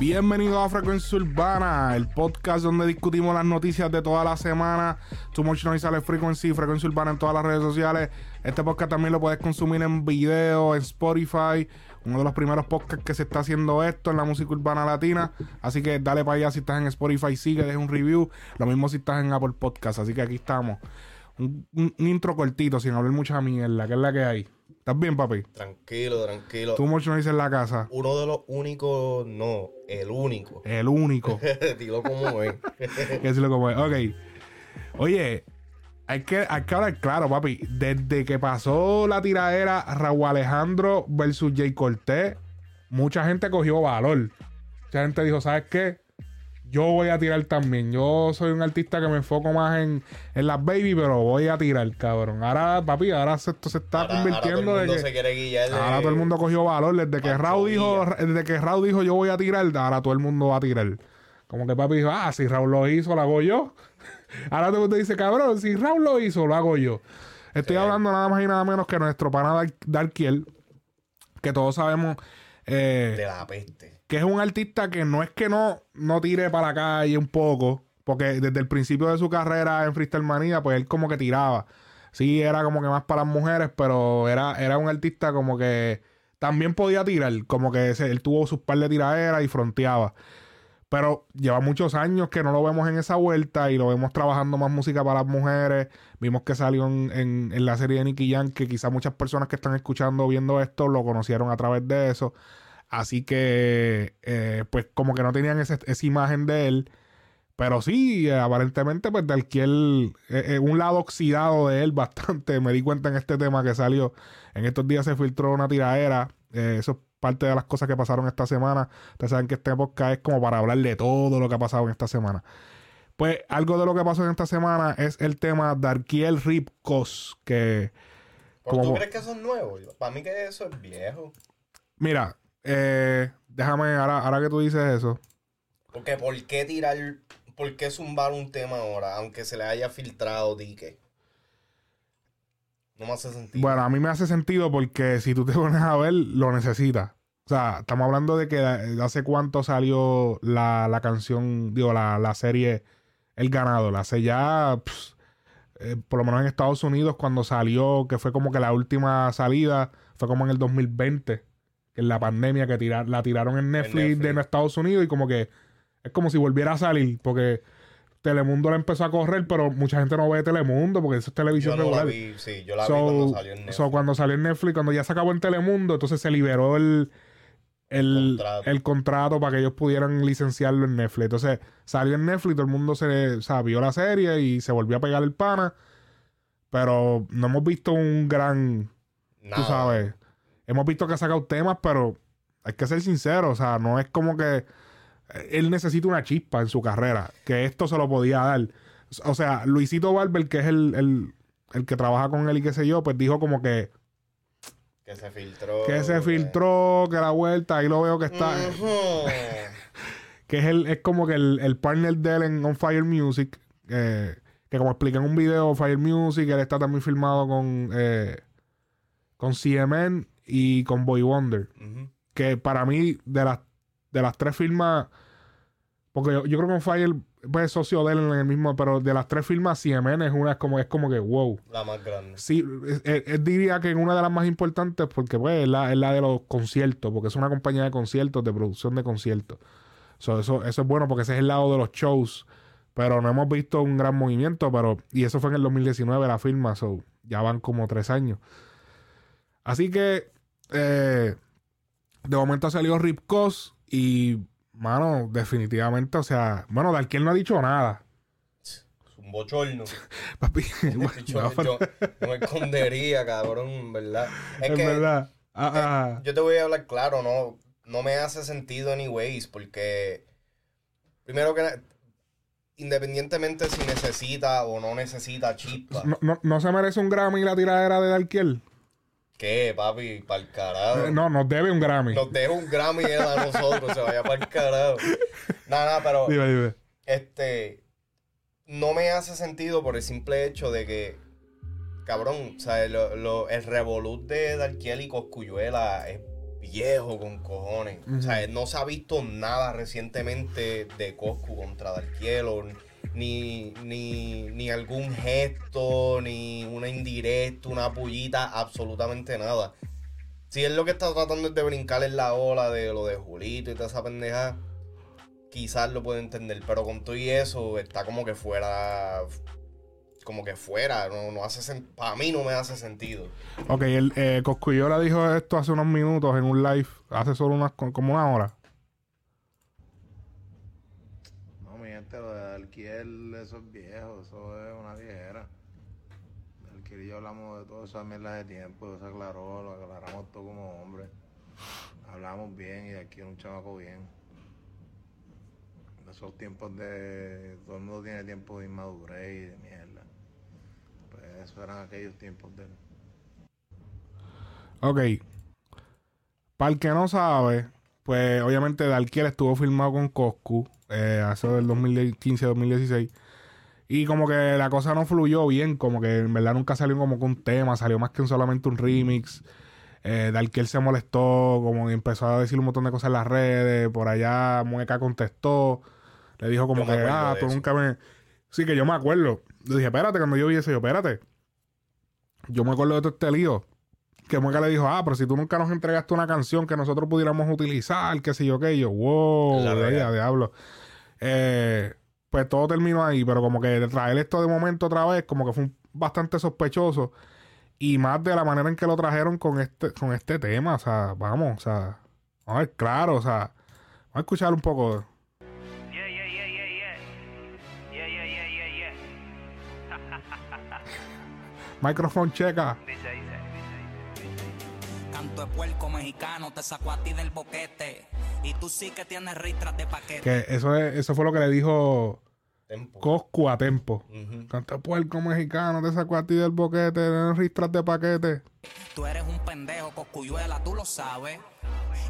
Bienvenido a Frecuencia Urbana, el podcast donde discutimos las noticias de toda la semana. Too Much Noise sale Frequency, Frecuencia Urbana en todas las redes sociales. Este podcast también lo puedes consumir en video, en Spotify. Uno de los primeros podcasts que se está haciendo esto en la música urbana latina. Así que dale para allá si estás en Spotify, sigue, deja un review. Lo mismo si estás en Apple Podcast. Así que aquí estamos. Un, un- intro cortito, sin hablar mucha mierda, que es la que hay. ¿Estás bien, papi? Tranquilo, tranquilo. Much Noise en la casa. Uno de los únicos, no, el único. El único. Dilo como es. decirlo como es. Ok. Oye, hay que, hay que hablar claro, papi. Desde que pasó la tiradera Raúl Alejandro versus Jay Cortés, mucha gente cogió valor. Mucha gente dijo, ¿sabes qué? Yo voy a tirar también. Yo soy un artista que me enfoco más en, en las baby, pero voy a tirar, cabrón. Ahora, papi, ahora se- esto se está Ahora- ahora convirtiendo todo el mundo de que... se quiere guiar de- Ahora todo el mundo cogió valor. Desde que Raúl dijo, desde que Raúl dijo yo voy a tirar, ahora todo el mundo va a tirar. Como que papi dijo, ah, si Raúl lo hizo, lo hago yo. ahora todo el mundo dice, cabrón, si Raúl lo hizo, lo hago yo. Estoy Sí. hablando nada más y nada menos que nuestro pana Dar- Darkiel, que todos sabemos eh, de la peste. Que es un artista que no es que no, no tire para la calle un poco, porque desde el principio de su carrera en Freestyle Manía, pues él como que tiraba. Sí, era como que más para las mujeres, pero era, era un artista como que también podía tirar, como que él tuvo sus par de tiraderas y fronteaba. Pero lleva muchos años que no lo vemos en esa vuelta y lo vemos trabajando más música para las mujeres. Vimos que salió en, en- en la serie de Nicky Jam, que quizá muchas personas que están escuchando o viendo esto lo conocieron a través de eso. Así que, eh, pues como que no tenían ese- esa imagen de él. Pero sí, eh, aparentemente, pues Darkiel, eh, eh, un lado oxidado de él bastante. Me di cuenta en este tema que salió. En estos días se filtró una tiradera. Eso es parte de las cosas que pasaron esta semana. Ustedes saben que este podcast es como para hablar de todo lo que ha pasado en esta semana. Pues algo de lo que pasó en esta semana es el tema Darkiel Ripcos. Que, ¿Pero como- tú crees que eso es nuevo? Para mí que eso es viejo. mira, eh, déjame, ahora, ahora que tú dices eso. Porque ¿por qué tirar, por qué zumbar un tema ahora, aunque se le haya filtrado dique? No me hace sentido. Bueno, a mí me hace sentido porque si tú te pones a ver, lo necesitas. O sea, estamos hablando de que hace cuánto salió la, la canción, digo, la, la serie El Ganador. Hace ya, eh, por lo menos en Estados Unidos, cuando salió, que fue como que la última salida, fue como en el 2020, que en la pandemia que tirar, la tiraron en Netflix, Netflix. de Estados Unidos y como que es como si volviera a salir, porque Telemundo la empezó a correr, pero mucha gente no ve Telemundo porque eso es televisión yo no la regular. vi, sí, yo la So- vi cuando salió en Netflix. so, cuando salió en Netflix, cuando ya se acabó en Telemundo, entonces se liberó el, el, Contrato. el contrato para que ellos pudieran licenciarlo en Netflix. Entonces salió en Netflix, todo el mundo se o sea, vio la serie y se volvió a pegar el pana. Pero no hemos visto un gran, tú Nada. sabes. Hemos visto que ha sacado temas, pero hay que ser sincero. O sea, no es como que eh, él necesita una chispa en su carrera. Que esto se lo podía dar. O sea, Luisito Barber, que es el, el, el que trabaja con él y qué sé yo, pues dijo como que, Que se filtró. que se filtró, que la vuelta, ahí lo veo que está. Ujú. que es el, es como que el, el partner de él en On Fire Music, eh, que como expliqué en un video, Fire Music, él está también filmado con, eh, con CMN y con Boy Wonder. Que para mí, de las, de las tres firmas, porque yo, yo creo que Fire pues, es socio de él en el mismo, pero de las tres firmas, CMN es una, es como, es como que wow. La más grande. Sí, es- es- es- diría que en una de las más importantes porque pues es la, es la de los conciertos, porque es una compañía de conciertos, de producción de conciertos. So, eso, eso es bueno porque ese es el lado de los shows, pero no hemos visto un gran movimiento, pero y eso fue en el 2019 la firma, so, ya van como tres años. Así que eh, de momento salió Rip Cos y, mano, definitivamente, o sea, bueno, Darkiel no ha dicho nada. Es un bochorno. Papi, yo, no, yo- yo me escondería, cabrón, ¿verdad? Es es que verdad. Ah, ah. yo te voy a hablar claro, no, no me hace sentido anyways, porque primero que independientemente si necesita o no necesita chispa, No, no, no se merece un Grammy la tiradera de Darkiel. ¿Qué, papi? Para el carajo. Eh, no, nos debe un Grammy. Nos deja un Grammy él a nosotros, se vaya para el carajo. Nada, nada, pero Dime, dime. este no me hace sentido por el simple hecho de que cabrón, o sea, lo- lo- el revolut de Darkiel y Coscuyuela es viejo con cojones. O sea, no se ha visto nada recientemente de Coscu contra Darkielo, ni, ni, ni algún gesto, ni una indirecta, una pullita, absolutamente nada. Si es lo que está tratando de brincar en la ola de lo de Julito y toda esa pendeja, quizás lo puedo entender, pero con todo y eso está como que fuera como que fuera, no, no hace para mí no me hace sentido. Ok, el eh, Coscuyola dijo esto hace unos minutos en un live, hace solo unas como una hora. No, mi gente, lo de alquiler, eso es viejo, eso es una viejera. Alquiler y yo de todo esa mierda de tiempo, se aclaró, lo aclaramos todo como hombre. Hablamos bien y aquí es un chamaco bien. Esos tiempos de. Todo el mundo tiene tiempo de inmadurez y de mierda. Pues eso eran aquellos tiempos de él. Ok. Para el que no sabe, pues obviamente Dalkiel estuvo filmado con Coscu eh, hace del 2015-2016. Y como que la cosa no fluyó bien, como que en verdad nunca salió como que un tema, salió más que solamente un remix. Eh, se molestó, como empezó a decir un montón de cosas en las redes. Por allá Mueca contestó, le dijo como que, ah, tú nunca me. Sí, que yo me acuerdo. Le dije, espérate, cuando yo vi eso, yo, espérate. Yo me acuerdo de todo este lío. Que Mueca le dijo, ah, pero si tú nunca nos entregaste una canción que nosotros pudiéramos utilizar, qué sé yo qué, yo, wow, de diablo. Eh, pues todo terminó ahí, pero como que traer esto de momento otra vez, como que fue bastante sospechoso. Y más de la manera en que lo trajeron con este, con este tema, o sea, vamos, o sea, vamos a ver claro, o sea, vamos a escuchar un poco. Microphone checa. Canto de puerco mexicano, te sacó a ti del boquete. Y tú sí que tienes ristras de paquete. Que eso, es, eso fue lo que le dijo Coscu a Tempo. Canto de puerco mexicano, te sacó a ti del boquete, tienes ristras de paquete. Tú eres un pendejo, Coscuyuela, tú lo sabes.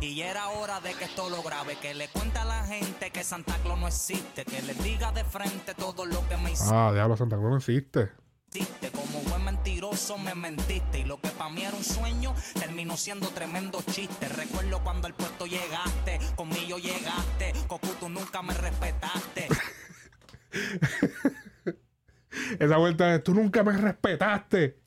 Y ya era hora de que esto lo grabe, que le cuente a la gente que Santa Claus no existe, que le diga de frente todo lo que me hiciste. Ah, diablo, Santa Claus no existe. Como buen mentiroso me mentiste y lo que para mí era un sueño terminó siendo tremendo chiste. Recuerdo cuando al puesto llegaste, conmigo llegaste, Cocu tú nunca me respetaste. Esa vuelta de tú nunca me respetaste.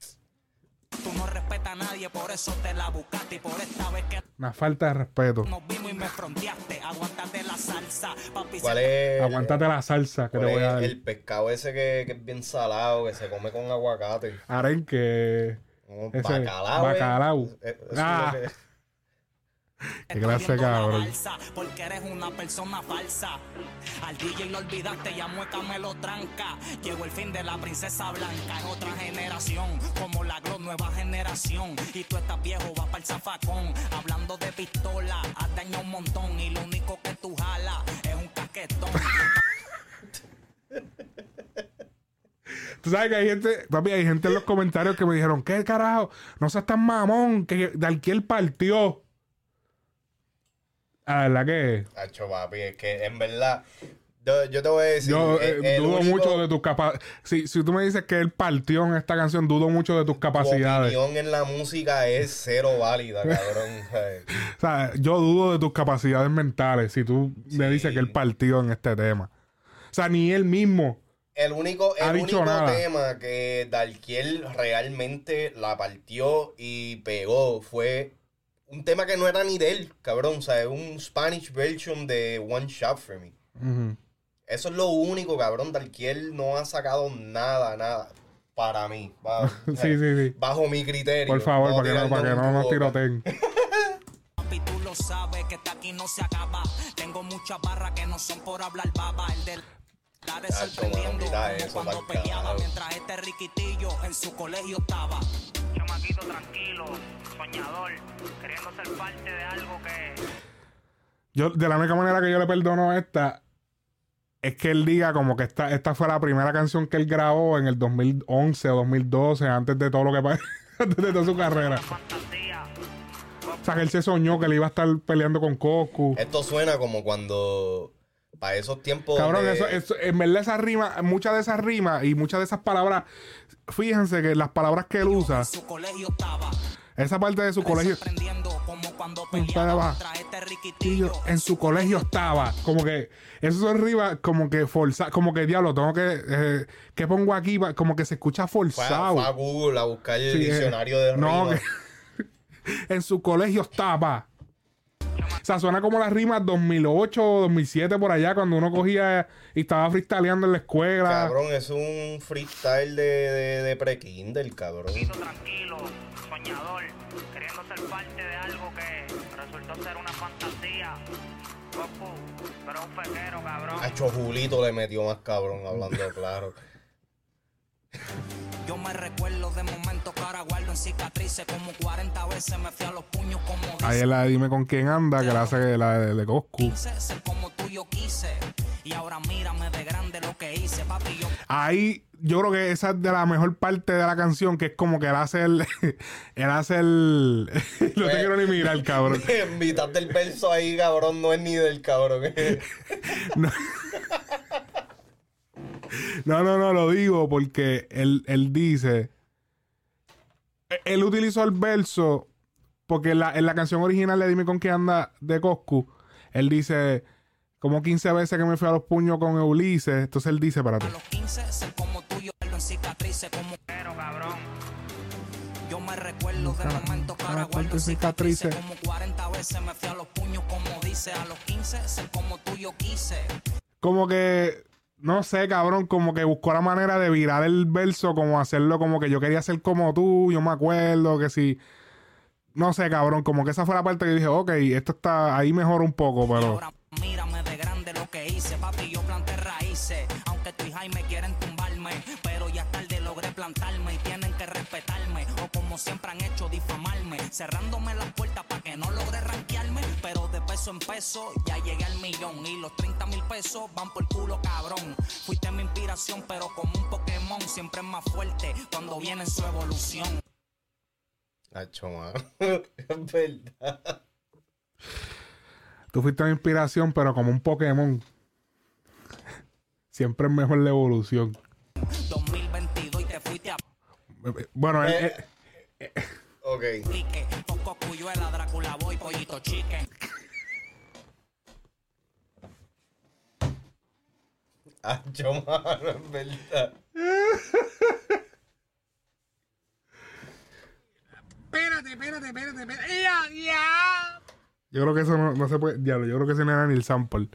Tú no respetas a nadie, por eso te la buscaste y por esta vez que una falta de respeto. Nos vimos y me fronteaste, aguántate la salsa, papi. ¿Cuál es? Aguántate la salsa que te voy a dar. El pescado ese que, que, es bien salado, que se come con aguacate. Arenque. bacalao. Bacalao. ah. Qué clase cabrón. Porque eres una persona falsa. Al DJ lo olvidaste y a Mueca me lo tranca. Llegó el fin de la princesa blanca. Es otra generación, como la Glo nueva generación. Y tú estás viejo, vas para el zafacón. Hablando de pistola, has dañado un montón. Y lo único que tú jalas es un caquetón. Tú sabes que hay gente, papi, hay gente en los comentarios que me dijeron, ¿qué carajo? No seas tan mamón, que Dalquiel partió. Ah, ¿verdad que? Hacho, papi, es que en verdad. Yo, te voy a decir. Yo eh, dudo mucho de tus capacidades. Si, si tú me dices que él partió en esta canción, dudo mucho de tus capacidades. Tu opinión en la música es cero válida, cabrón. o sea, yo dudo de tus capacidades mentales si tú me dices que él partió en este tema. O sea, ni él mismo. El único, el único tema que Dalkiel realmente la partió y pegó fue un tema que no era ni de él, cabrón. O sea, es un Spanish version de One Shot for Me. Eso es lo único, cabrón. Dalquiel no ha sacado nada, nada. Para mí. Bajo, sí, sí, sí. Bajo mi criterio. Por favor, para que, no, para que no nos tiroteen. Papi, tú lo sabes que aquí no se acaba. Tengo muchas barras que no son por hablar baba. El del Dar sorprendiendo como cuando peleaba mientras este riquitillo en su colegio estaba. Chamaquito tranquilo, soñador, queriendo ser parte de algo que... Yo, de la única manera que yo le perdono esta es que él diga como que esta, esta fue la primera canción que él grabó en el 2011 o 2012, antes de todo lo que pasó, antes de toda su carrera. O sea, que él se soñó que le iba a estar peleando con Coco. Esto suena como cuando para esos tiempos. Cabrón, eso, eso, en verdad esa rima, muchas de esas rimas y muchas de esas palabras, fíjense que las palabras que él usa Esa parte de su colegio. Sorprendiendo como cuando Estaba. peleaba contra este. En su colegio estaba. Como que. Eso arriba, como que forzado. Como que diablo, tengo que. eh, ¿Qué pongo aquí? Como que se escucha Fue a, forzado. fue a Google a buscar el Sí, eh, diccionario de no, rimas. en su colegio estaba. O sea, suena como las rimas 2008 o 2007 por allá, cuando uno cogía y estaba freestyleando en la escuela. Cabrón, es un freestyle de, de, de pre-Kindle, cabrón. poquito tranquilo, soñador, queriendo ser parte de algo que resultó ser una fantasía. Pero un fequero, cabrón. Hacho Julito le metió más cabrón, hablando claro. Yo me recuerdo de momentos que ahora guardo en cicatrices. Como 40 veces me fui a los puños como Ahí es la de Dime con quién anda, que la hace la de, de Coscu. quise. Ser como tú yo quise. Y ahora mírame de grande lo que hice, papi. Yo Ahí yo creo que esa es de la mejor parte de la canción, que es como que él hace el. él hace el. no te quiero ni mirar, cabrón. En mitad del verso ahí, cabrón, no es ni del cabrón. No, no, no, lo digo porque él, él dice. Él utilizó el verso porque en la, en la canción original de Dime con qué anda de Coscu, él dice como 15 veces que me fui a los puños con Ulises. Entonces él dice, a espérate. los 15, ser como tú yo guardo en cicatrices. Como Pero, cabrón. yo me recuerdo de momentos que ahora Ah, guardo cicatrices. Como 40 veces me fui a los puños, como dice. A los 15, ser como tú yo quise. Como que, no sé, cabrón, como que buscó la manera de virar el verso, como hacerlo como que yo quería ser como tú, yo me acuerdo que si... No sé, cabrón, como que esa fue la parte que dije, ok, esto está ahí mejor un poco, pero... ahora mírame de grande lo que hice, papi, yo planté raíces. Aunque tú y Jaime quieren tumbarme, pero ya tarde logré plantarme y respetarme. O como siempre han hecho, difamarme. Cerrándome las puertas para que no logre rankearme. Pero de peso en peso ya llegué al millón. Y los 30 mil pesos van por culo, cabrón. Fuiste mi inspiración, pero como un Pokémon, siempre es más fuerte cuando viene en su evolución. Hacho, mano. Es verdad. Tú fuiste mi inspiración, pero como un Pokémon. Siempre es mejor la evolución. 2022 Bueno, él- Eh. él- Ok. pique. Poco cuyuela, Drácula Boy, pollito chicken. Hacho, mano, es verdad. yo creo que eso no, no se puede. Diablo, yo creo que ese no era ni el sample.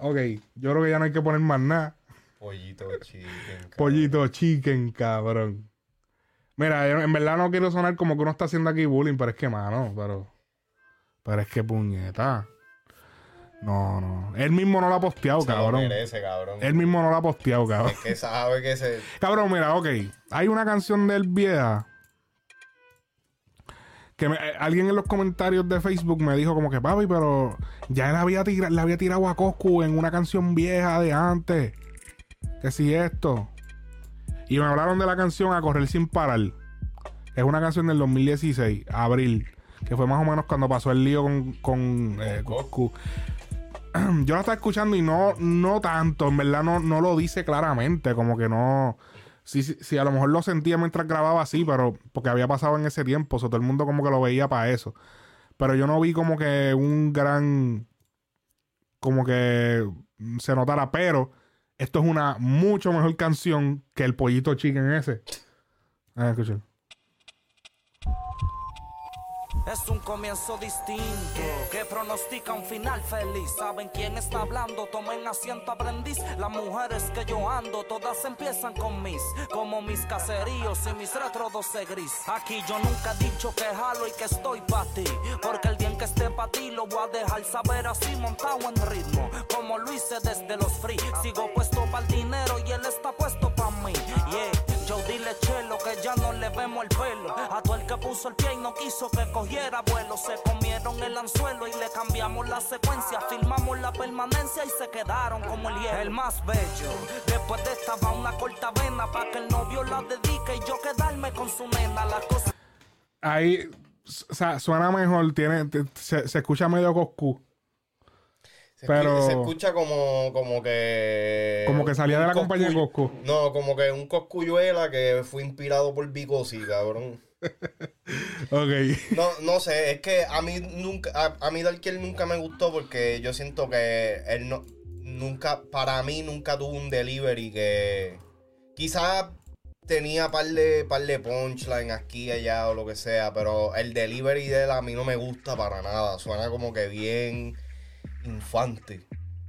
Ok, yo creo que ya no hay que poner más nada. Pollito chicken. cabrón. Pollito chicken, cabrón. Mira, yo en verdad no quiero sonar como que uno está haciendo aquí bullying, pero es que, mano, pero. Pero es que puñeta. No, no. Él mismo no lo ha posteado, Se lo cabrón. merece, cabrón. Él mismo no lo ha posteado, cabrón. Es que sabe que se. Cabrón, mira, ok. Hay una canción del vieja. Que me- eh, alguien en los comentarios de Facebook me dijo como que, papi, pero ya él había tira- le había tirado a Coscu en una canción vieja de antes. Que si esto. Y me hablaron de la canción A Correr Sin Parar. Es una canción del 2016, abril. Que fue más o menos cuando pasó el lío con, con, eh. Yo la estaba escuchando y no, no tanto, en verdad no, no lo dice claramente, como que no... Sí, sí, a lo mejor lo sentía mientras grababa así, pero porque había pasado en ese tiempo, o todo el mundo como que lo veía para eso. Pero yo no vi como que un gran... como que se notara, pero esto es una mucho mejor canción que el pollito chicken ese. Ah, escuchen. Es un comienzo distinto que pronostica un final feliz. ¿Saben quién está hablando? Tomen asiento, aprendiz. Las mujeres que yo ando, todas empiezan con mis, como mis caseríos y mis retro 12 gris. Aquí yo nunca he dicho que jalo y que estoy pa' ti. Porque el día en que esté pa' ti lo voy a dejar saber así montado en ritmo. Como lo hice desde los free. Sigo puesto para el dinero y él está puesto vemos el pelo. A todo el que puso el pie y no quiso que cogiera vuelo. Se comieron el anzuelo y le cambiamos la secuencia. Filmamos la permanencia y se quedaron como el hielo. El más bello. Después de esta va una corta vena para que el novio la dedique y yo quedarme con su nena. La cosa Ahí, o sea, suena mejor, tiene, se, se escucha medio Coscu. Se, Pero- escu- se escucha como, como que. Como que salía de la compañía de Coscu. No, como que un coscuyuela que fue inspirado por Bicosi, cabrón. ok. No, no sé, es que a mí nunca, a, a mí Darkiel nunca me gustó porque yo siento que él no, nunca, para mí nunca tuvo un delivery que quizás tenía par de, par de punchline aquí y allá o lo que sea, pero el delivery de él a mí no me gusta para nada, suena como que bien infante,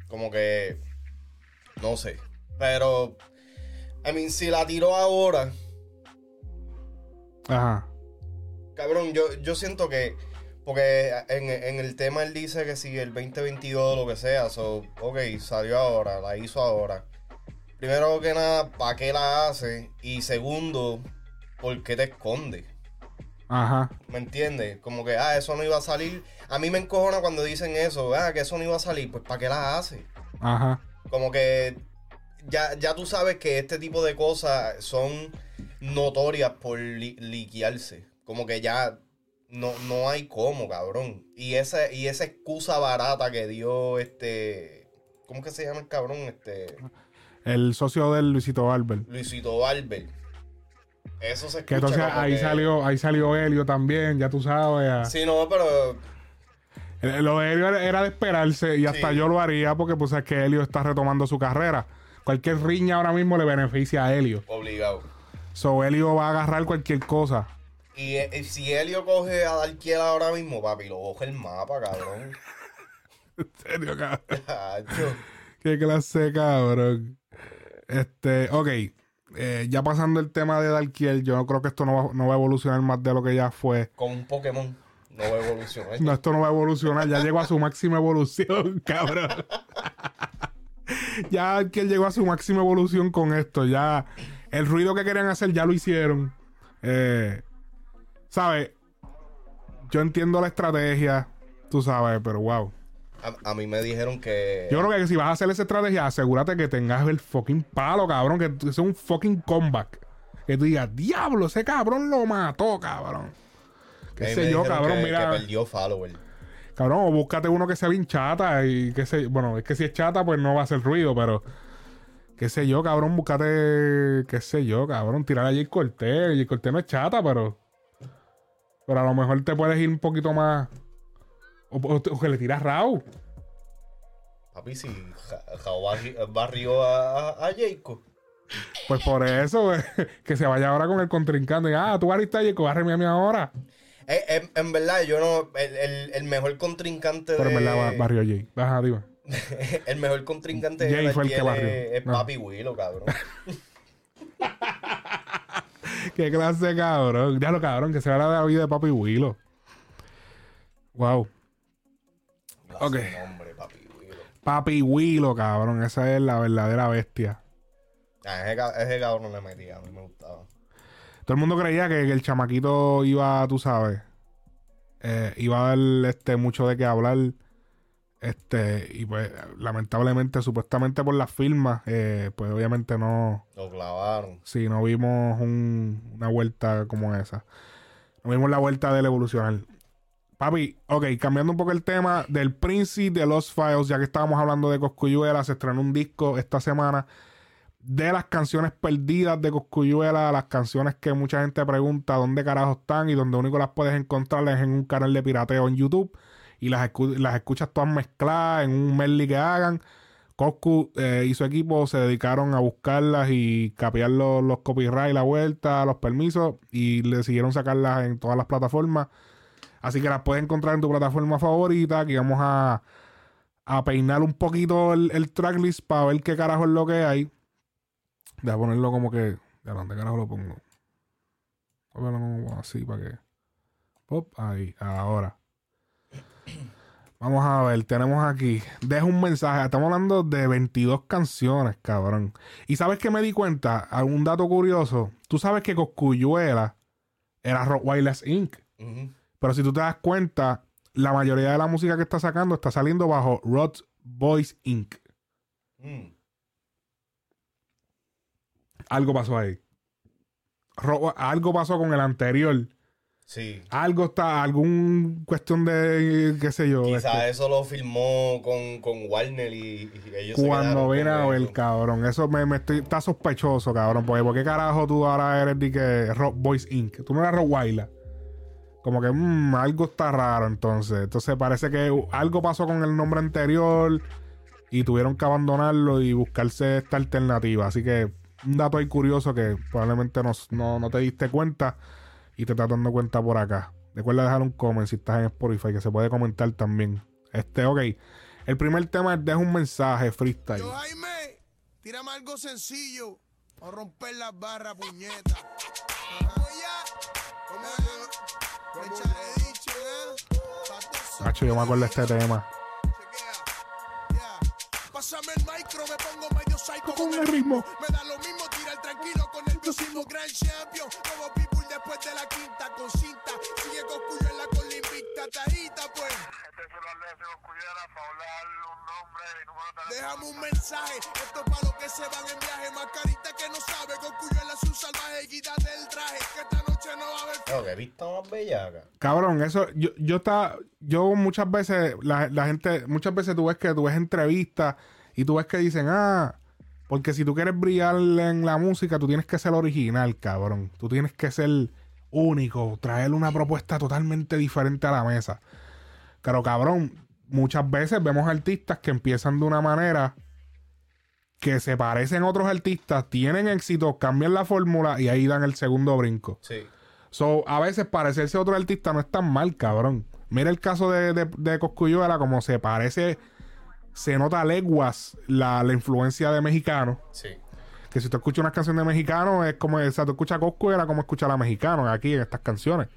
como que, no sé, pero, I mean, si la tiró ahora, Ajá. Cabrón, yo, yo siento que. Porque en, en el tema él dice que si el 2022 lo que sea, so, ok, salió ahora, la hizo ahora. Primero que nada, ¿para qué la hace? Y segundo, ¿por qué te esconde? Ajá. ¿Me entiendes? Como que, ah, eso no iba a salir. A mí me encojona cuando dicen eso, ah, que eso no iba a salir, pues ¿para qué la hace? Ajá. Como que ya, ya tú sabes que este tipo de cosas son notorias por li- liquearse. Como que ya no, no hay cómo, cabrón. Y esa, y esa excusa barata que dio este. ¿Cómo que se llama el cabrón? Este. El socio del Luisito Barber. Luisito Barber. Eso se escucha. Que entonces ahí que- salió, ahí salió Helio también, ya tú sabes. ah. Sí, no, pero. Eh, Lo de Helio era- de esperarse y hasta Sí. yo lo haría porque pues es que Helio está retomando su carrera. Cualquier riña ahora mismo le beneficia a Helio. Obligado. So Helio va a agarrar cualquier cosa. Y, eh, si Helio coge a Darkiel ahora mismo, papi, lo coge el mapa, cabrón. En serio, cabrón. Qué clase, cabrón. Este, ok. Eh, ya pasando el tema de Darkiel, yo no creo que esto no va, no va a evolucionar más de lo que ya fue. Con un Pokémon no va a evolucionar. No, esto no va a evolucionar. Ya llegó a su máxima evolución, cabrón. ya Darkiel llegó a su máxima evolución con esto. Ya el ruido que querían hacer ya lo hicieron. Eh, ¿Sabes? Yo entiendo la estrategia, tú sabes, pero wow. A, a mí me dijeron que. Yo creo que si vas a hacer esa estrategia, asegúrate que tengas el fucking palo, cabrón. Que sea un fucking comeback. Que tú digas, diablo, ese cabrón lo mató, cabrón. Qué sé yo, cabrón, que, mira. Que perdió follower. Cabrón, o búscate uno que sea bien chata y que sé. Bueno, es que si es chata, pues no va a hacer ruido, pero. Qué sé yo, cabrón, búscate. Qué sé yo, cabrón, tirar a Jay Cortés. Jay Cortés no es chata, pero. Pero a lo mejor te puedes ir un poquito más. O, o- o que le tiras Raúl. Papi, si barri- barrió a, a, a Jacob. Pues por eso, güey, que se vaya ahora con el contrincante. Y, ah, tú barriste a Jacob, bárreme a mí ahora. Eh, eh, en verdad, yo no. El, el, el mejor contrincante Pero en de. verdad ba- barrió a Jay. Ajá, el mejor contrincante Jay de fue el que Darkiel barrió. es, es No. Papi Willow, cabrón. Qué clase cabrón. Ya lo cabrón, que se va la vida de Papi Willow. Wow. Ok. nombre, Papi Willow. Papi Willow, cabrón. Esa es la verdadera bestia. Ah, ese, ese cabrón le metía, a mí me gustaba. Todo el mundo creía que, que el chamaquito iba, tú sabes, eh, iba a dar este, mucho de qué hablar. Este, y pues, lamentablemente, supuestamente por las firmas, eh, pues obviamente no, Lo clavaron. sí, no vimos un- una vuelta como esa. No vimos la vuelta del evolucionar. Papi, ok, cambiando un poco el tema del Príncipe de los Files, ya que estábamos hablando de Coscuyuela, se estrenó un disco esta semana de las canciones perdidas de Coscuyuela, las canciones que mucha gente pregunta dónde carajo están y donde único las puedes encontrar es en un canal de pirateo en YouTube y las, escu- las escuchas todas mezcladas en un medley que hagan. Coscu eh, y su equipo se dedicaron a buscarlas y capear los, los copyright, la vuelta, los permisos y le siguieron sacarlas en todas las plataformas. Así que las puedes encontrar en tu plataforma favorita. Aquí vamos a, a peinar un poquito el, el tracklist para ver qué carajo es lo que hay. Voy a ponerlo como que. ¿De dónde carajo lo pongo? Así para que. Pop, ahí, ahora. Vamos a ver, tenemos aquí. Deja un mensaje. Estamos hablando de 22 canciones, cabrón. Y sabes que me di cuenta, algún dato curioso. Tú sabes que Coscuyuela era Rock Wireless Inc. Pero si tú te das cuenta, la mayoría de la música que está sacando está saliendo bajo Rod Boys Inc. Mm. Algo pasó ahí. Ro- algo pasó con el anterior Sí. Algo está, algún cuestión de, qué sé yo. Quizás este, eso lo filmó con, con Warner y, y ellos se cuando viene a ver, cabrón. Eso me, me estoy, está sospechoso, cabrón. Porque ¿por qué carajo tú ahora eres de que Rock Boys Inc? Tú no eras Rock Waila. Como que mm, algo está raro entonces. Entonces parece que algo pasó con el nombre anterior y tuvieron que abandonarlo y buscarse esta alternativa. Así que un dato ahí curioso que probablemente no, no, no te diste cuenta y te estás dando cuenta por acá. Recuerda dejar un comment si estás en Spotify, que se puede comentar también. Este, ok. El primer tema es deja un mensaje freestyle. Yo, Jaime, tírame algo sencillo. O romper las barras, puñeta. ¿Cómo Nacho, yo me acuerdo de este tema. Pásame el micro, me pongo medio psycho Con el ritmo. Me da lo mismo tranquilo con el próximo Grand Champion. Como Pitbull después de la quinta con cinta. Sigue con Cuyuela con la invicta tajita, pues. Déjame un mensaje, esto es para los que se van en viaje. Mascarita que no sabe, con Cuyuela es un salvaje. Quítate el traje, que esta noche no va a haber Claro, que vista más bellaca. Cabrón, eso, yo, yo estaba, yo muchas veces, la, la gente, muchas veces tú ves que tú ves entrevistas y tú ves que dicen, ah, porque si tú quieres brillar en la música, tú tienes que ser original, cabrón. Tú tienes que ser único, traer una propuesta totalmente diferente a la mesa. Pero cabrón, muchas veces vemos artistas que empiezan de una manera que se parecen a otros artistas, tienen éxito, cambian la fórmula y ahí dan el segundo brinco. Sí. So, a veces parecerse a otro artista no es tan mal, cabrón. Mira el caso de, de, de Cosculluela, como se parece, se nota a leguas la, la influencia de mexicano. Sí. Que si tú escuchas una canción de mexicano, es como, o sea, tú escuchas a Cosculluela como escuchar a mexicano aquí en estas canciones.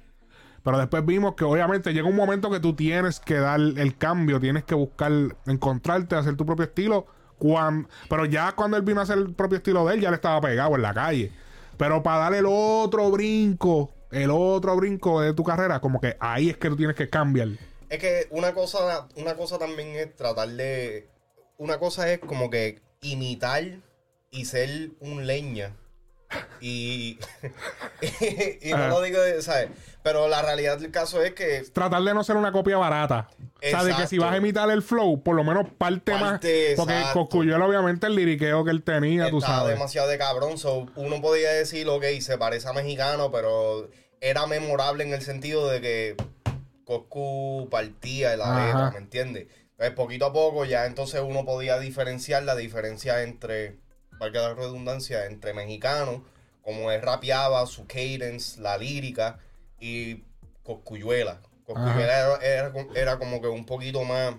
Pero después vimos que obviamente llega un momento que tú tienes que dar el cambio, tienes que buscar, encontrarte, hacer tu propio estilo. Cuando, pero ya cuando él vino a hacer el propio estilo de él, ya le estaba pegado en la calle. Pero para darle el otro brinco, el otro brinco de tu carrera, como que ahí es que tú tienes que cambiar. Es que una cosa, una cosa también es tratar de. Una cosa es como que imitar y ser un leña. Y. y no lo digo, ¿sabes? Pero la realidad del caso es que. Tratar de no ser una copia barata. O sea, de que si Exacto. vas a imitar el flow, por lo menos parte, más. Porque exacto. Cosculluela, obviamente, el liriqueo que él tenía, tú Estaba sabes. demasiado de cabrón. so, uno podía decir, ok, se parece a mexicano, pero era memorable en el sentido de que Coscu partía de la Ajá. letra, ¿me entiendes? Entonces, poquito a poco ya entonces uno podía diferenciar la diferencia entre, valga la redundancia, entre mexicano, como él rapeaba, su cadence, la lírica, y Coscuyuela. Coscuyuela era, era, era como que un poquito más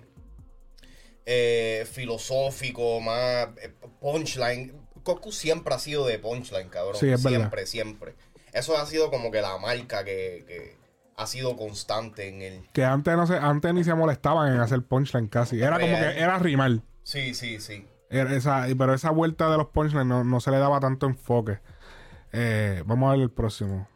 eh, filosófico, más eh, punchline. Coscu siempre ha sido de punchline, cabrón. Sí, es verdad. siempre, siempre. Eso ha sido como que la marca que, que ha sido constante en él. Que antes no se, antes ni se molestaban en hacer punchline casi. Era como que era rimar. Sí, sí, sí. Era esa, pero esa vuelta de los punchlines no, no se le daba tanto enfoque. Eh, vamos a ver el próximo.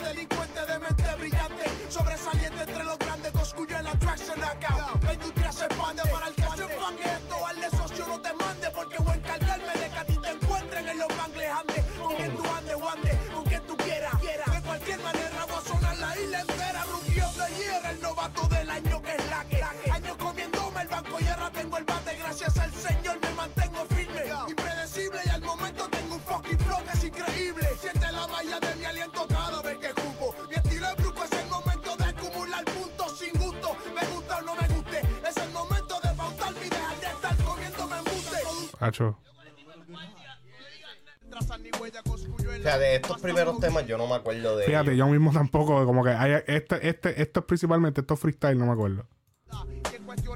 De O sea, de estos primeros temas yo no me acuerdo de Fíjate, ellos. yo mismo tampoco, como que hay, este, este, estos principalmente, estos freestyle, no me acuerdo.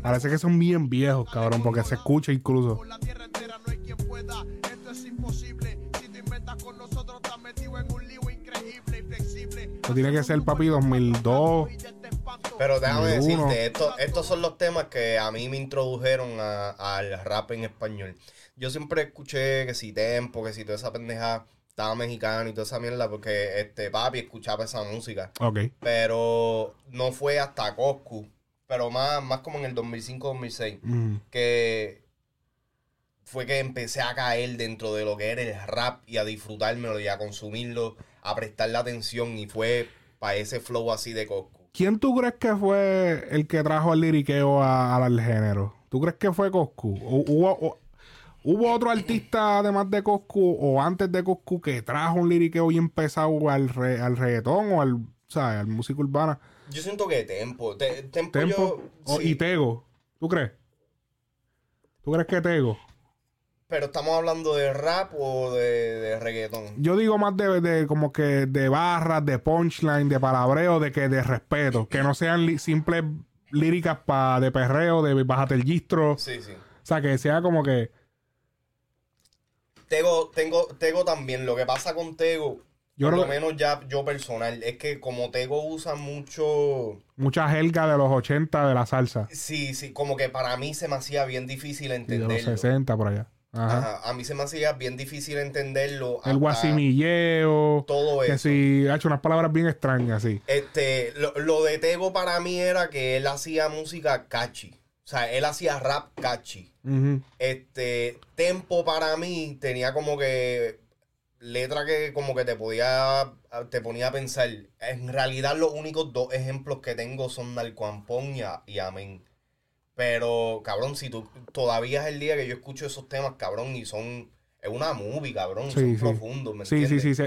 Parece que son bien viejos, cabrón, porque se escucha incluso. Esto tiene que ser, papi, 2002. Y de este espanto, Pero déjame decirte, esto- estos son los temas que a mí me introdujeron al rap en español. Yo siempre escuché que si Tempo, que si toda esa pendeja estaba mexicano y toda esa mierda, porque este papi escuchaba esa música. Ok. Pero no fue hasta Coscu, pero más, más como en el 2005-2006, Mm. que fue que empecé a caer dentro de lo que era el rap y a disfrutármelo y a consumirlo, a prestarle atención y fue para ese flow así de Coscu. ¿Quién tú crees que fue el que trajo el liriqueo a- al género? ¿Tú crees que fue Coscu? ¿O ¿Hubo, o- ¿Hubo otro artista además de Coscu o antes de Coscu que trajo un liriqueo bien pesado al, re- al reggaetón o al, ¿sabes? al música urbana? Yo siento que Tempo. Te- tempo, Tempo yo. sí, y Tego. ¿Tú crees? ¿Tú crees que Tego? pero estamos hablando de rap o de, de reggaetón. Yo digo más de, de como que de barras, de punchline, de palabreo, de que de respeto. Que no sean li- simples líricas pa, de perreo, de bájate el gistro. Sí, sí. O sea, que sea como que... Tego, tengo, Tego también. Lo que pasa con Tego, Yo por lo que menos ya yo personal, es que como Tego usa mucho. mucha jerga de los 80 de la salsa. Sí, sí, como que para mí se me hacía bien difícil Y de los entenderlo. 60 por allá. Ajá. Ajá, A mí se me hacía bien difícil entenderlo. El guasimilleo. Todo Que eso. si ha hecho unas palabras bien extrañas, sí. Este, lo, lo de Tego para mí era que él hacía música catchy. O sea, él hacía rap catchy. Este, Tempo para mí tenía como que letra que como que te podía te ponía a pensar. En realidad los únicos dos ejemplos que tengo son Narcoampón y, A- y Amén. Pero, cabrón, si tú todavía es el día que yo escucho esos temas, cabrón, y son es una movie, cabrón, Sí, son sí. profundos, ¿me Sí, sí, sí, sí.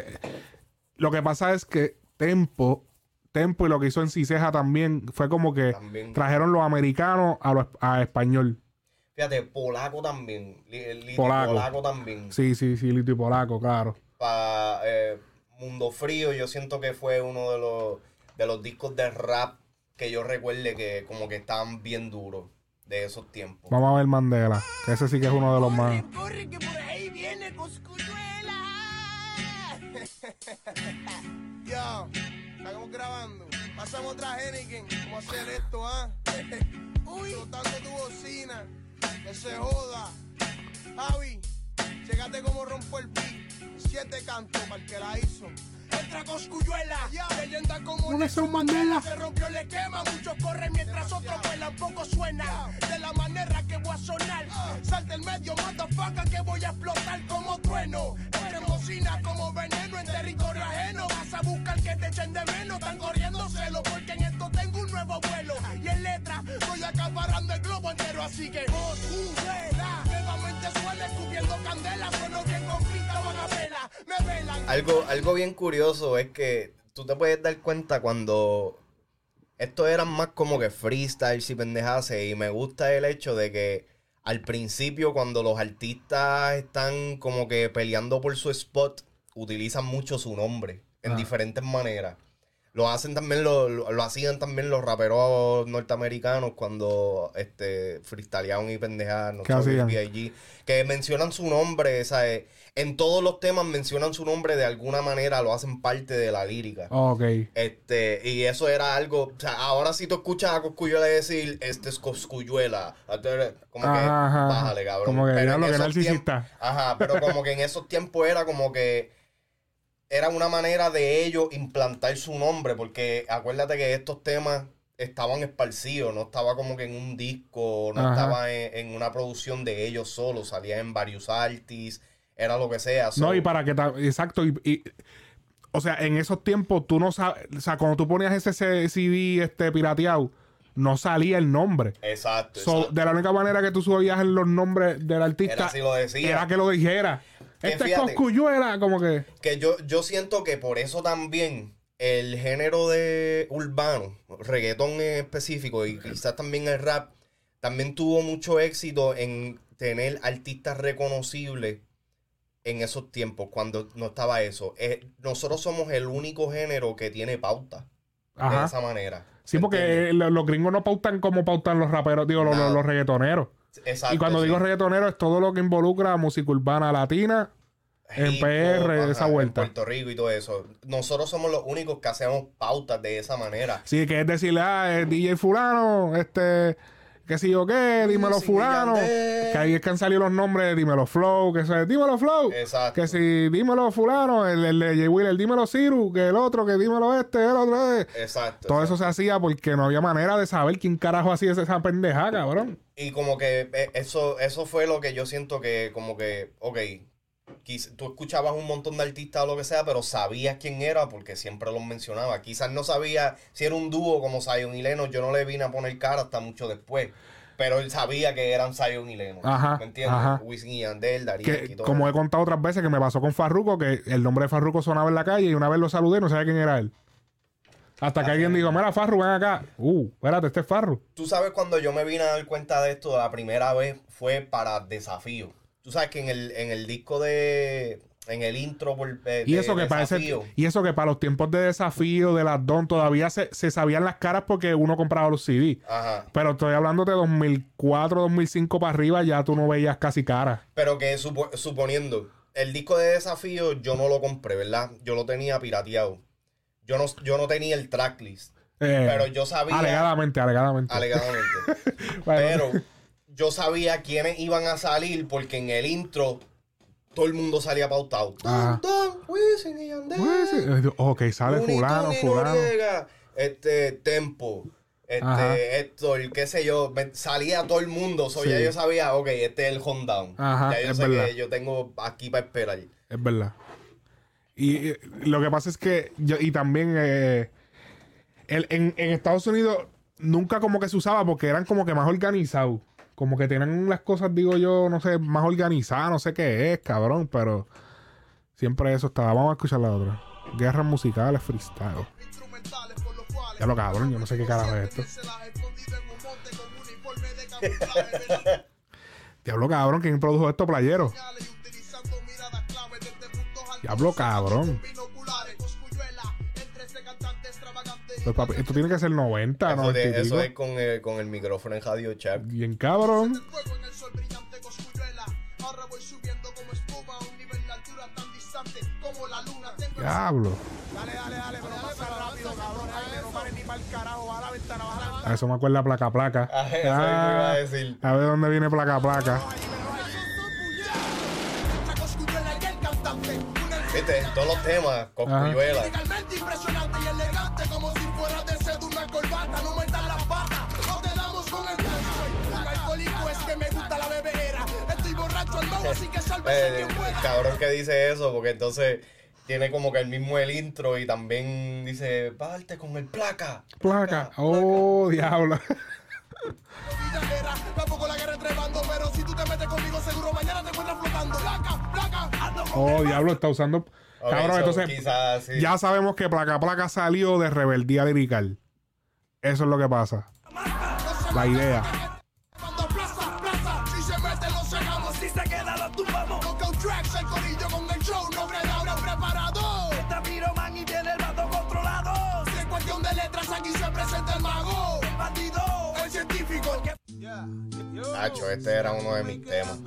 Lo que pasa es que Tempo, Tempo y lo que hizo en Ciseja también fue como que También. trajeron los americanos a, los, a español. Fíjate, Polaco también, Polaco. Polaco, también. Sí, sí, sí, Lito y Polaco, claro. para eh, Mundo Frío, yo siento que fue uno de los, de los discos de rap que yo recuerde que como que estaban bien duros de esos tiempos. Vamos a ver Mandela, que ese sí que es uno de los más. Corre que por ahí viene Coscuyuela. Estamos grabando. Pasamos otra Henneken. ¿Cómo hacer esto, ah? Uy, tu bocina. Que se joda. Javi, llegate como rompo el beat. Siete cantos para el que la hizo. Entra Coscuyuela, leyenda como Nelson Mandela. Se rompió el esquema, muchos corren mientras otros vuelan, poco suena. De la manera que voy a sonar. Sal del medio, motherfucker, que voy a explotar como trueno. Bocina como veneno en territorio ajeno. Vas a buscar que te echen de menos. Están corriendo celo porque en esto tengo un nuevo vuelo. Y en letra, estoy acaparando el globo entero. Así que, Coscuyuela, nuevamente suele escupiendo candela. Sueno bien con van a vela. Me velan. Algo, algo bien curioso es que tú te puedes dar cuenta cuando estos eran más como que freestyles y pendejase y me gusta el hecho de que al principio cuando los artistas están como que peleando por su spot utilizan mucho su nombre en Ah. diferentes maneras. Lo hacen también, lo, lo, lo hacían también los raperos norteamericanos cuando este freestyleaban y pendejaban, no que mencionan su nombre, ¿sabes? En todos los temas mencionan su nombre de alguna manera, lo hacen parte de la lírica. Ok. Este, y eso era algo, o sea, ahora si tú escuchas a Coscuyuela decir, este es Coscuyuela, como que, Ajá, ajá. bájale, cabrón. Como que, Pero diablo, en que narcisista. Ajá, pero como que en esos tiempos era como que era una manera de ellos implantar su nombre, porque acuérdate que estos temas estaban esparcidos, no estaba como que en un disco, no Ajá. estaba en, en una producción de ellos solos, salía en varios artists, era lo que sea. No, y para que... Exacto. Y, y- o sea, en esos tiempos tú no sabes... O sea, cuando tú ponías ese CD este, pirateado, no salía el nombre. Exacto, So, exacto. de la única manera que tú subías los nombres del artista Era si lo decía. era que lo dijera. Este es fíjate. Coscuyuela, como que... Que yo, yo siento que por eso también el género de urbano, reggaetón en específico y quizás también el rap, también tuvo mucho éxito en tener artistas reconocibles en esos tiempos, cuando no estaba eso. Eh, nosotros somos el único género que tiene pauta de esa manera. Sí, porque eh, lo- los gringos no pautan como pautan los raperos, digo, los- los reggaetoneros. Exacto, y cuando sí. digo reggaetonero es todo lo que involucra música urbana latina en PR, ajá, esa en vuelta. Puerto Rico y todo eso. Nosotros somos los únicos que hacemos pautas de esa manera. Sí, que es decirle, ah, eh, DJ fulano, este, qué sé yo qué, dímelo y fulano. Que ahí es que han salido los nombres, dímelo flow, que se, dímelo flow. Exacto. Que si dímelo fulano, el, el de J. Will, el dímelo Ciru, que el otro, que dímelo este, el otro. eh. Exacto. Todo exacto. eso se hacía porque no había manera de saber quién carajo hacía esa pendeja, cabrón. Y como que eh, eso, eso fue lo que yo siento que, como que, ok, quiz- tú escuchabas un montón de artistas o lo que sea, pero sabías quién era porque siempre los mencionaba. Quizás no sabía si era un dúo como Zion y Leno, yo no le vine a poner cara hasta mucho después. Pero él sabía que eran Zion y Leno. Ajá, ¿Me entiendes? ajá. Wisin y Yandel, Darío Que, y todo. como he contado otras veces que me pasó con Farruko, que el nombre de Farruko sonaba en la calle y una vez lo saludé y no sabía quién era él. Hasta que alguien dijo, mira, Farru, ven acá. Uh, espérate, este es Farru. Tú sabes cuando yo me vine a dar cuenta de esto la primera vez fue para Desafío. Tú sabes que en el, en el disco de... En el intro por, eh, Y de eso que parece, Desafío, y eso que para los tiempos de desafío de las Don todavía se, se sabían las caras porque uno compraba los CD. Ajá. Pero estoy hablando de 2004, 2005 para arriba, ya tú no veías casi caras. Pero que supo- suponiendo, el disco de desafío yo no lo compré, ¿verdad? Yo lo tenía pirateado. Yo no, yo no tenía el tracklist. Eh, Pero yo sabía. Alegadamente, alegadamente. Alegadamente. Bueno, pero yo sabía quiénes iban a salir porque en el intro todo el mundo salía pautado. Wisin y Yandel, eh, ok, sale fulano, fulano. Noriega, este, Tempo, este, Héctor, qué sé yo, me- salía todo el mundo, so, ya yo sabía, ok, este es el. Ajá, ya yo sé verdad. que yo tengo aquí para esperar. Es verdad. Y eh, lo que pasa es que, yo- y también eh, el- en, Estados Unidos nunca como que se usaba porque eran como que más organizados. Como que tenían las cosas, digo yo, no sé, más organizadas, no sé qué es, cabrón, pero siempre eso estaba. Vamos a escuchar la otra. Guerras musicales freestyle. Ya lo cabrón, yo no sé qué carajo es esto. Diablo cabrón, ¿quién produjo esto, playero? Extravagante y Pues, papi, esto tiene que ser 90, Eso, ¿no? de- eso es con el, con el micrófono en Radio Chat. Bien cabrón. Diablo. Dale, dale, dale, pero pasa rápido, cabrón. Ay, que no pare ni para el carajo. Baja la ventana, baja la ventana. A eso me acuerda placa placa. Ah, eso iba a decir. a ver dónde viene placa placa. Esa cosculluela y el cantante. Viste, todos los temas, Coscuyuela. Legalmente impresionante y elegante como si fuera de ser una corbata, no metan las patas, no te damos con el gancho. Un alcohólico es que me gusta la bebera, estoy borracho al nuevo, así que sálvese Eh, quien pueda. cabrón que dice eso, porque entonces tiene como que el mismo el intro y también dice, parte con el placa. Placa. Oh, diablo. Placa, con Oh, diablo, está usando. Ok, Cabrón, so, entonces. quizás sí. Ya sabemos que placa placa salió de rebeldía lirical. Eso es lo que pasa. La idea. Cuando plaza, plaza, si se mete lo sacamos, si se queda lo tumbamos. Con tracks, el corillo con el show, no Nacho, este era uno de mis temas.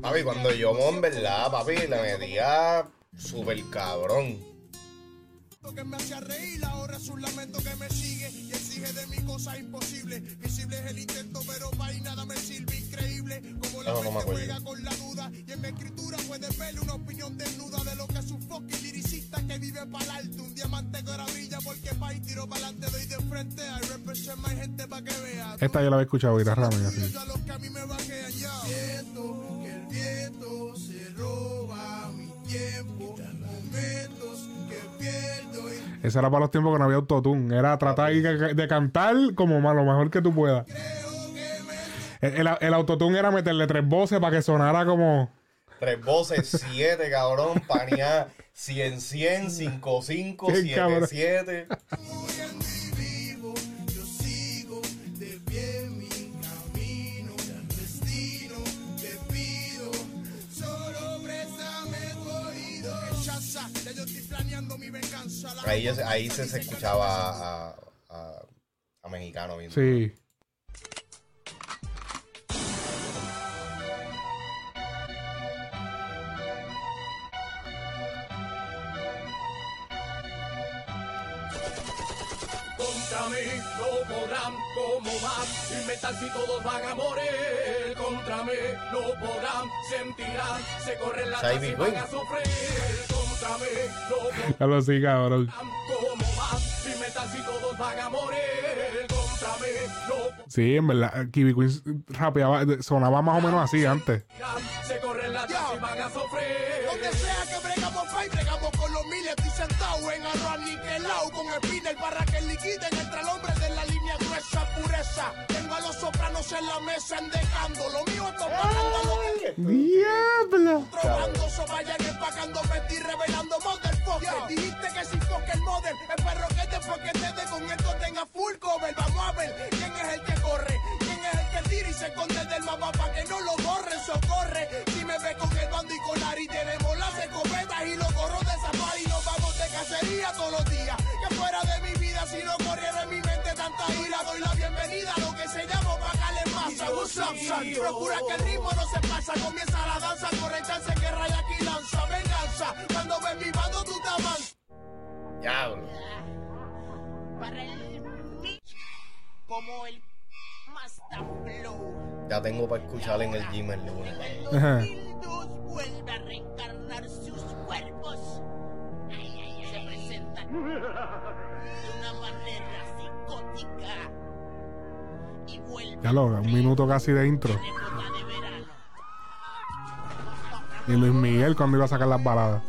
Papi, cuando yo en verdad, papi, le metía súper cabrón. que me hacía reír, ahora es un lamento que me sigue y exige de mí cosas imposibles. Visible es el intento, pero para nada me sirve increíble. Como la No, no me mente acuerdo. juega con la duda y en mi escritura puedes ver una opinión desnuda de lo que es un fucking liricista que vive para el alto. Un diamante que ahora brilla porque pa' y tiro para adelante, doy de frente. I represent my gente pa' que vea. Esta yo la había escuchado ahorita, Rami, Tuyo, así. yo a los que a mí me vaquean ya. Siento Ese era para los tiempos que no había autotune. Era tratar de, de cantar como más, lo mejor que tú puedas. El, el, el autotune era meterle tres voces para que sonara como. Tres voces, siete, cabrón, panía 100, 100, 5, 5, Qué 7, cabrón. 7. Ahí, hago ahí se, se escuchaba a, a, a mexicano bien. Sí. Contra mí no podrán como más inventar si todos van a morir. Contra mí no podrán, sentirán, se corren las y van a sufrir. Ya lo sí, cabrón. Sí, en verdad, Kiwi Queen rapeaba, sonaba más o menos así antes. se corren las y van a sufrir. Donde sea que bregamos fay, bregamos con los miles. Estoy sentado en arroz niquelao con spinner para que liquiden entre el hombre de la línea gruesa, pureza. En la mesa endecando. Lo mío es que ¡Diablo! Trabajando, so vayan empacando, metí revelando motherfucker. Dijiste que si fuck el model, espero que te que te dé con esto tenga full cover. Vamos a ver quién es el que corre, quién es el que tira y se esconde del mapa para que no lo borre, socorre. Si me ve con el bando y con Ari, tenemos las escopetas y los gorros de safari. Nos vamos de cacería todos los días. Que fuera de mi vida, si no corriera en mi mente tanta ira, doy la bienvenida a lo que se llama Bacale Masa. What's up, son? Procura que el ritmo no se pasa, comienza la danza, corre chance que raya aquí lanza, venganza. Cuando ves mi bando, tú te avanzas. Diablo. para el como el Master Flow. Ya tengo para escuchar en el gym el lunes. El Ajá. 2002 vuelve a reencarnar sus cuerpos. Ay, ay, ay, se presentan de una manera psicótica. Ya lo, un minuto casi de intro. Y Luis Miguel cuando iba a sacar las baladas.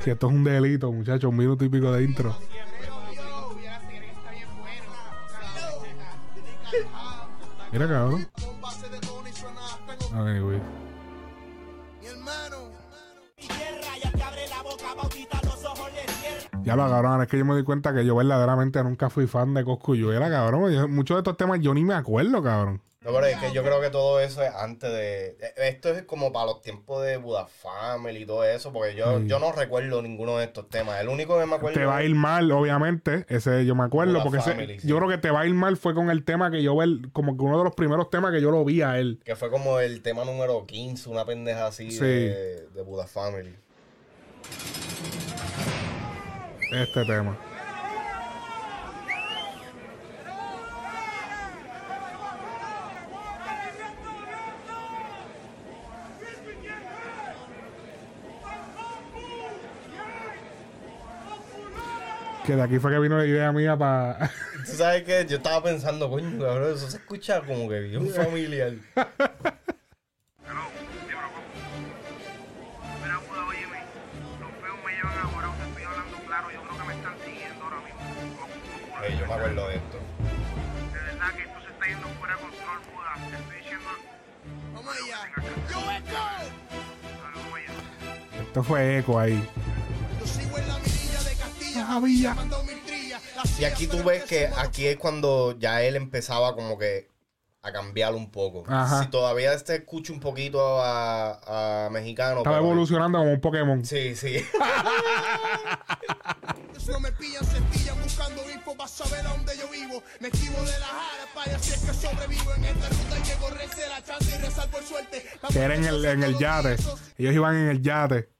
Si esto es un delito, muchachos, un minuto y pico de intro. Mira, cabrón. Con Ya lo cabrón, es que yo me di cuenta que yo verdaderamente nunca fui fan de Coscuyuela, cabrón. Yo- muchos de estos temas yo ni me acuerdo, cabrón. No, pero es que yo creo que todo eso es antes de. Esto es como para los tiempos de Buda Family y todo eso, porque yo, Sí. yo no recuerdo ninguno de estos temas. El único que me acuerdo. Te va a ir mal, obviamente. Ese yo me acuerdo, Buda porque ese- Family, sí. yo creo que te va a ir mal fue con el tema que yo ver, como que uno de los primeros temas que yo lo vi a él. Que fue como el tema número 15, una pendeja así Sí. de, de Buda Family. Este tema. Que de aquí fue que vino la idea mía para. ¿Tú sabes qué? Yo estaba pensando, coño, cabrón, eso se escucha como que bien familiar. La Y aquí tú ves que aquí es cuando ya él empezaba como que a cambiar un poco. Ajá. Si todavía este escucha un poquito a, a mexicano. Estaba pero- evolucionando como un Pokémon. Sí, sí. Ellos no me pillan, se pillan buscando info para saber a dónde yo vivo. Me esquivo de la jara para así es que sobrevivo en esta ruta hay que correrse la chance y rezar por suerte. La Que era en el, en el yate. Ellos iban en el yate.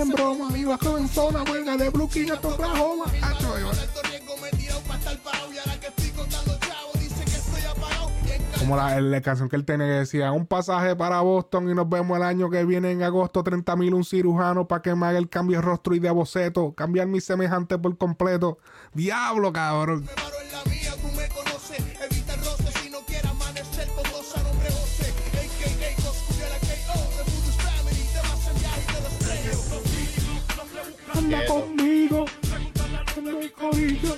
En broma, en zona, huelga de hasta Oklahoma. En Como la, canción que él tenía que decía, un pasaje para Boston y nos vemos el año que viene en agosto, 30 mil un cirujano para que me haga el cambio de rostro y de boceto, cambiar mi semejante por completo. Diablo, cabrón. Anda conmigo. Anda mi corillo.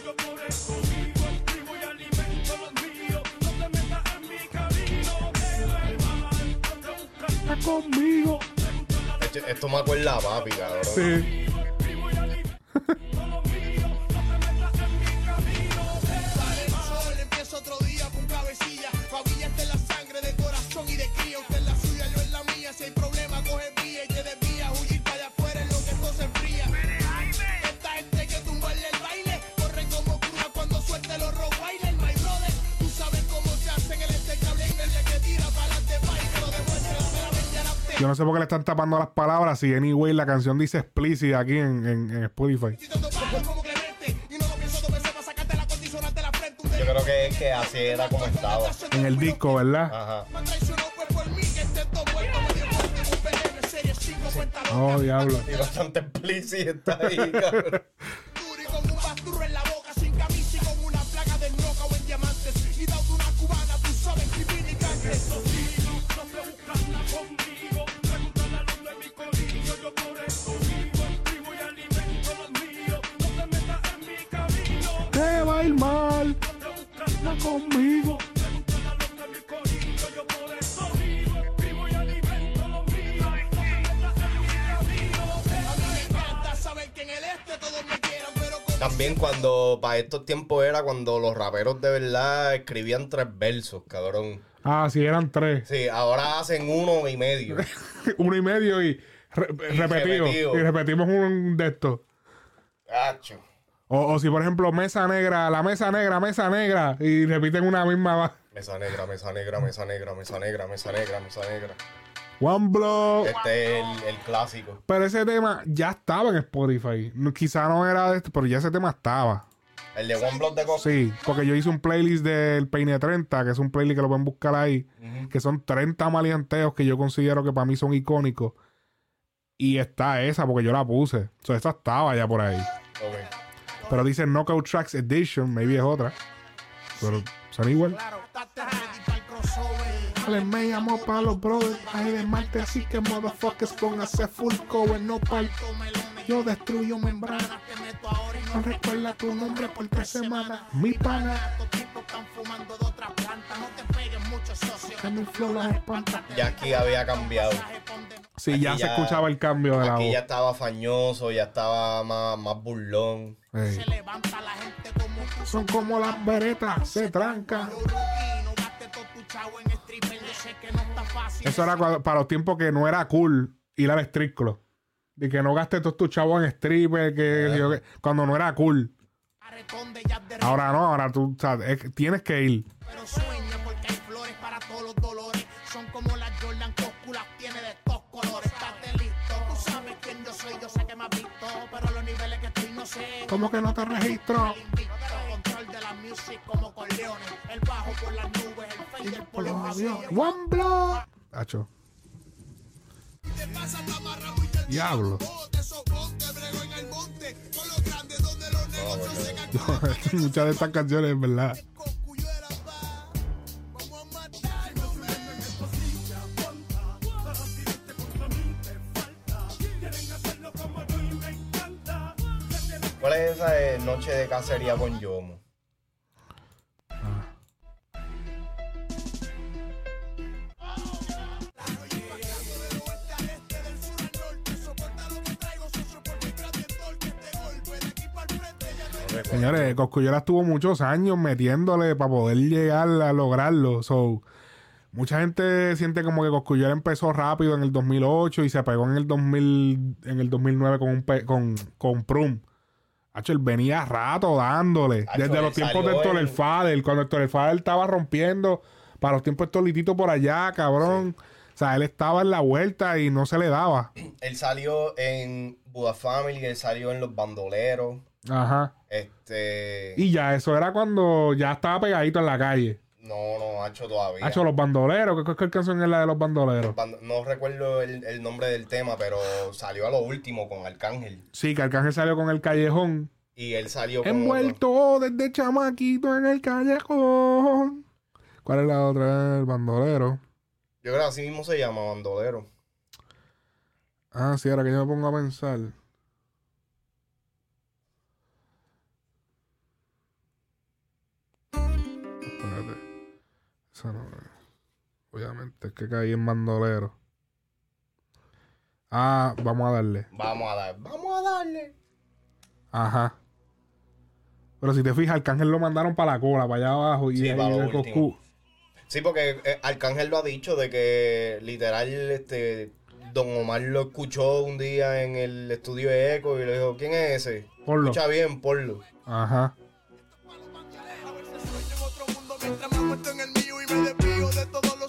Anda conmigo. Esto, me acuerda papi, cabrón. Sí. Yo no sé por qué le están tapando las palabras. Si anyway la canción dice explicit aquí en, en, en Spotify. Yo creo que, que así era como estaba. En el disco, ¿verdad? Ajá. Oh, diablo. Y bastante explícita ahí, cabrón. me quieran, pero con También cuando, para estos tiempos era cuando los raperos de verdad escribían tres versos, cabrón. Ah, sí, eran tres. Sí, ahora hacen uno y medio. Uno y medio y, re- repetido. repetido. Y repetimos un de estos. O, o si, por ejemplo, mesa negra, la mesa negra, mesa negra. Y repiten una misma. Mesa negra, mesa negra, mesa negra, mesa negra, mesa negra, mesa negra. One block. Este es el, el clásico. Pero ese tema ya estaba en Spotify. No- Quizá no era de este, pero ya ese tema estaba. El de One Block de Coco. Sí, porque yo hice un playlist del Peine 30, que es un playlist que lo pueden buscar ahí, que son 30 maleanteos que yo considero que para mí son icónicos. Y está esa, porque yo la puse. O sea, esa estaba ya por ahí. Ok. Pero dice Knockout Tracks Edition, maybe es otra. Pero son igual. me llamó para los brothers. Ahí de Marte, así que motherfuckers póngase full cover, no pal. Yo destruyo membrana. Te meto ahora y No recuerda tu nombre por tres semanas. Mi pana, estos tipos están fumando de otra planta. No te peguen mucho, socio. que mi flow las espanta. Ya aquí había cambiado. Sí, ya Aquí se escuchaba el cambio de la Aquí voz. ya estaba fañoso, ya estaba más, más burlón. Se levanta la gente como tú. Son como las veretas, se trancan. Eso era para los tiempos que no era cool ir al street club. De que no gastes todos tus chavos en stripper, que, yo que- cuando no era cool. Ahora no, ahora tú sabes, es que tienes que ir. pero sueña porque hay flores para todos los dolores. Son como las Jordan Coscu, las tiene de estos colores. Estate listo, tú sabes quién yo soy, yo sé que me has visto, pero los niveles que estoy no sé. ¿Cómo que no te registro? El invicto, control de la music como Corleone. El bajo por las nubes, el fader por los aviones. One block. Hacho. Diablo. Muchas de estas canciones, en verdad. ¿Cuál es esa de Noche de Cacería con Yomo? Señores, Cosculluela estuvo muchos años metiéndole para poder llegar a lograrlo. So, mucha gente siente como que Cosculluela empezó rápido en el 2008 y se pegó en el 2000, en el 2009 con un pe- con, con Prum. Hacho, él venía rato dándole. Hacho, desde los tiempos de Héctor el Fader, cuando Héctor el Fader estaba rompiendo, para los tiempos de Tolitito por allá, cabrón. O sea, él estaba en la vuelta y no se le daba. Él salió en Buda Family, él salió en Los Bandoleros. Ajá. Este. Y ya, eso era cuando ya estaba pegadito en la calle. No, no, Hacho todavía. Hacho, los bandoleros. ¿Qué, qué canción es la de los bandoleros? Band- No recuerdo el, el nombre del tema, pero salió a lo último con Arcángel. Sí, que Arcángel salió con el callejón. Y él salió con. Envuelto desde chamaquito en el callejón. ¿Cuál es la otra? El bandolero. Yo creo que así mismo se llama Bandolero. Ah, sí, ahora que yo me pongo a pensar. No. Obviamente, es que caí en bandolero. Ah, vamos a darle. Vamos a dar. Vamos a darle. Ajá. Pero si te fijas, Arcángel lo mandaron para la cola, para allá abajo. Y Sí, ahí para lo último. Sí, porque eh, Arcángel lo ha dicho de que literal este Don Omar lo escuchó un día en el estudio de Eco y le dijo, ¿quién es ese? Ponlo. Escucha bien, ponlo. Ajá.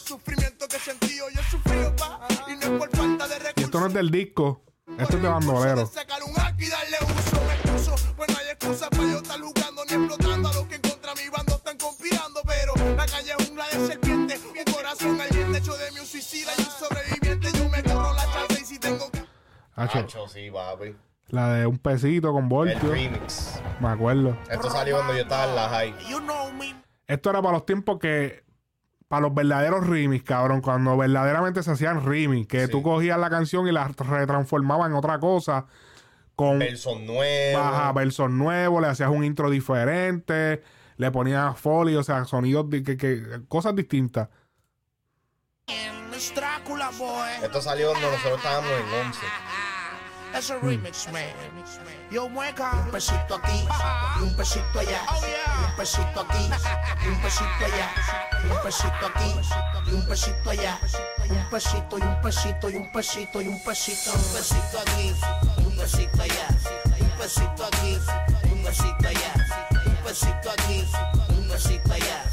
El de sufrimientos que he sentido. Yo he sufrido, pa, y no es por falta es del disco. Esto es de bandolero. Sacar un arco y darle uso, me excuso. Pues no hay excusa para yo estar jugando ni explotando a los que en contra mi bando están conspirando. Pero la calle es jungla de serpiente, un corazón ardiente hecho de mi un suicida y un sobreviviente. Yo me corro la chance y si tengo que Hacho, Hacho, sí, papi. la de un pesito con El voltio. remix. Me acuerdo. Esto salió cuando yo estaba en la high. You know me. Esto era para los tiempos que. Para los verdaderos remix, cabrón. Cuando verdaderamente se hacían remix. Que Sí. tú cogías la canción y la retransformabas en otra cosa. Con Versos nuevos. baja versos nuevos, le hacías un intro diferente. Le ponías foley, o sea, sonidos. que, que- cosas distintas. Esto salió cuando nosotros estábamos en 11. Es un hmm. remix, man. Yo, mueca. Un pesito aquí oh, y un pesito allá. Un pesito aquí y un pesito allá. Un pesito aquí y un pesito allá. Un pesito y un pesito y un pesito y un pesito. Un pesito aquí y un pesito allá. Un pesito aquí y un pesito allá. Un pesito aquí y un pesito allá.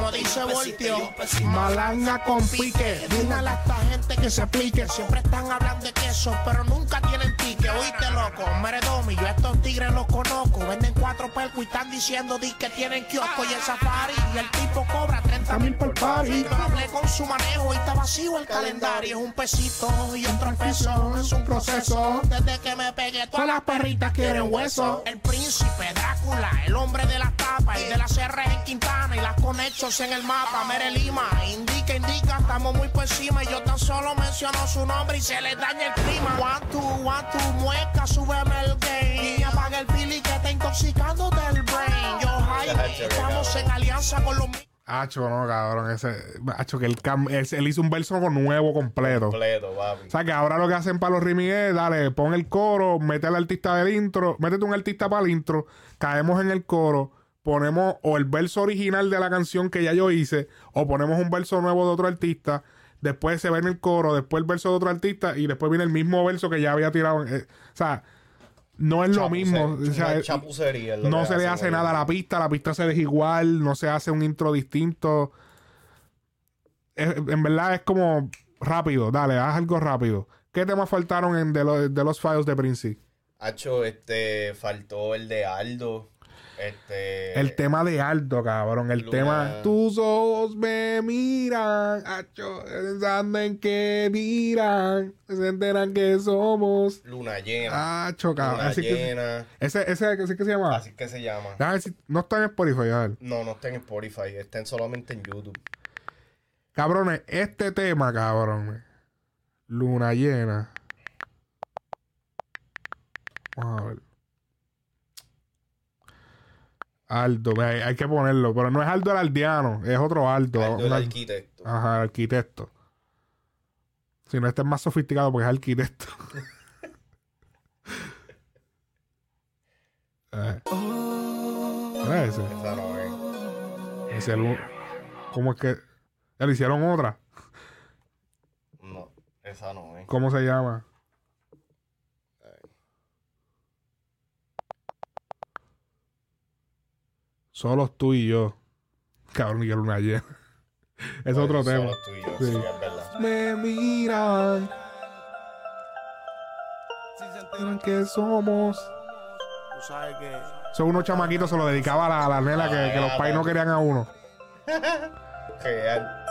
Como dice Voltio, malanga con pique. Dígale a esta gente que se aplique. Siempre están hablando de queso, pero nunca tienen pique. Oíste, loco, Meredomi, yo a estos tigres los conozco. Venden cuatro percos y están diciendo di que tienen kiosco y el safari. Y el tipo cobra 30 mil por party. Pero hablé con su manejo y está vacío el calendario. Es un pesito y otro peso. Es un proceso. Desde que me pegué, todas las perritas quieren hueso. El príncipe Drácula, el hombre de las tapas y de las R en Quintana y las conexos en el mapa. Mere Lima, indica, indica, estamos muy por encima. Y yo tan solo menciono su nombre y se le daña el clima. One, two, one, two, mueca, súbeme el game. Y apaga el pili que está intoxicando del brain. Yo, Jaime, estamos en alianza con los Hacho, no, cabrón. Ese. Hacho, que él, cam- ese- él hizo un verso nuevo completo. Completo, papi. O sea que ahora lo que hacen para los remix es, dale, pon el coro, mete al artista del intro, métete un artista para el intro, caemos en el coro, ponemos o el verso original de la canción que ya yo hice, o ponemos un verso nuevo de otro artista, después se ve en el coro, después el verso de otro artista, y después viene el mismo verso que ya había tirado. eh, o sea, no es lo mismo. O sea, eh, es lo no se le hace nada a la pista, la pista se deja igual, no se hace un intro distinto. Es- en verdad es como rápido, dale, haz algo rápido. ¿Qué temas faltaron en de, lo- de los files de Prince? Hacho, este, faltó el de Aldo. Este. El tema de Aldo, cabrón. El Luna. tema Tus ojos me miran, acho, pensando en qué dirán, se enteran que somos. Luna llena. Acho, cabrón. Luna Así que, llena. ese, ese, ese que se llama. Así que se llama. Si- no está en Spotify, a ver. No, no está en Spotify, está en- solamente en YouTube. Cabrones, este tema, cabrón. Luna llena. Vamos a ver. Aldo, hay, hay que ponerlo, pero no es Aldo el aldeano, es otro Aldo. Aldo el arquitecto. Ajá, arquitecto. Si no, este es más sofisticado porque es arquitecto. Eh. Ese. Esa no es. Ese el ¿Cómo es que? Ya le hicieron otra. No, esa no es. ¿Cómo se llama? Solos tú y yo. Cabrón, y que luna llena. Es otro Solo tema. tú y yo, Sí. sí, es verdad. Me miran. Miran que somos. Tú sabes que. Son unos chamaquitos, se lo dedicaba a la, a la nena que, que los pais no querían a uno. Real.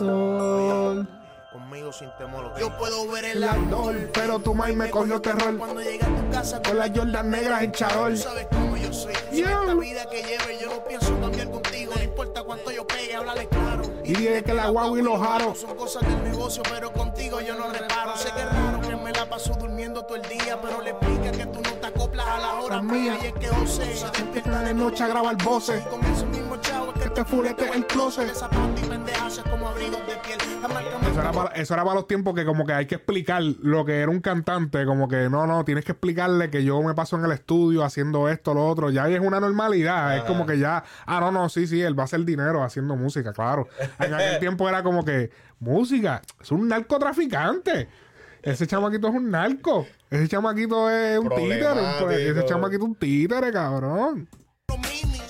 Sol. Conmigo sin temor. Yo puedo ver el ardor, pero tu maíz me cogió terror. Cuando llegue a tu casa Con las Jordan negras en charol. Tú sabes cómo soy. Yo. Esta vida que lleve, yo no pienso cambiar contigo. No importa cuánto yo pegue, háblale claro. Y dije que la guagua y los jaros. Son cosas del negocio, pero contigo yo no reparo. Sé que es raro que me la paso durmiendo todo el día, pero le explica que tú no te acoplas a las horas mías. Y es que José se despierta de noche a grabar voces. comienza el mismo chavo que te fulete el closet. De zapatos y pendejas como abrigos de piel. La marca más Eso era, para, eso era para los tiempos que como que hay que explicar lo que era un cantante, como que no, no, tienes que explicarle que yo me paso en el estudio haciendo esto, lo otro, ya es una normalidad, es como que ya, ah, no, no, sí, sí, él va a hacer dinero haciendo música, claro. En aquel tiempo era como que, música, es un narcotraficante. Ese chamaquito es un narco. Ese chamaquito es un títere. un- ese chamaquito es un títere, cabrón.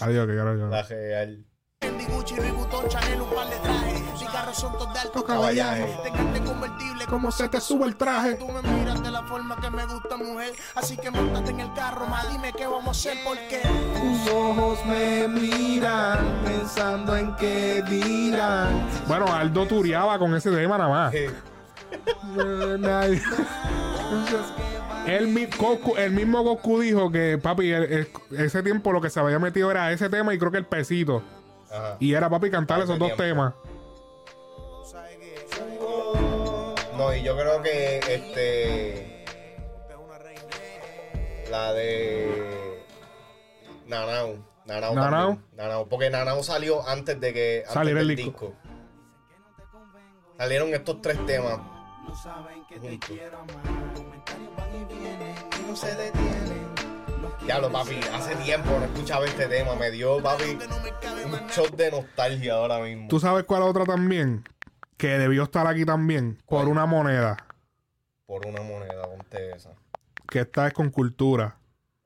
Adiós, que quiero yo. La real. Fendi, Gucci, Louis Vuitton, Chanel, un par de trajes. Música carros son todos de alto Caballaje. caballaje. Tengarte convertible Como se te sube el traje. Tú me miras de la forma que me gusta, mujer. Así que montate en el carro, más dime qué vamos a hacer, porque Tus ojos me miran pensando en qué dirán. Bueno, Aldo turiaba con ese tema nada más. Nadie- el, mi- Goku- el mismo Goku dijo que, papi, el- el- ese tiempo lo que se había metido era ese tema y creo que el pesito. Ajá. Y era, papi, cantar esos dos tiempo. temas. No, y yo creo que este. La de. Nanau. Nanau. Nanau. también. Nanau. Porque Nanau salió antes de que. Saliera el disco. disco. Salieron estos tres temas. juntos. No se detienen. Diablo, papi, hace tiempo no escuchaba este tema. Me dio, papi, un shot de nostalgia ahora mismo. ¿Tú sabes cuál otra también? Que debió estar aquí también. Por una moneda. Por una moneda, ponte esa. Que esta es con cultura.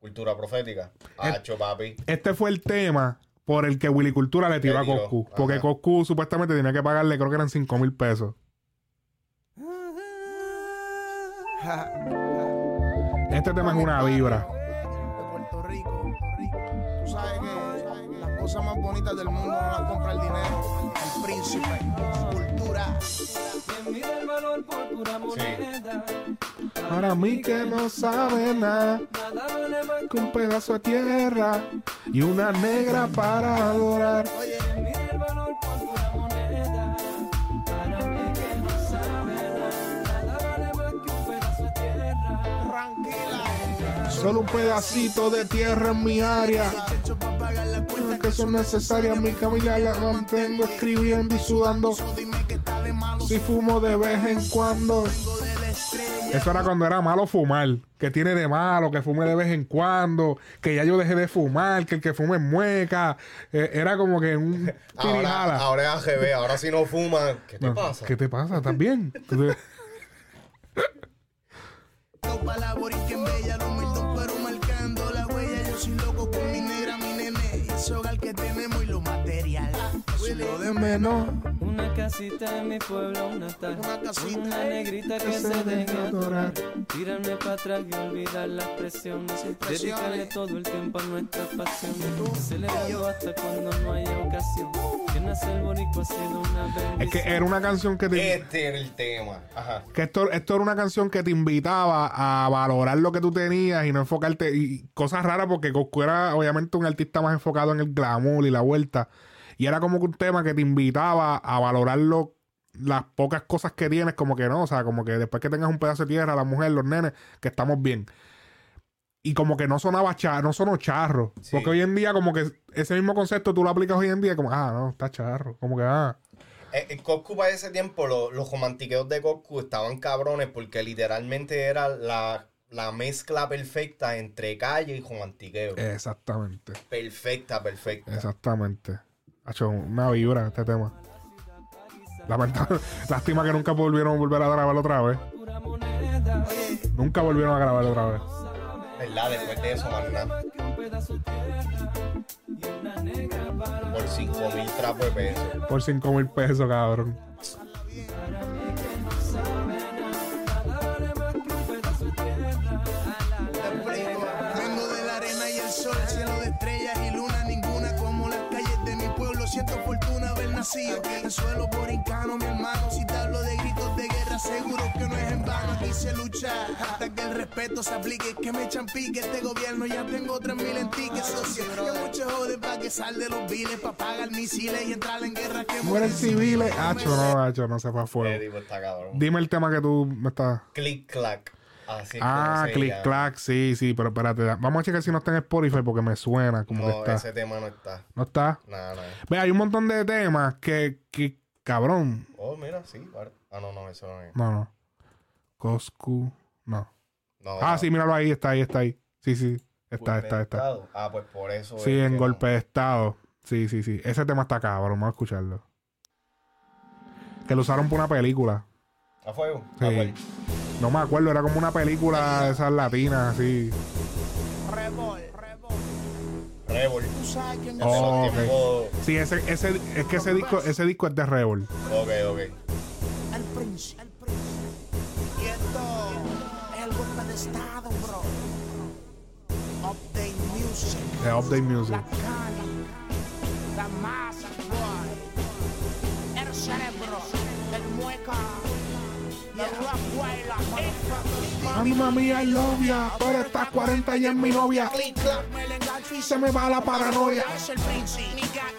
Cultura profética. Hacho, papi. Este fue el tema por el que Willy Cultura le tiró a Coscu. ajá. Porque Coscu supuestamente tenía que pagarle, creo que eran 5 mil pesos. Este tema es una vibra. Tú sabes que las cosas más bonitas del mundo no las compra el dinero. El príncipe, cultura. Para mí que no sabe nada, que un pedazo de tierra y una negra para adorar. Tranquila. Solo un pedacito de tierra en mi área. Que son necesarias, mi familia la mantengo escribiendo y sudando. Dime que está de malo. Si fumo de vez en cuando. Eso era cuando era malo fumar. Que tiene de malo, que fume de vez en cuando. Que ya yo dejé de fumar, que el que fume es mueca. Eh, era como que un Ahora, ahora es AGB, ahora si no fuma, ¿qué te No, pasa? ¿Qué te pasa? ¿Estás bien? lo de menos. Una casita en mi pueblo, una tal. Una casita, Una negrita que que se se deje deje adorar. adorar. Tirarme para atrás y olvidar las presiones. presiones. Dedicarle todo el tiempo a nuestra pasión. Celebrando hasta cuando no haya ocasión. Que nace el boricua ha sido una bendición. Es que era una canción que te. Este era el tema. Ajá. Que esto, esto era una canción que te invitaba a valorar lo que tú tenías y no enfocarte. Y cosas raras porque Coscu era obviamente un artista más enfocado en el glamour y la vuelta. Y era como que un tema que te invitaba a valorar lo- las pocas cosas que tienes, como que no. O sea, como que después que tengas un pedazo de tierra, la mujer, los nenes, que estamos bien. Y como que no sonaba charro, no sonó charro. Sí. Porque hoy en día, como que ese mismo concepto tú lo aplicas hoy en día, como, ah, no, está charro. Como que, ah. Eh, eh, Coscu para ese tiempo, lo- los romantiqueos de Coscu estaban cabrones porque literalmente era la, la mezcla perfecta entre calle y romantiqueo. Exactamente. Perfecta, perfecta. Exactamente. Ha hecho una vibra este tema. Lástima que nunca volvieron a volver a grabarlo otra vez. Nunca volvieron a grabarlo otra vez. ¿Verdad? Después de eso, más nada. Por 5 mil trapos de peso. Por 5 mil pesos, cabrón. Nacido en suelo borincano, mi hermano. Si te hablo de gritos de guerra, seguro que no es en vano. Aquí se lucha hasta que el respeto se aplique. Que me echan pique este gobierno, ya tengo tres mil en tickets, socio. Que mucho jode pa' que sal de los viles, pa' pagar misiles y entrar en guerra. Que Mueren civiles. Hacho, no, hacho, no se fue a fuego. Dime el tema que tú me estás. Click clack. Así Ah, click clack, sí, sí, pero espérate. Vamos a checar si no está en Spotify porque me suena como que No, está. ese tema no está. ¿No está? Nada, nada. Ve, hay un montón de temas que, que cabrón. Oh, mira, sí. Ah, no, no, eso no es. No, no. Coscu, no. No, Ah, no. sí, míralo ahí, está ahí, está ahí. Sí, sí, está, Golpe está, está. estado. Ah, pues por eso. Sí, es en que golpe no. de estado. Sí, sí, sí. Ese tema está cabrón, vamos a escucharlo. Que lo usaron por una película. ¿A fuego? Sí. Ah. No me acuerdo, era como una película de esas latinas, así. Rebol, rebol. Rebol. Tú sabes quién Oh, los ok. tiempos. Sí, ese, ese, es que ese disco, ese disco es de Rebel. Ok, ok. El príncipe. El príncipe. Y esto es el golpe de estado, bro. Update music. De Update Music. La cana. La masa, boy. El cerebro. El mueca. El rock guayla. Mami, I love ya. Pero estás 40 y es mi novia. Y Se me va la paranoia. Es el.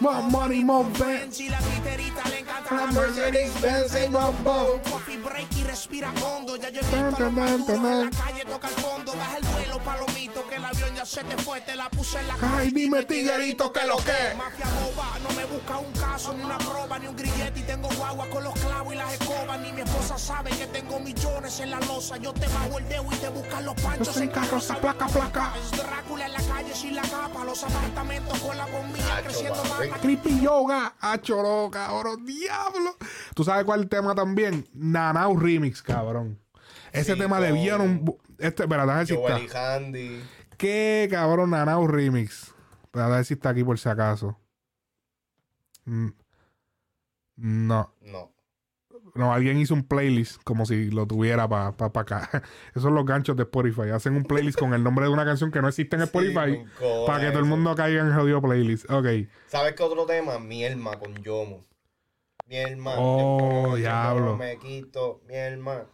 More money, more. Ya tan, La calle toca el fondo. Baja el vuelo, palomito. Que el avión ya se te fue. La puse en la Ay, dime, tiguerito, que lo que. Mafia boba, no me busca un caso, ni una prueba, ni un grillete. Y tengo guagua con los clavos y las escobas. Ni mi esposa sabe que tengo millones en la losa. Yo te bajo el dedo y te buscan los panchos en carroza, placa, placa. Drácula en la calle sin la capa. Los apartamentos con la bombilla creciendo más. Creepy Yoga. Acho, loca, cabrón. Diablo. ¿Tú sabes cuál es el tema también? Nanau Remix, cabrón. Ese Sí, tema con- debieron. Este, espera, déjame si Joel Handy. ¿Qué cabrón Nanau Remix? Espera, a ver si está aquí por si acaso. Mm. No. No. Alguien hizo un playlist como si lo tuviera para pa, pa acá. Esos son los ganchos de Spotify. Hacen un playlist con el nombre de una canción que no existe en Spotify encojona para que todo el mundo caiga en el jodido playlist. Ok. ¿Sabes qué otro tema? Mielma con Yomo. Mielma. Oh, diablo. me quito. Mielma.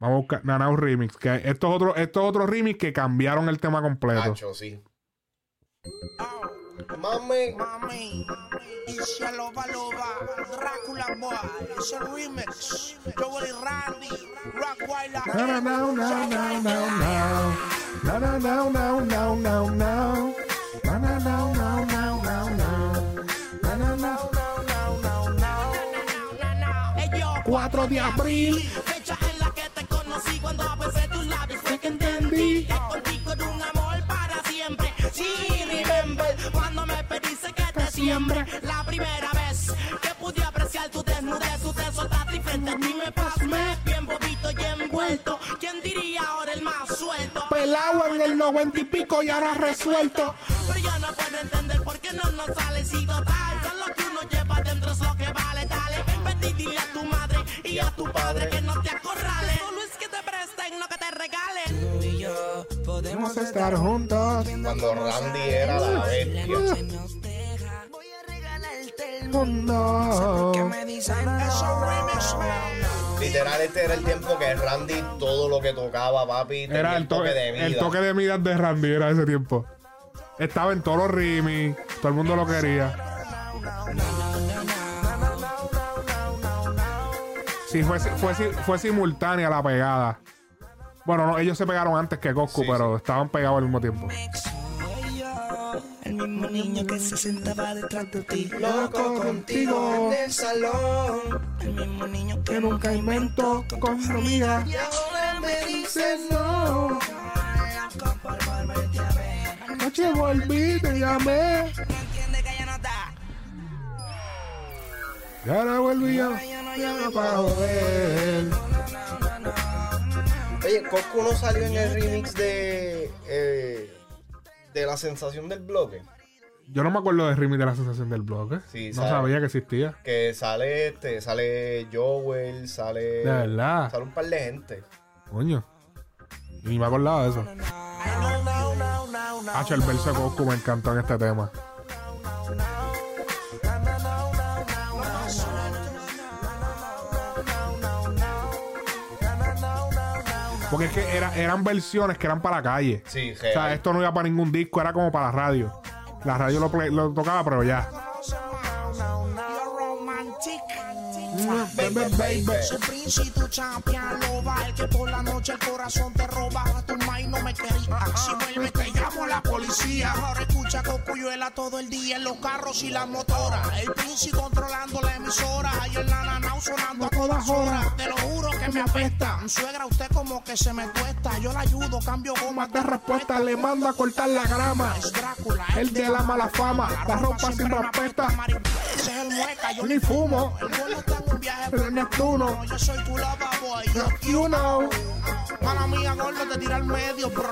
Vamos a buscar Nanau Remix. Que estos otros estos otros remix que cambiaron el tema completo. Hacho, sí. Mami. Mami, y se loba loba, Drácula boy, es el remix, Joel y Randy, Rock Willa, Na, na, na, na, na, na, na. Na, na, na, na, na, na, na. Na, na, na, na, na, na, na. Na, na, na. 4 de abril. Fecha en la que te conocí cuando besé tus labios fue que entendí. que contigo era un amor para siempre. Sí, La primera vez que pude apreciar tu desnudez, tú te soltaste y frente a ti me pasmé. Bien bobito y envuelto. ¿Quién diría ahora el más suelto? Pelado en el noventa y pico y ahora resuelto. Pero yo no puedo entender por qué no nos sale si total. Ya lo que uno lleva dentro es lo que vale. Dale, vete y dile a tu madre y a tu padre que no te acorrales. Solo es que te presten, no que te regalen. Tú y yo Podemos estar juntos. Cuando Randy era la bestia. Voy a regalarte el Mundo. me dicen eso remix, man. Literal, este era el tiempo que Randy todo lo que tocaba, papi, tenía Era el toque, de vida. el toque de vida de Randy, era ese tiempo. Estaba en todos los remix, todo el mundo lo quería. Sí, fue, fue, fue simultánea la pegada. Bueno, no, ellos se pegaron antes que Goku, Sí, pero estaban pegados al mismo tiempo. El mismo niño que se sentaba detrás de ti. Loco contigo, del salón. El mismo niño que nunca inventó con su amiga. Y ahora me dices no. Anoche volví, te llamé. entiende que ya no está. Y ahora volví yo. Ya no para joder. Oye, Coscu no salió en el remix de. eh, de la sensación del bloque. Yo no me acuerdo de remix de la sensación del. Sí, no sabe. sabía que existía. Que sale este, sale Joel, sale. De verdad. Sale un par de gente. Coño. Y ni me acordaba de eso. Hacho, el verso de Goku me encantó en este tema. Porque es que era- eran versiones que eran para la calle. Sí, O sea, esto no iba para ningún disco, era como para la radio. La radio lo, play- lo tocaba, pero ya. Baby, baby, Soy príncipe, tu champion, loba El que por la noche el corazón te roba A tu maíz no me quería. Si vuelve te llamo a la policía. Ahora escucha Cocuyuela todo el día En los carros y las motoras El príncipe controlando la emisora. Y el nananao sonando a todas horas. Te lo juro que me apesta. Suegra, usted como que se me cuesta Yo la ayudo, cambio gomas De respuesta le mando a cortar la grama. Es Drácula, El de la mala fama, la ropa sin respeta. Ese es el mueca, yo Ni fumo. El viaje El Neptuno. Yo soy tu lava boy, yo You know. Mala mía, gordo, te tira al medio, bro.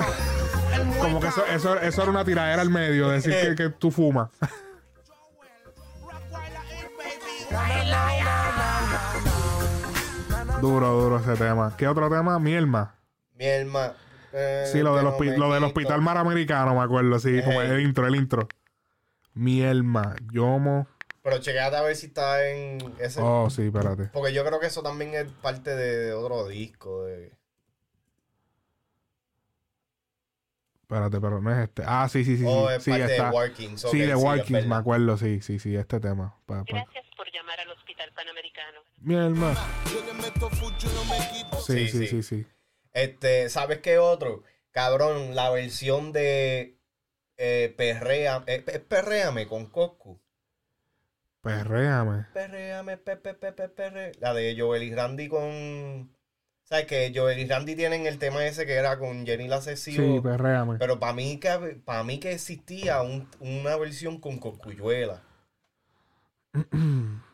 El Como que eso, eso, eso era una tiradera al medio, decir que, que tú fumas. duro, duro ese tema. ¿Qué otro tema? Mielma. Mi hermano. eh, Sí, lo hospi- me lo del hospital maramericano, me acuerdo, sí, como el intro, el intro. Mielma, Yomo. Pero chequeate a ver si está en ese. Oh, sí, espérate. Porque yo creo que eso también es parte de, de otro disco. De... Espérate, pero no es este. Ah, sí, sí, sí. Oh, sí, es sí, parte de está. Workings, ok, sí, sí, de Workings, verdad. me acuerdo, sí, sí, sí, este tema. Pa- pa- Gracias por llamar al Hospital Panamericano. Mielma. Yo le meto fucho y no me quito. Sí, Sí, sí, sí. sí, sí. Este, ¿sabes qué otro? Cabrón, la versión de eh, Perrea, eh, pe- Perréame con Coscu. Perréame. Perréame, pe, pe, pe, pe, perre. La de Joel y Randy con. ¿Sabes que Joel y Randy tienen el tema ese que era con Jenny la Cesivo? Sí, perréame. Pero para mí, que, para mí que existía un- una versión con Coscuyuela.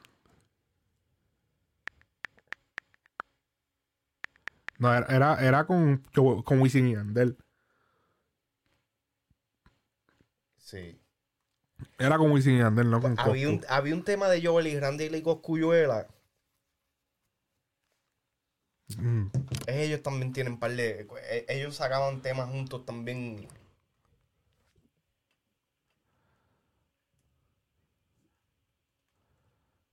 No, era, era, era con, con Wisin y Yandel. Sí. Era con Wisin y Yandel, no con Había un, había un tema de Joel y Randy y Coscuyuela. Mm. Ellos también tienen un par de. eh, Ellos sacaban temas juntos también.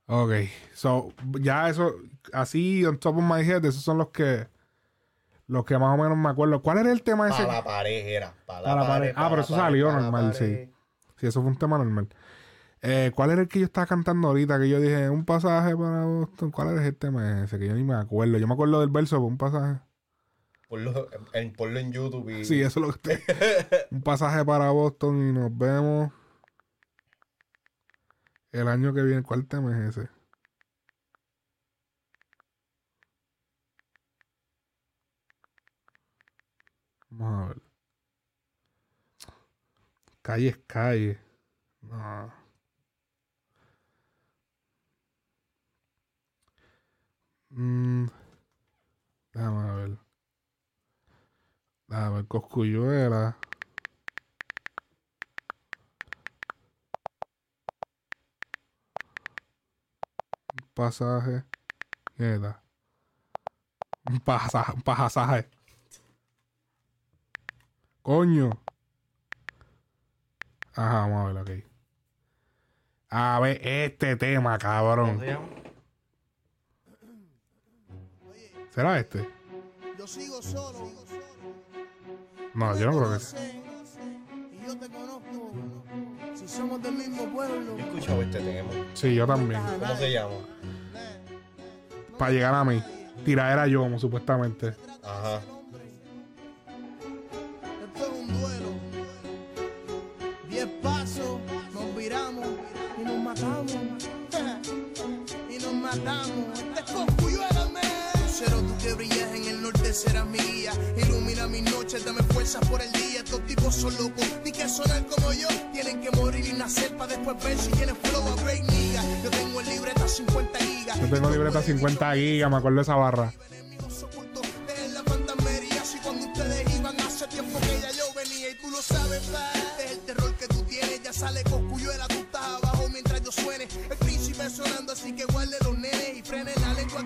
Ok, so, ya eso, así, on top of my head, esos son los que, los que más o menos me acuerdo. ¿Cuál era el tema ese? Para la pared era. Para la, Para la pared. pared. Ah, pa' pero eso salió pa' normal, sí. Sí, eso fue un tema normal. Eh, ¿Cuál era el que yo estaba cantando ahorita? Que yo dije, un pasaje para Boston. ¿Cuál era el tema ese? Que yo ni me acuerdo. Yo me acuerdo del verso, pero un pasaje. Ponlo en, ponlo en YouTube y. Sí, eso es lo que estoy. un pasaje para Boston y nos vemos el año que viene. ¿Cuál tema es ese? Vamos a ver. Calle es calle. No. Mm, déjame ver. Déjame ver. Coscuyuela. Un pasaje. ¿Qué era? Un pasaje. Un pasaje. Coño. Ajá, vamos a ver, ok. A ver, este tema, cabrón. ¿Cómo se llama? ¿Será este? Yo sigo solo. No, yo no creo que sea. Y yo te conozco. Si somos del mismo pueblo. Yo he escuchado este tema. Sí, yo también. ¿Cómo se llama? Para llegar a mí. Tiradera yo, como supuestamente. Ajá. Matamos. Es Coscuyuela, man. Cero, tú que brillas en el norte serás mi guía. Ilumina mis noches, dame fuerzas por el día. Estos tipos son locos, ni que sonar como yo. Tienen que morir y nacer para después ver si tienen flow a break, nigga. Yo tengo en libreta 50 gigas. Yo tengo libreta 50 gigas, me acuerdo de esa barra.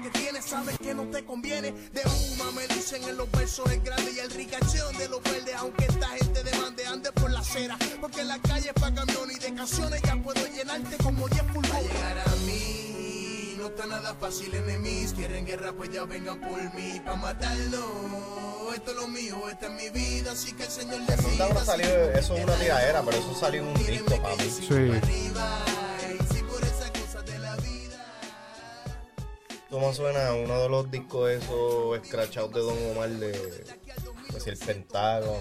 Que tienes. Sabes que no te conviene. De una me dicen en los versos el grande y el ricachón de los verdes. Aunque esta gente demande, ande por la acera. Porque la calle es pa' camión y de canciones ya puedo llenarte como 10 pulmones. llegar a mí. No está nada fácil, enemies. Quieren guerra, pues ya vengan por mí. Pa' matarlo. Esto es lo mío, esta es mi vida. Así que el Señor le Eso salido, eso es una tiradera, pero eso salió en un disco, papi. Sí. ¿Cómo suena uno de los discos esos escrachados de Don Omar de pues, el Pentágono?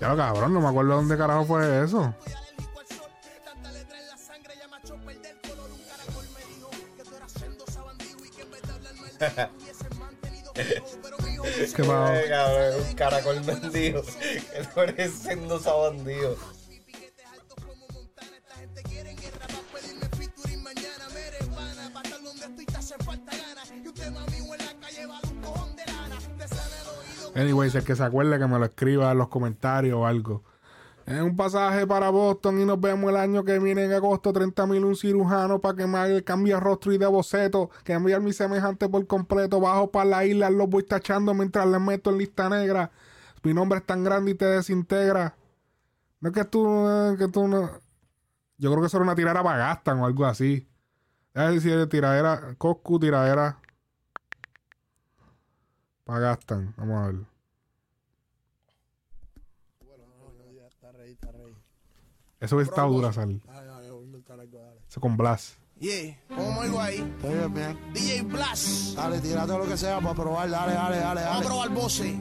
Lo cabrón, no me acuerdo dónde carajo fue eso. Eh, cabrón, un caracol vendido. Que parece siendo bandido. Anyways, el que se acuerde que me lo escriba en los comentarios o algo. En un pasaje para Boston y nos vemos el año que viene en agosto. 30 mil un cirujano para que me haga el cambio de rostro y de boceto. Que enviar mi semejante por completo. Bajo para la isla, los voy tachando mientras les meto en lista negra. Mi nombre es tan grande y te desintegra. No es que tú, que tú no. Yo creo que eso era una tiradera para Gastan o algo así. Es decir, tiradera, Coscu, tiradera para Gastan. Vamos a ver. Eso hubiese estado dura, sal. Eso con Blas. Yeah, ¿cómo algo ahí? Estoy bien, bien. DJ Blast. Dale, tírate lo que sea para probar. Dale, dale, dale, Vamos a probar voces.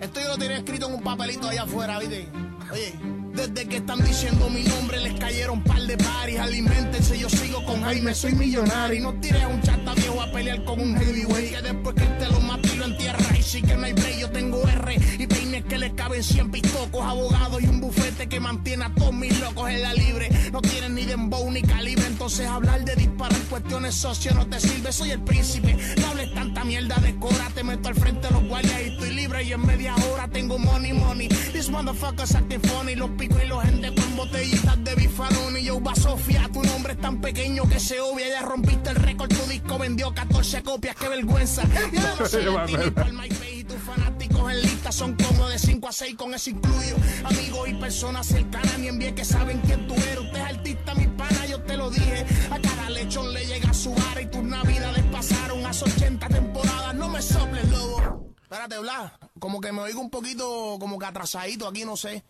Esto yo lo tenía escrito en un papelito allá afuera, ¿viste? Oye, desde que están diciendo mi nombre les cayeron par de paris. Alimentense, yo sigo con Jaime, soy millonario. Y no tires a un chata viejo a pelear con un heavyweight. Que después que te lo mato y lo entierra. Y sí que no hay break, yo tengo R. Y que les caben 100 pistocos, abogados y un bufete que mantiene a todos mis locos en la libre. No tienen ni dembow ni calibre. Entonces hablar de disparar cuestiones socio no te sirve. Soy el príncipe. No hables tanta mierda de cora. Te meto al frente de los guardias y estoy libre. Y en media hora tengo money, money. This motherfuckers acting funny. Los pico y los gente con botellitas de bifaroni. Yo va Sofía, tu nombre es tan pequeño que se obvia. Ya rompiste el récord, tu disco vendió 14 copias. Qué vergüenza. Yo no soy fanáticos en lista son como de 5 a 6 con eso incluyo. Amigos y personas cercanas, ni envíe que saben quién tú eres. Usted es artista, mi pana, yo te lo dije. A cada lechón le llega su vara y tus navidades pasaron a 80 temporadas. No me soples, lobo. Espérate, Blas. Como que me oigo un poquito como que atrasadito aquí, no sé.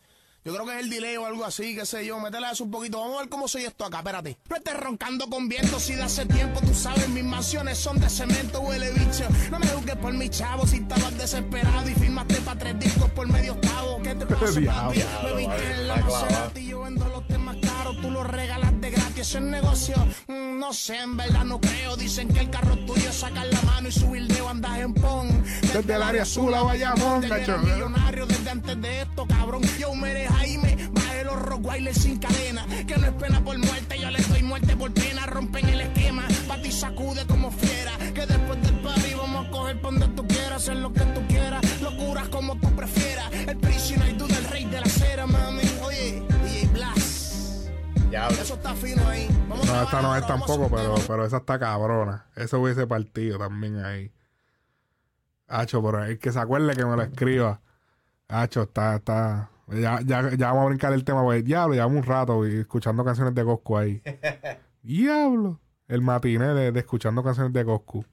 Yo creo que es el delay o algo así, qué sé yo. Métele eso un poquito. Vamos a ver cómo soy esto acá, espérate. No estés roncando con viento si de hace tiempo tú sabes. Mis mansiones son de cemento, huele bicho. No me juzgues por mi chavo si estabas desesperado y firmaste para tres discos por medio octavo. ¿Qué te pasa, papi? Me viste en la Maserati, yo vendo los temas caros, tú los regalas de Eso es negocio. Mm, no sé, en verdad no creo. Dicen que el carro tuyo sacar la mano y subir dedo andas en pon. Desde el área azul a Bayamón, era millonario desde antes de esto, cabrón. Yo me Jaime, bajé los Rottweiler sin cadena. Que no es pena por muerte, yo le doy muerte por pena. Rompen el esquema, pa' ti sacude como fiera. Que después del party vamos a coger pa' donde tú quieras, hacer lo que tú quieras. Locuras como tú prefieras. El prisionero y tú del rey de la cera, mami. Ya, Eso está fino ahí. Vamos No, esta no es tampoco, pero, pero esa está cabrona. Eso hubiese partido también ahí. Hacho, pero el que se acuerde que me lo escriba. Hacho, está, está. Ya, ya, ya vamos a brincar el tema, pues diablo, llevamos un rato y escuchando canciones de Coscu ahí. diablo. El matiné de, de escuchando canciones de Coscu.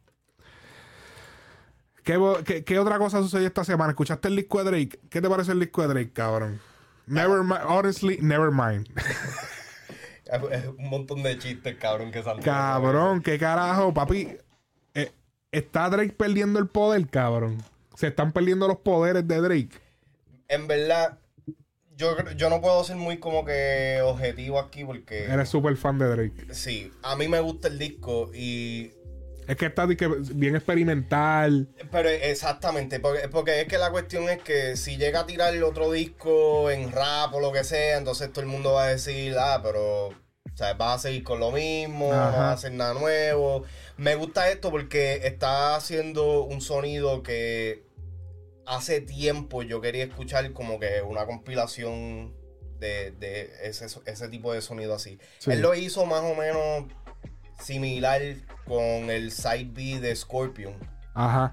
¿Qué, qué, qué otra cosa sucedió esta semana? ¿Escuchaste el disco de Drake? ¿Qué te parece el disco de Drake, cabrón? Never mind, honestly, never mind. Es un montón de chistes, cabrón, que salen. Cabrón, qué carajo, papi. Eh, está Drake perdiendo el poder, cabrón. Se están perdiendo los poderes de Drake. En verdad, yo, yo no puedo ser muy como que objetivo aquí porque... Eres súper fan de Drake. Sí, a mí me gusta el disco y... Es que está bien experimental. Pero exactamente, porque, porque es que la cuestión es que si llega a tirar otro disco en rap o lo que sea, entonces todo el mundo va a decir, ah, pero... O sea, vas a seguir con lo mismo, no vas a hacer nada nuevo. Me gusta esto porque está haciendo un sonido que hace tiempo yo quería escuchar como que una compilación de, de ese, ese tipo de sonido así. Sí. Él lo hizo más o menos similar con el side B de Scorpion. Ajá.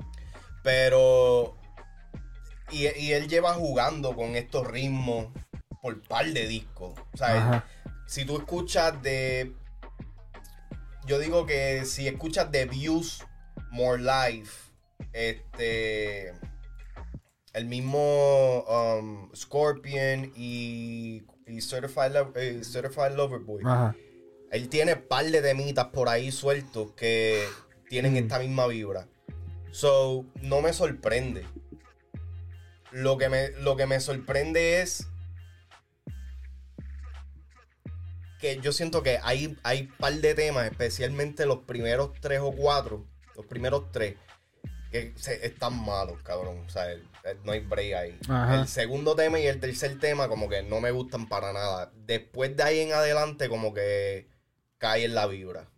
Pero. Y, y él lleva jugando con estos ritmos por par de discos. O sea, Ajá. si tú escuchas de. Yo digo que si escuchas de Views More Life, este. El mismo um, Scorpion y, y Certified, Lo- eh, Certified Lover Boy. Ajá. Él tiene par de temitas por ahí sueltos que tienen esta misma vibra. So, no me sorprende. Lo que me, lo que me sorprende es que yo siento que hay, hay par de temas, especialmente los primeros tres o cuatro, los primeros tres, que se- están malos, cabrón. O sea, el- el- no hay break ahí. Ajá. El segundo tema y el tercer tema como que no me gustan para nada. Después de ahí en adelante como que cae en la vibra.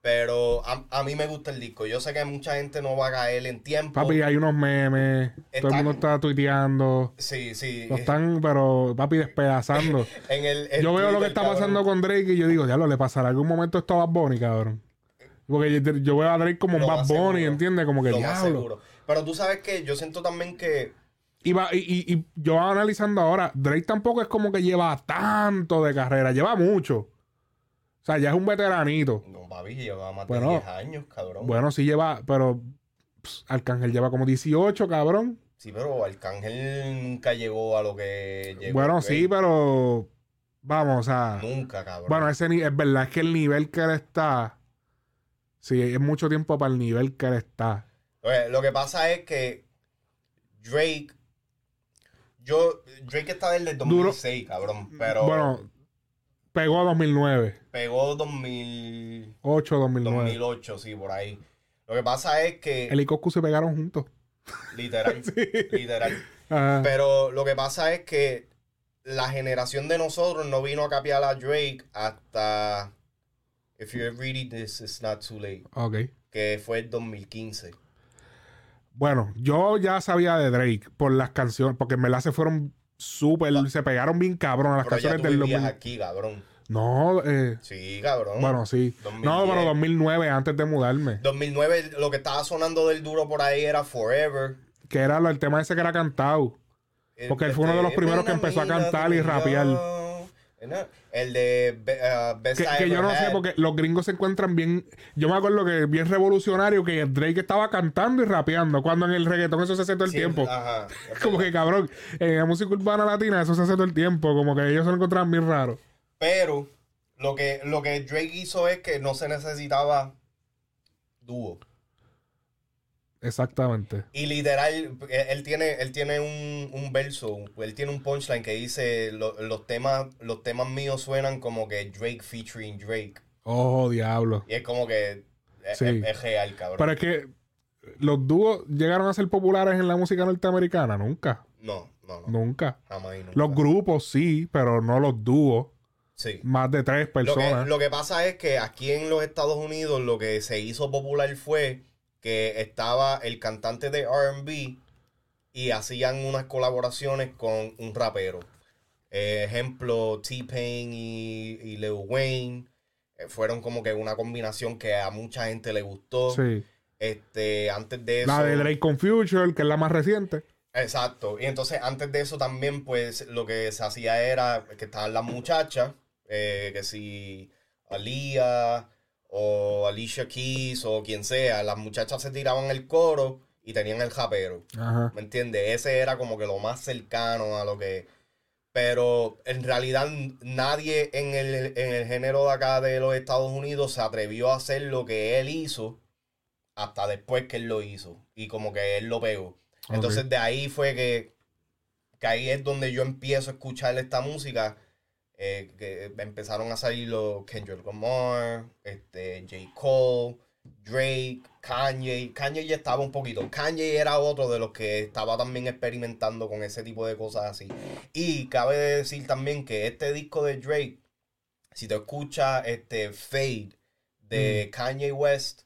Pero a, a mí me gusta el disco. Yo sé que mucha gente no va a caer en tiempo. Papi, hay unos memes. Todo el mundo está tuiteando. Sí, sí. Lo están, pero, papi, despedazando. En el, el yo veo lo que está cabrón. pasando con Drake y yo digo, diablo, le pasará algún momento esto a Bad Bunny, cabrón. Porque yo, yo veo a Drake como un Lo Bad Bunny. ¿entiendes? Como que Lo más diablo. seguro. Pero tú sabes que yo siento también que Y, va- y, y- y yo analizando ahora, Drake tampoco es como que lleva tanto de carrera, lleva mucho. O sea, ya es un veteranito. No, papi, lleva más Bueno, de 10 años, cabrón. Bueno, sí lleva, pero pss, Arcángel lleva como 18, cabrón. Sí, pero Arcángel nunca llegó a lo que llegó. bueno, sí, pero vamos, o sea, Nunca, cabrón. bueno, ese es verdad es que el nivel que él está, sí, es mucho tiempo para el nivel que él está. Oye, lo que pasa es que Drake. Yo. Drake está desde el Duro. 2006, cabrón. Pero. Bueno, pegó 2009, Pegó 2000, 8, 2009. 2008, sí, por ahí. Lo que pasa es que. Él y Coscu se pegaron juntos. Literal. Literal. Ajá. Pero lo que pasa es que la generación de nosotros no vino a capiar a Drake hasta. If you're reading this, it's not too late. Ok. Que fue el 2015. Bueno, yo ya sabía de Drake por las canciones, porque en verdad se fueron súper, se pegaron bien cabrón a las Pero ya canciones tú del vivías 2000. aquí, cabrón. No, eh, Sí, cabrón. bueno, sí. 2010. No, pero 2009, antes de mudarme. 2009, lo que estaba sonando del duro por ahí era Forever. Que era lo- el tema ese que era cantado. Porque él fue uno de los primeros que empezó a cantar y rapear. El de uh, Best Que, I que yo no sé, porque los gringos se encuentran bien. Yo me acuerdo que bien revolucionario que Drake estaba cantando y rapeando. Cuando en el reggaetón eso se hace todo el Sí, tiempo. Ajá. Como que cabrón, en la música urbana latina eso se hace todo el tiempo. Como que ellos se lo encontraban bien raro. Pero lo que, lo que Drake hizo es que no se necesitaba dúo. Exactamente. Y literal, él, él tiene, él tiene un, un verso, él tiene un punchline que dice lo- los temas, los temas míos suenan como que Drake featuring Drake. Oh, diablo. Y es como que es, Sí. es- es real, cabrón. Pero es que los dúos llegaron a ser populares en la música norteamericana. Nunca. No, no, no. Nunca. Jamás y nunca. Los grupos sí, pero no los dúos. Sí. Más de tres Lo que, personas. lo que pasa es que aquí en los Estados Unidos lo que se hizo popular fue que estaba el cantante de RB y hacían unas colaboraciones con un rapero. Eh, ejemplo, T-Pain y, y Lil Wayne. eh, fueron como que una combinación que a mucha gente le gustó. Sí. Este, antes de eso. La de Drake con Future, que es la más reciente. Exacto. Y entonces, antes de eso también, pues, lo que se hacía era que estaban las muchachas, eh, que si Alía o Alicia Keys o quien sea, las muchachas se tiraban el coro y tenían el japero. Ajá. ¿Me entiendes? Ese era como que lo más cercano a lo que... Pero en realidad nadie en el, en el género de acá de los Estados Unidos se atrevió a hacer lo que él hizo hasta después que él lo hizo. Y como que él lo pegó. Entonces de ahí fue que, que ahí es donde yo empiezo a escuchar esta música. Eh, que empezaron a salir los Kendrick Lamar, este, J. Cole, Drake, Kanye. Kanye ya estaba un poquito. Kanye era otro de los que estaba también experimentando con ese tipo de cosas así. Y cabe decir también que este disco de Drake, si te escuchas este Fade de Kanye West,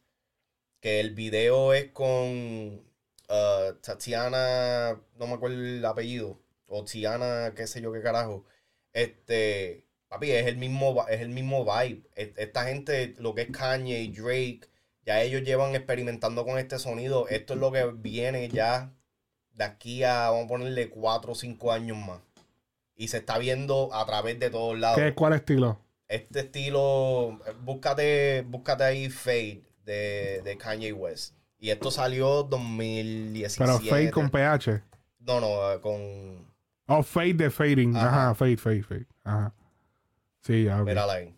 que el video es con uh, Tatiana, no me acuerdo el apellido, o Tiana, qué sé yo qué carajo. Este, papi, es el mismo, es el mismo vibe. E- Esta gente, lo que es Kanye y Drake, ya ellos llevan experimentando con este sonido. Esto es lo que viene ya de aquí a, vamos a ponerle, cuatro o cinco años más. Y se está viendo a través de todos lados. ¿Qué, ¿Cuál estilo? Este estilo, búscate, búscate ahí Fade de, de Kanye West. Y esto salió 2017. Pero Fade con PH. No, no, eh, con... Oh, Fade de Fading. Ajá, Ajá. Fade, Fade, Fade. Ajá. Sí, ya. ok. Mírala ahí.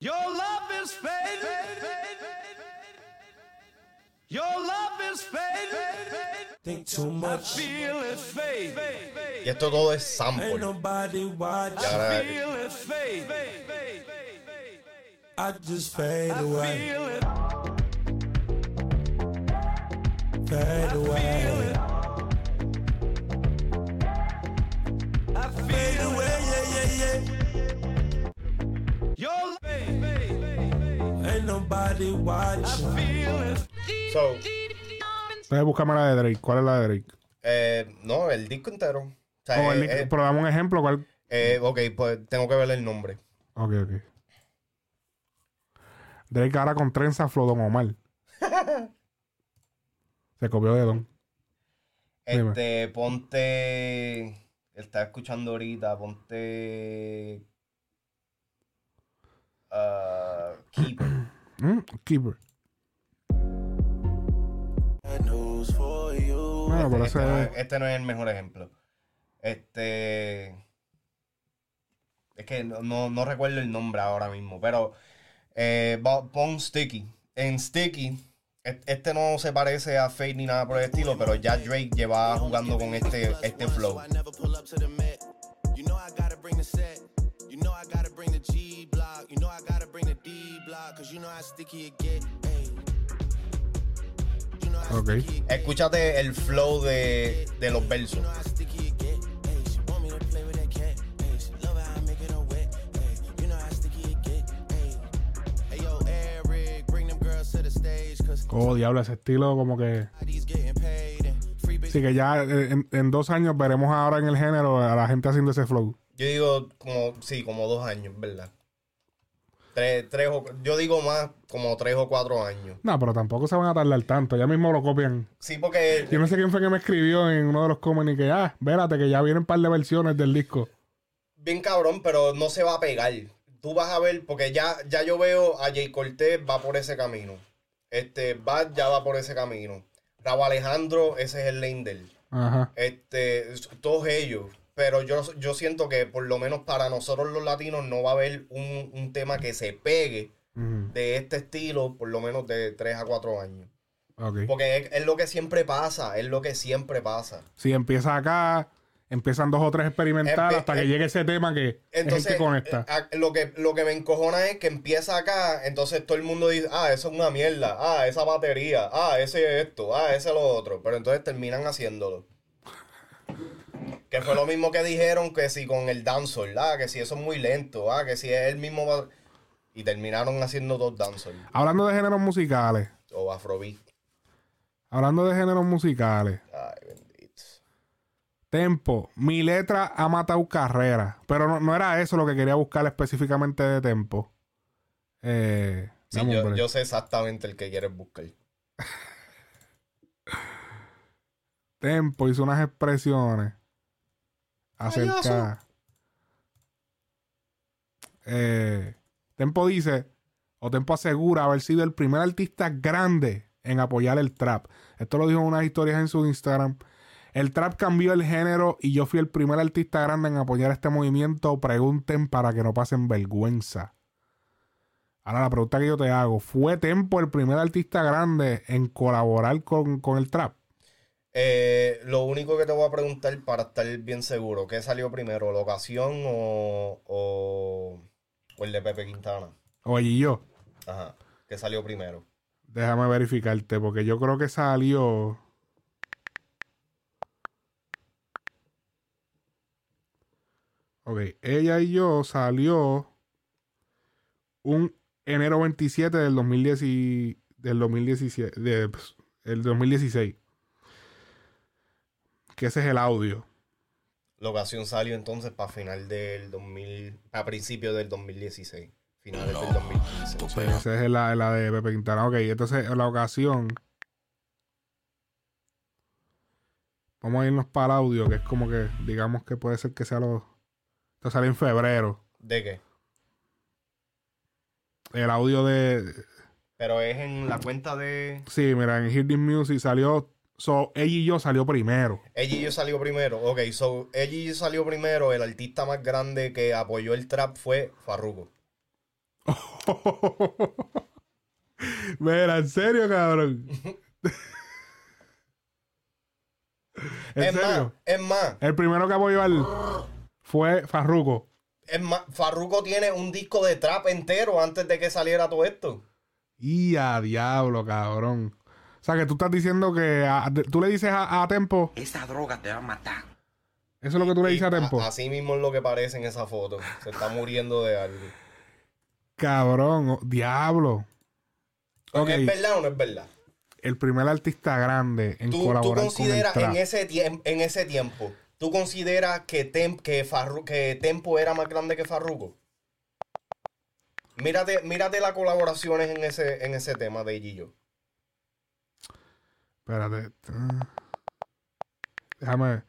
Your love is fading. Your love is fading. Think too much. Feel it fade. Y esto todo es sample. Ain't nobody watching. Y ahora- Feel it fade. I just fade away. Feel it. fade away. I yeah, yeah, yeah. Ain't nobody watching. So, Entonces, búscame la de Drake. ¿Cuál es la de Drake? eh, no, el disco entero. O sea, el eh, disco- eh, pero dame un ejemplo. ¿cuál? eh, ok, pues tengo que ver el nombre. Ok, ok. Drake ahora con trenza Flodon Omar. Se copió de Don. Dime. Este, ponte. Está escuchando ahorita, ponte. ah, Keeper. Mm, Keeper. Bueno, pero Este, no es- es, este no es el mejor ejemplo. Este. Es que no, no- no recuerdo el nombre ahora mismo, pero. eh, va- pon Sticky. En Sticky, este no se parece a Fate ni nada por el estilo, pero ya Drake lleva jugando con este, este flow. I never pull up to the Met. You Oh, diablo, ese estilo como que... he's getting paid. And free bitch Sí, que ya eh, en, en dos años veremos ahora en el género a la gente haciendo ese flow. Yo digo como, sí, como dos años, ¿verdad? Tres, tres o, yo digo más como tres o cuatro años. No, pero tampoco se van a tardar tanto. Ya mismo lo copian. Sí, porque Yo no sé quién fue que me escribió en uno de los comments y que, ah, vérate que ya vienen un par de versiones del disco. bien cabrón, pero no se va a pegar. Tú vas a ver, porque ya, ya yo veo a Jay Cortez va por ese camino. Este, Bad ya va por ese camino. Rabo Alejandro, ese es el. Ajá. Este, todos ellos. Pero yo, yo siento que por lo menos para nosotros los latinos no va a haber un, un tema que se pegue de este estilo por lo menos de 3 a 4 años. Ok. Porque es, es lo que siempre pasa, es lo que siempre pasa. Si empieza acá, empiezan dos o tres experimentales Empe- hasta que em- llegue ese tema que Entonces, es el que conecta. eh, a- lo, que, lo que me encojona es que empieza acá, entonces todo el mundo dice, ah, eso es una mierda, ah, esa batería, ah, ese esto, ah, ese lo otro. Pero entonces terminan haciéndolo. Que fue lo mismo que dijeron que si con el dancehall, ah, que si eso es muy lento, ah, que si es el mismo... Y terminaron haciendo dos dancehall Hablando de géneros musicales. o afrobeat. Hablando de géneros musicales. Ay. Tempo. Mi letra ha matado carrera. Pero no, no era eso lo que quería buscar específicamente de Tempo. Eh, Sí, yo, sé exactamente el que quieres buscar. Tempo hizo unas expresiones acerca. Eh, Tempo dice, o Tempo asegura haber sido el primer artista grande en apoyar el trap. Esto lo dijo en unas historias en su Instagram. El trap cambió el género y yo fui el primer artista grande en apoyar este movimiento. Pregunten para que no pasen vergüenza. Ahora la pregunta que yo te hago, ¿fue Tempo el primer artista grande en colaborar con, con el trap? Eh, lo único que te voy a preguntar para estar bien seguro, ¿qué salió primero, la ocasión o, o, o el de Pepe Quintana? Oye, y yo. Ajá, ¿qué salió primero? Déjame verificarte, porque yo creo que salió. Ok, ella y yo salió un enero 27 del 2010 y- del 2017, de, pues, el 2016. Que ese es el audio. La ocasión salió entonces para final del 2000, a principios del 2016, finales del 2015. Sí, esa es la, la de Pepe Quintana. Ok, entonces la ocasión. Vamos a irnos para el audio, que es como que, digamos que puede ser que sea lo. Esto sale en febrero. ¿De qué? El audio de. Pero es en la cuenta de... Sí, mira, en This Music salió. So, ella y yo salió primero. Ella y yo salió primero. Ok, so ella y yo salió primero. El artista más grande que apoyó el trap fue Farruko. Mira, en serio, cabrón. ¿En Es más, es más, El primero que apoyó al. Fue Farruko. es más, Farruko tiene un disco de trap entero antes de que saliera todo esto. Y a diablo, cabrón. O sea, que tú estás diciendo que a- tú le dices a, a Tempo, Esa droga te va a matar. eso es lo que tú le dices a Tempo. A- así mismo es lo que parece en esa foto. Se está muriendo de algo. Cabrón, oh, diablo. ¿Es verdad o no es verdad? el primer artista grande en ¿Tú, tú colaborar consideras con el ese, en ese tiempo, tú consideras que, Tem- que, Farru- que Tempo era más grande que Farruko? Mírate, mírate las colaboraciones en ese, en ese tema de Gillo. Espérate. Déjame.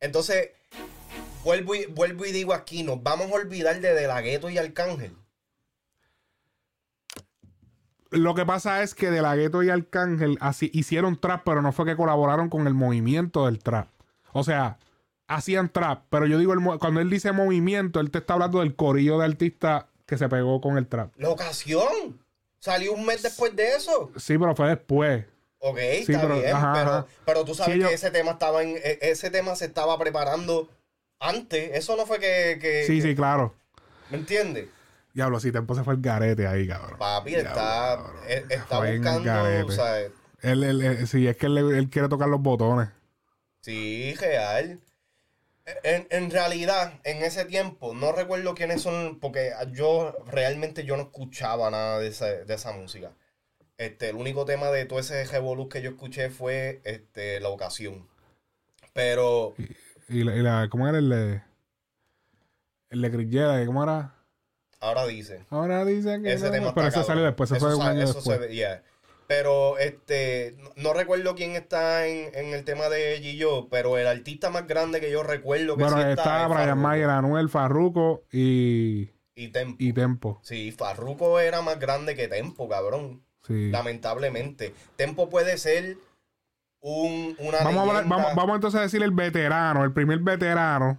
Entonces, vuelvo y, vuelvo y digo aquí, nos vamos a olvidar de De La Ghetto y Arcángel. Lo que pasa es que De La Ghetto y Arcángel así, hicieron trap, pero no fue que colaboraron con el movimiento del trap. O sea, hacían trap, pero yo digo, el cuando él dice movimiento, él te está hablando del corillo de artistas que se pegó con el trap. La ocasión. Salió un mes después de eso. Sí, pero fue después. Ok, Sí, está pero- bien, ajá, pero, ajá. pero tú sabes Sí, yo- que ese tema estaba en, e- ese tema se estaba preparando antes. Eso no fue que, que- Sí, que- sí, claro. ¿me entiendes? Diablo, si Tempo se fue el garete ahí, cabrón. Papi Diablo, está, cabrón. eh, está buscando, o sea, Él, él- él- sí, es que él, quiere tocar los botones. sí, real. En, en realidad, en ese tiempo, no recuerdo quiénes son, porque yo realmente yo no escuchaba nada de esa, de esa música. Este, el único tema de todo ese revolú que yo escuché fue este, la ocasión. Pero Y, la, y la- ¿cómo era el de. El de Grillera? ¿Cómo era? Ahora dice. Ahora dicen que. Ese no, tema pero está eso salió después, eso, fue un sa- año eso después. se ve- yeah. Pero este, no, no recuerdo quién está en, en el tema de Gillo, pero el artista más grande que yo recuerdo que Bueno, sí está es Brian Mayer, Anuel, Farruko y. y Tempo. Y Tempo. Sí, Farruko era más grande que Tempo, cabrón. Sí. Lamentablemente. Tempo puede ser un, una Vamos a, hablar- leyenda. vamos, vamos entonces a decir el veterano, el primer veterano.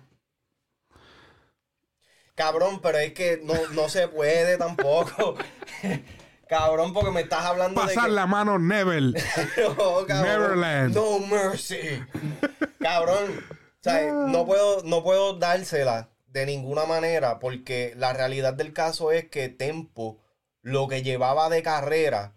Cabrón, pero es que no, no se puede tampoco. cabrón, porque me estás hablando de Pasar que... la mano Nevel. No, cabrón. Neverland. No mercy. Cabrón. O sea, no puedo, no puedo dársela de ninguna manera porque la realidad del caso es que Tempo, lo que llevaba de carrera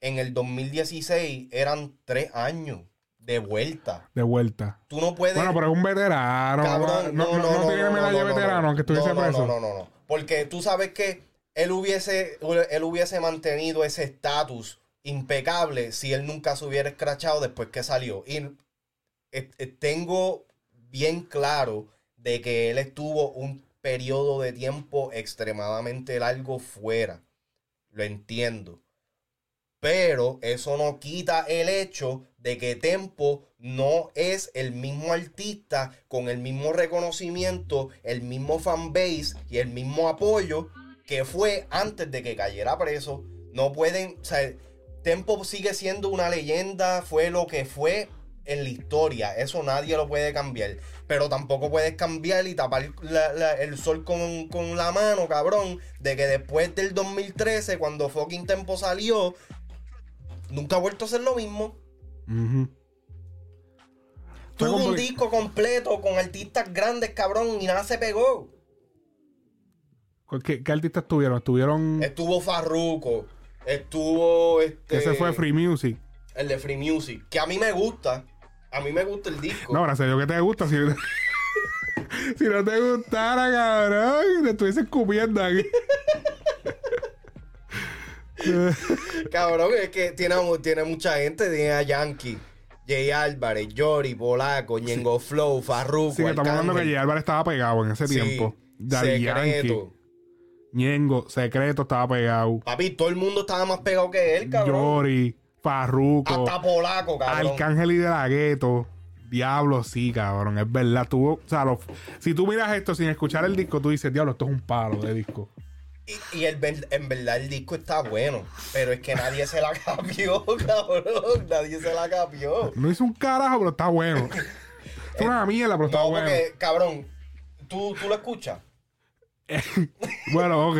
en el 2016 eran tres años de vuelta. De vuelta. Tú no puedes... Bueno, pero es un veterano. Cabrón, no, no, no, no tiene medalla de no, veterano, no. aunque estuviese No, no, preso. No, no, no, no. Porque tú sabes que él hubiese, él hubiese mantenido ese estatus impecable si él nunca se hubiera escrachado después que salió. Y eh, eh, tengo bien claro de que él estuvo un periodo de tiempo extremadamente largo fuera. Lo entiendo. Pero eso no quita el hecho de que Tempo no es el mismo artista con el mismo reconocimiento, el mismo fanbase y el mismo apoyo que fue antes de que cayera preso. No pueden, o sea, Tempo sigue siendo una leyenda, fue lo que fue en la historia. Eso nadie lo puede cambiar. Pero tampoco puedes cambiar y tapar el sol con, con la mano, cabrón. De que después del 2013, cuando fucking Tempo salió, nunca ha vuelto a ser lo mismo. Tuvo un disco completo con artistas grandes, cabrón, y nada se pegó. ¿Qué, qué artistas estuvieron? Estuvieron. Estuvo Farruko, estuvo este. Ese fue Free Music. El de Free Music, que a mí me gusta. A mí me gusta el disco. No, gracias a Dios que te gusta. Si, si no te gustara, cabrón, te estuviese escupiendo aquí. Cabrón, es que tiene, tiene mucha gente. Tiene a Yankee, Jay Álvarez, Jory, Polaco, Ñengo Flow, Farruko. Sí, que estamos hablando que Arcángel. J. Álvarez estaba pegado en ese Sí, tiempo. Daddy Yankee, Secreto. Ñengo, Secreto estaba pegado. Papi, todo el mundo estaba más pegado que él, cabrón. Yori, Farruko, Hasta Polaco, cabrón. Arcángel y de la Gueto. Diablo, sí, cabrón, es verdad. Tuvo, o sea, lo- si tú miras esto sin escuchar el disco, tú dices, diablo, esto es un palo de disco. Y, y el en verdad el disco está bueno, pero es que nadie se la capió, cabrón. Nadie se la capió. No hizo un carajo, pero está bueno. es una mierda, pero está No, bueno. porque, cabrón, ¿tú, tú lo escuchas. Bueno, ok.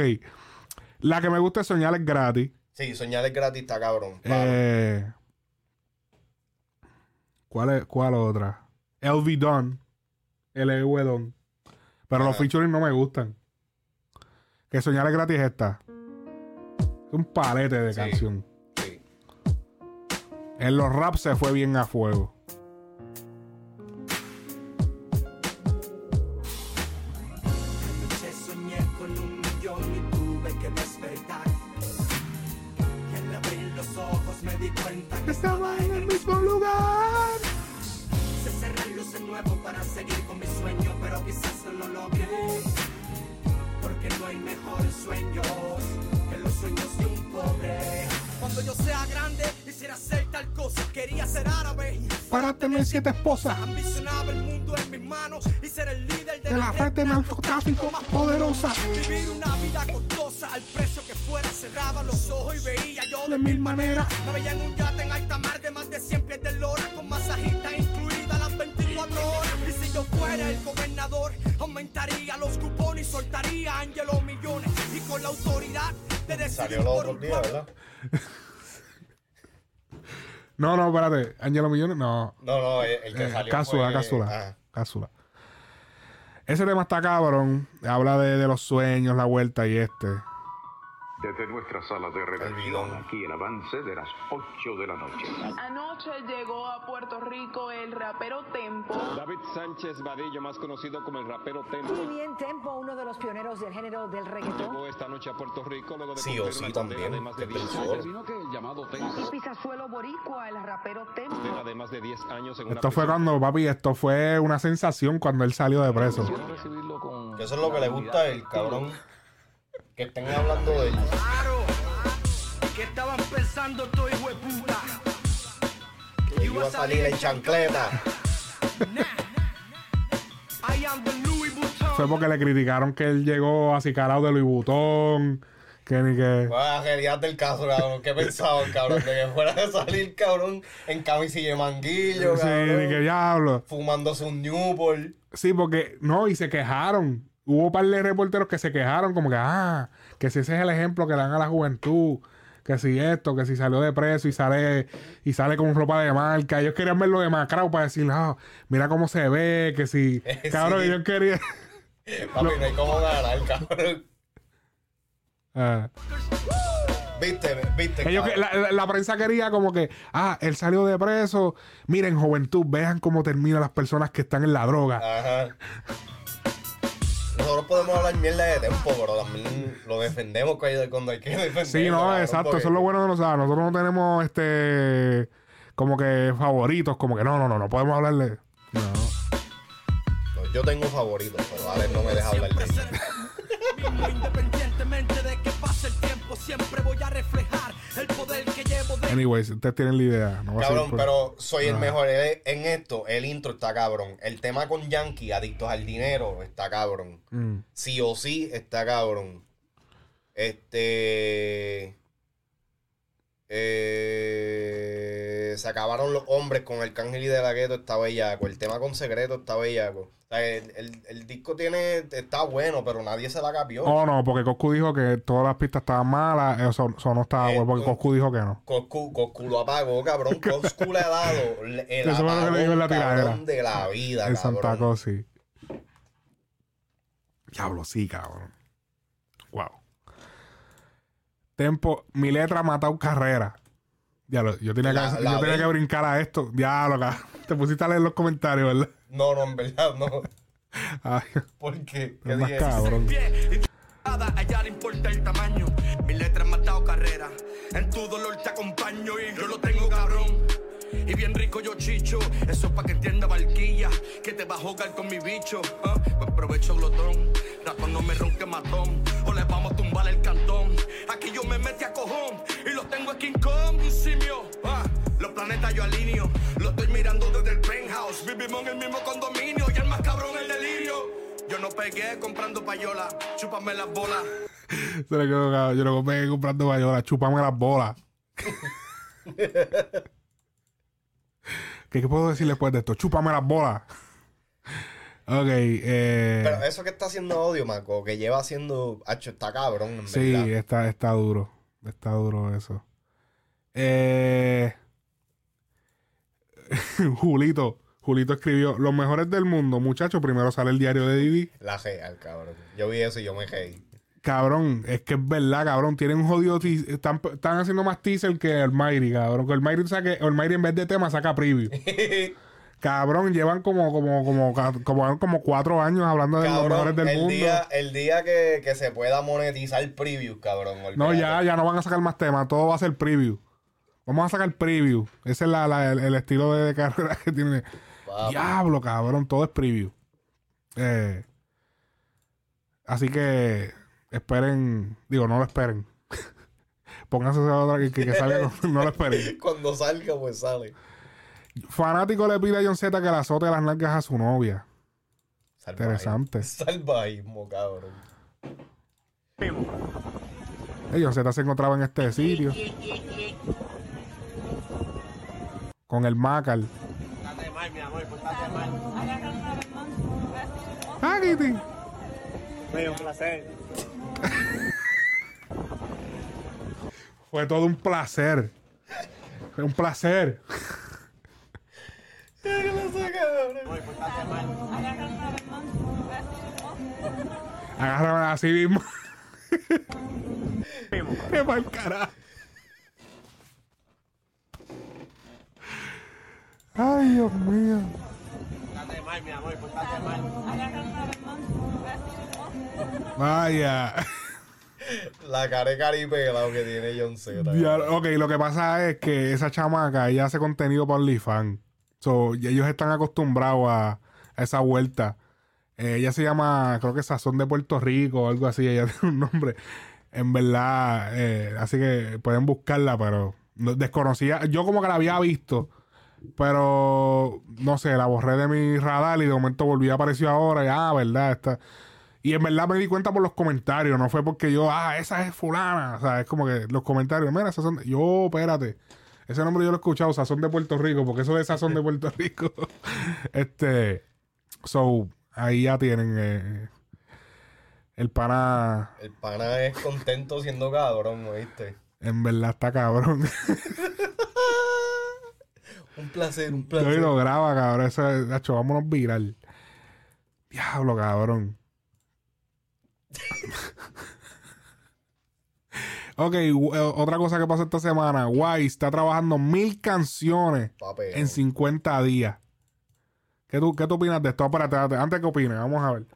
La que me gusta es Soñar es gratis. Sí, soñar gratis está cabrón. Eh, ¿cuál, es, ¿Cuál otra? LV Don. LV Don. Pero los featuring no me gustan. Que Soñar es gratis es esta. Es un palete de canción. En los raps se fue bien a fuego. Anoche soñé con un millón y tuve que despertar. Y al abrir los ojos me di cuenta que estaba en el mismo lugar. Se cerrar luz de nuevo para seguir con mi sueño, pero quizás no lo logré. Quería ser árabe. Para tener siete esposas. Ambicionaba el mundo en mis manos y ser el líder de, De la red de narcotráfico más poderosa. Vivir una vida costosa al precio que fuera. Cerraba los ojos y veía yo De mil maneras. Me veía en un yate en alta mar de más de 100 pies de lora con masajista incluida las 24 horas. Y si yo fuera el gobernador, aumentaría los cupones y soltaría a Angelo millones. Y con la autoridad de decidir Salió los por otros un días, pueblo. ¿verdad? No, no, espérate. Angelo Millones, no. No, no, el, el que Eh, salió cápsula, fue- cápsula. ah. cápsula. Ese tema está cabrón. Habla de, de los sueños, la vuelta y este. Desde nuestra sala de redacción, aquí el avance de las 8 de la noche. Anoche llegó a Puerto Rico el rapero Tempo. David Sánchez Vadillo, más conocido como el rapero Tempo, Muy bien, Tempo, uno de los pioneros del género del reggaetón. llegó esta noche a Puerto Rico luego de Sí o sí una condena también, de más de que 10 pensó. años. Vino que el llamado Tempo. Pisazuelo boricua, el rapero Tempo. De más de 10 años en una Esto fue cuando, papi, esto fue una sensación cuando él salió de preso. Eso es lo que le gusta el cabrón. Que estén hablando de él. Claro, que estaban pensando todo hijo de puta. Que iba a salir en chancleta. Fue porque le criticaron que él llegó acicalado de Louis Vuitton. Que ni que. La realidad del caso, cabrón. ¿Qué pensaban, cabrón? De que fuera a salir, cabrón, en camisilla de manguillo, Sí, cabrón. ni que diablo. Fumándose un Newport. Sí, porque no, y se quejaron. Hubo un par de reporteros que se quejaron, como que, ah, que si ese es el ejemplo que le dan a la juventud, que si esto, que si salió de preso y sale y sale con ropa de marca. Ellos querían verlo demacrado para decir, ah, mira cómo se ve, que si. Cabrón, Sí. ellos querían. Papi, no hay cómo ganar, cabrón. Ah. Viste, viste. Ellos que- cabrón. la, la- la prensa quería como que, ah, él salió de preso. Miren, juventud, vean cómo terminan las personas que están en la droga. Ajá. Nosotros podemos hablar mierda de tiempo, pero también lo defendemos cuando hay que defenderlo. Sí, no, exacto. Eso es lo bueno de nosotros. Nosotros no tenemos este como que favoritos, como que no, no, no, no podemos hablarle. No. No, yo tengo favoritos, pero Alex no me deja hablar de independientemente de que pase el tiempo, siempre voy a reflejar el poder que llevo Anyways, ustedes tienen la idea. No Cabrón, por- pero soy el mejor Eh, en esto. El intro está cabrón. El tema con Yankee, adictos al dinero, está cabrón. Mm. Sí o sí, está cabrón. Este. eh, se acabaron los hombres con el Cángel y de la Gueto, está bellaco. El tema con secreto está bellaco. El, el- el disco tiene, está bueno, pero nadie se la capió. Oh, no, porque Coscu dijo que todas las pistas estaban malas. Eso, eso no estaba Eh, bueno, porque Coscu dijo que no. Coscu, Coscu lo apagó, cabrón. Coscu le ha dado el Eso lo que le en la tiradera. de la vida, En cabrón. Santa Cruz, sí. Diablo, sí, cabrón. Wow. Tempo, mi letra ha matado carrera. Diablo, yo tenía, La- que, la yo tenía que brincar a esto. Diablo, cabrón. Te pusiste a leer los comentarios, ¿verdad? No, no, en verdad, no. Ay, ¿Por qué? ¿Qué es más dije? cabrón. Nada, allá no importa el tamaño. Mi letra ha matado carrera. En tu dolor te acompaño y yo lo tengo cabrón. Y bien rico yo chicho. Eso es pa' que entienda barquilla. Que te va a jugar con mi bicho. ah. Pues provecho glotón. Rato no me ronque matón. O le vamos a tumbar el cantón. Aquí yo me metí a cojón. Y lo tengo aquí en Kong, un simio. ah. Los planetas yo alineo. Lo estoy mirando desde el penthouse. Vivimos en el mismo condominio. Y el más cabrón el delirio. Yo no pegué comprando payola. Chúpame las bolas. Se le quedó, cabrón. Yo lo compré comprando bayola. Chupame las bolas. ¿Qué, ¿Qué puedo decir después de esto? Chúpame las bolas. Ok, eh. Pero eso que está haciendo odio, Marco, que lleva haciendo. Hacho, está cabrón, en Sí, verdad. está, está duro. Está duro eso. Eh... Julito. Julito escribió: Los mejores del mundo, muchachos. Primero sale el diario de Didi. La real, cabrón. Yo vi eso y yo me reí. Cabrón, es que es verdad, cabrón. Tienen un jodido. Están, están haciendo más teaser que el Almighty, cabrón. Que el Almighty, saque, Almighty en vez de tema saca preview. cabrón, llevan como, como, como, como, como cuatro años hablando de los mejores del el mundo. día, el día que, que se pueda monetizar preview, cabrón. No, ya, ya no van a sacar más temas. Todo va a ser preview. Vamos a sacar preview. Ese es la, la- el, el estilo de, de carrera que tiene. Diablo, cabrón. Todo es preview. Eh, así que esperen. Digo, no lo esperen. Pónganse esa otra que, que, que salga. no lo esperen. Cuando salga, pues sale. Fanático le pide a John Z que le azote las nalgas a su novia. Interesante. Salvajismo, cabrón. John Z se encontraba en este sitio. Con el Macal. Ah, Kitty. un placer. Fue todo un placer. Fue un placer. Agárrame así mismo. Qué mal carajo. Ay, Dios mío. Vaya. La cara de que tiene John. Diablo, ok, lo que pasa es que esa chamaca, ella hace contenido para OnlyFans. So, ellos están acostumbrados a, a esa vuelta. Eh, ella se llama, creo que Sazón de Puerto Rico o algo así. Ella tiene un nombre. En verdad, eh, así que pueden buscarla, pero no- desconocía. Yo como que la había visto, pero no sé, la borré de mi radar y de momento volví a aparecer ahora. Y ah, verdad, está. Y en verdad me di cuenta por los comentarios, no fue porque yo, ah, esa es fulana. O sea, es como que los comentarios, mira, Sazón. de-". Yo, espérate. Ese nombre yo lo he escuchado, Sazón de Puerto Rico, porque eso de Sazón de Puerto Rico. este. So, ahí ya tienen. eh, el pana, El pana es contento siendo cabrón, ¿oíste? en verdad está cabrón. Un placer, un Yo placer. lo graba, cabrón. Eso es, Nacho, vámonos viral. Diablo, cabrón. ok, eh, otra cosa que pasó esta semana. Wise está trabajando mil canciones Papi, en 50 días. ¿Qué tú, ¿Qué tú opinas de esto? Espérate, espérate, antes que opines, vamos a ver.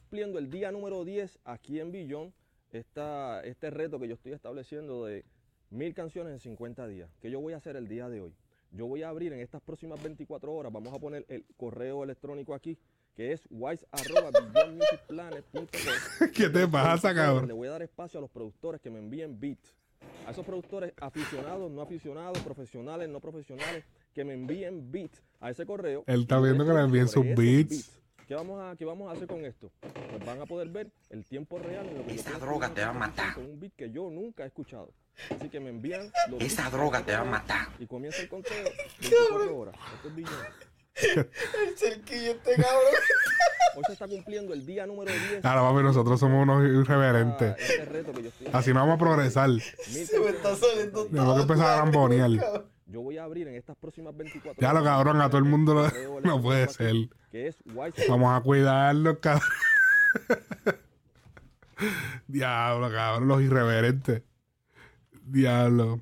cumpliendo el día número 10 aquí en Billón, este reto que yo estoy estableciendo de mil canciones en 50 días, que yo voy a hacer el día de hoy. Yo voy a abrir en estas próximas 24 horas, vamos a poner el correo electrónico aquí, que es wise.beyondmusicplanet.com. ¿Qué te pasa, cabrón? Le voy a dar espacio a los productores que me envíen beats. A esos productores aficionados, no aficionados, profesionales, no profesionales, que me envíen beats a ese correo. Él está viendo que le envíen sus beats. ¿Qué vamos, a, ¿Qué vamos a hacer con esto? Pues van a poder ver el tiempo real en lo que Esa droga escribiendo te va a esta canción matar. Con un beat que yo nunca he escuchado. Así que me envían los Esa droga te va a matar. Y comienza el conteo 24 horas. Esto es Billón. El cerquillo este cabrón. Hoy se está cumpliendo el día número 10. Ahora, papi, nosotros somos unos irreverentes. Este reto que yo estoy Así no vamos a progresar. Se me está saliendo Tenemos que empezar a gambonear. Yo voy a abrir en estas próximas 24 Ya lo cabrón, a todo el mundo lo- no puede ser. Que es Vamos a cuidarlos, cabrón. Diablo, cabrón, los irreverentes. Diablo.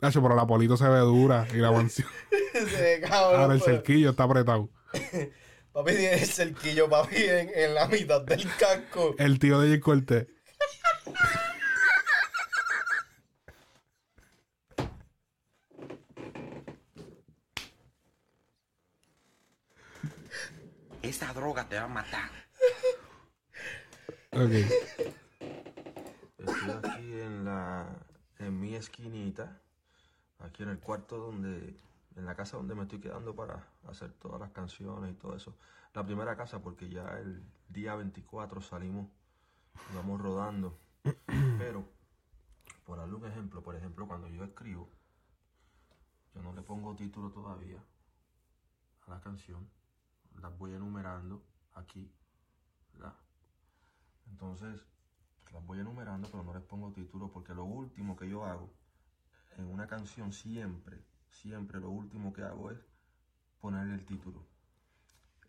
Nacho, pero la polito se ve dura y la mansión. Ese cabrón. Ahora el pero- cerquillo está apretado. Papi tiene el cerquillo, papi, en, en la mitad del casco. El tío de Jay Cortés. Esa droga te va a matar. Ok. Estoy aquí en la en mi esquinita, aquí en el cuarto donde en la casa donde me estoy quedando para hacer todas las canciones y todo eso. La primera casa porque ya el día 24 salimos, vamos rodando. Pero por darle un ejemplo, por ejemplo, cuando yo escribo, yo no le pongo título todavía a la canción, las voy enumerando aquí, ¿verdad? Entonces, las voy enumerando, pero no les pongo título porque lo último que yo hago en una canción siempre, siempre lo último que hago es ponerle el título.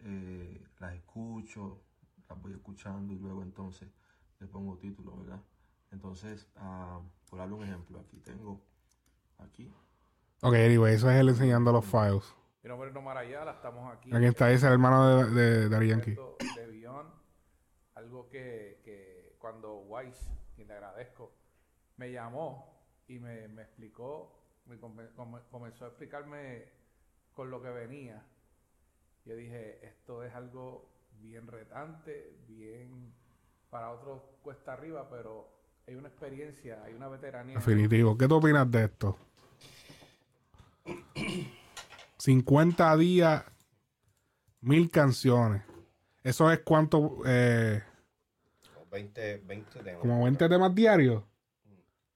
Eh, las escucho, las voy escuchando y luego entonces le pongo título, ¿verdad? Entonces, ah, por darle un ejemplo, aquí tengo, aquí, Ok, anyway, eso es él enseñando los files. Mi nombre es Nomar Ayala, estamos aquí. Aquí está, ese el hermano de, de, Yankee. De Beyond, algo que, que cuando Wise, y le agradezco, me llamó y me, explicó, me come- come- comenzó a explicarme con lo que venía. Yo dije, esto es algo bien retante, bien para otros cuesta arriba, pero hay una experiencia, hay una veteranía. Definitivo. ¿Qué tú opinas de esto? 50 días, mil canciones. Eso es cuánto, eh, 20, 20 temas. como 20 temas diarios.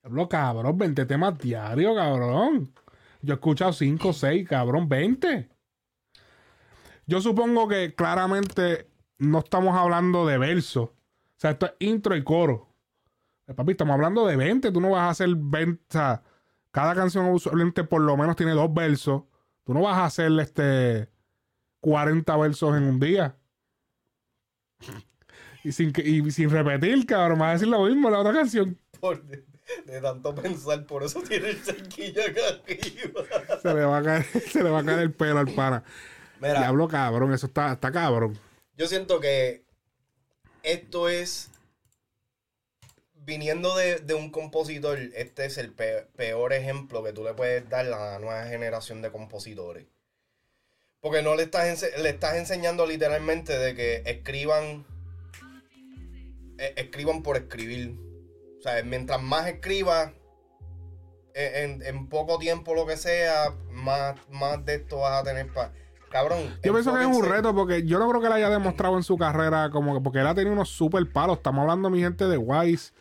Hablo, cabrón, 20 temas diarios, cabrón. Yo he escuchado 5, 6, cabrón, 20. Yo supongo que claramente no estamos hablando de versos. O sea, esto es intro y coro. Eh, Papi, estamos hablando de 20. Tú no vas a hacer 20. O sea, cada canción usualmente por lo menos tiene dos versos. Tú no vas a hacer este 40 versos en un día. Y sin, que- y sin repetir, cabrón, vas a decir lo mismo en la otra canción. Por de, de tanto pensar, por eso tiene el cerquillo acá arriba. Se le va a caer, se le va a caer el pelo al pana. Mira. Diablo, cabrón, eso está, está cabrón. Yo siento que esto es. Viniendo de, de un compositor, este es el pe- peor ejemplo que tú le puedes dar a la nueva generación de compositores. Porque no le estás, le estás enseñando literalmente de que escriban. Eh, escriban por escribir. O sea, mientras más escribas, eh, en, en poco tiempo lo que sea, más, más de esto vas a tener para. Cabrón. Yo pienso que es un reto porque yo no creo que él haya demostrado en su carrera como que porque él ha tenido unos super palos. Estamos hablando, mi gente, de Wise,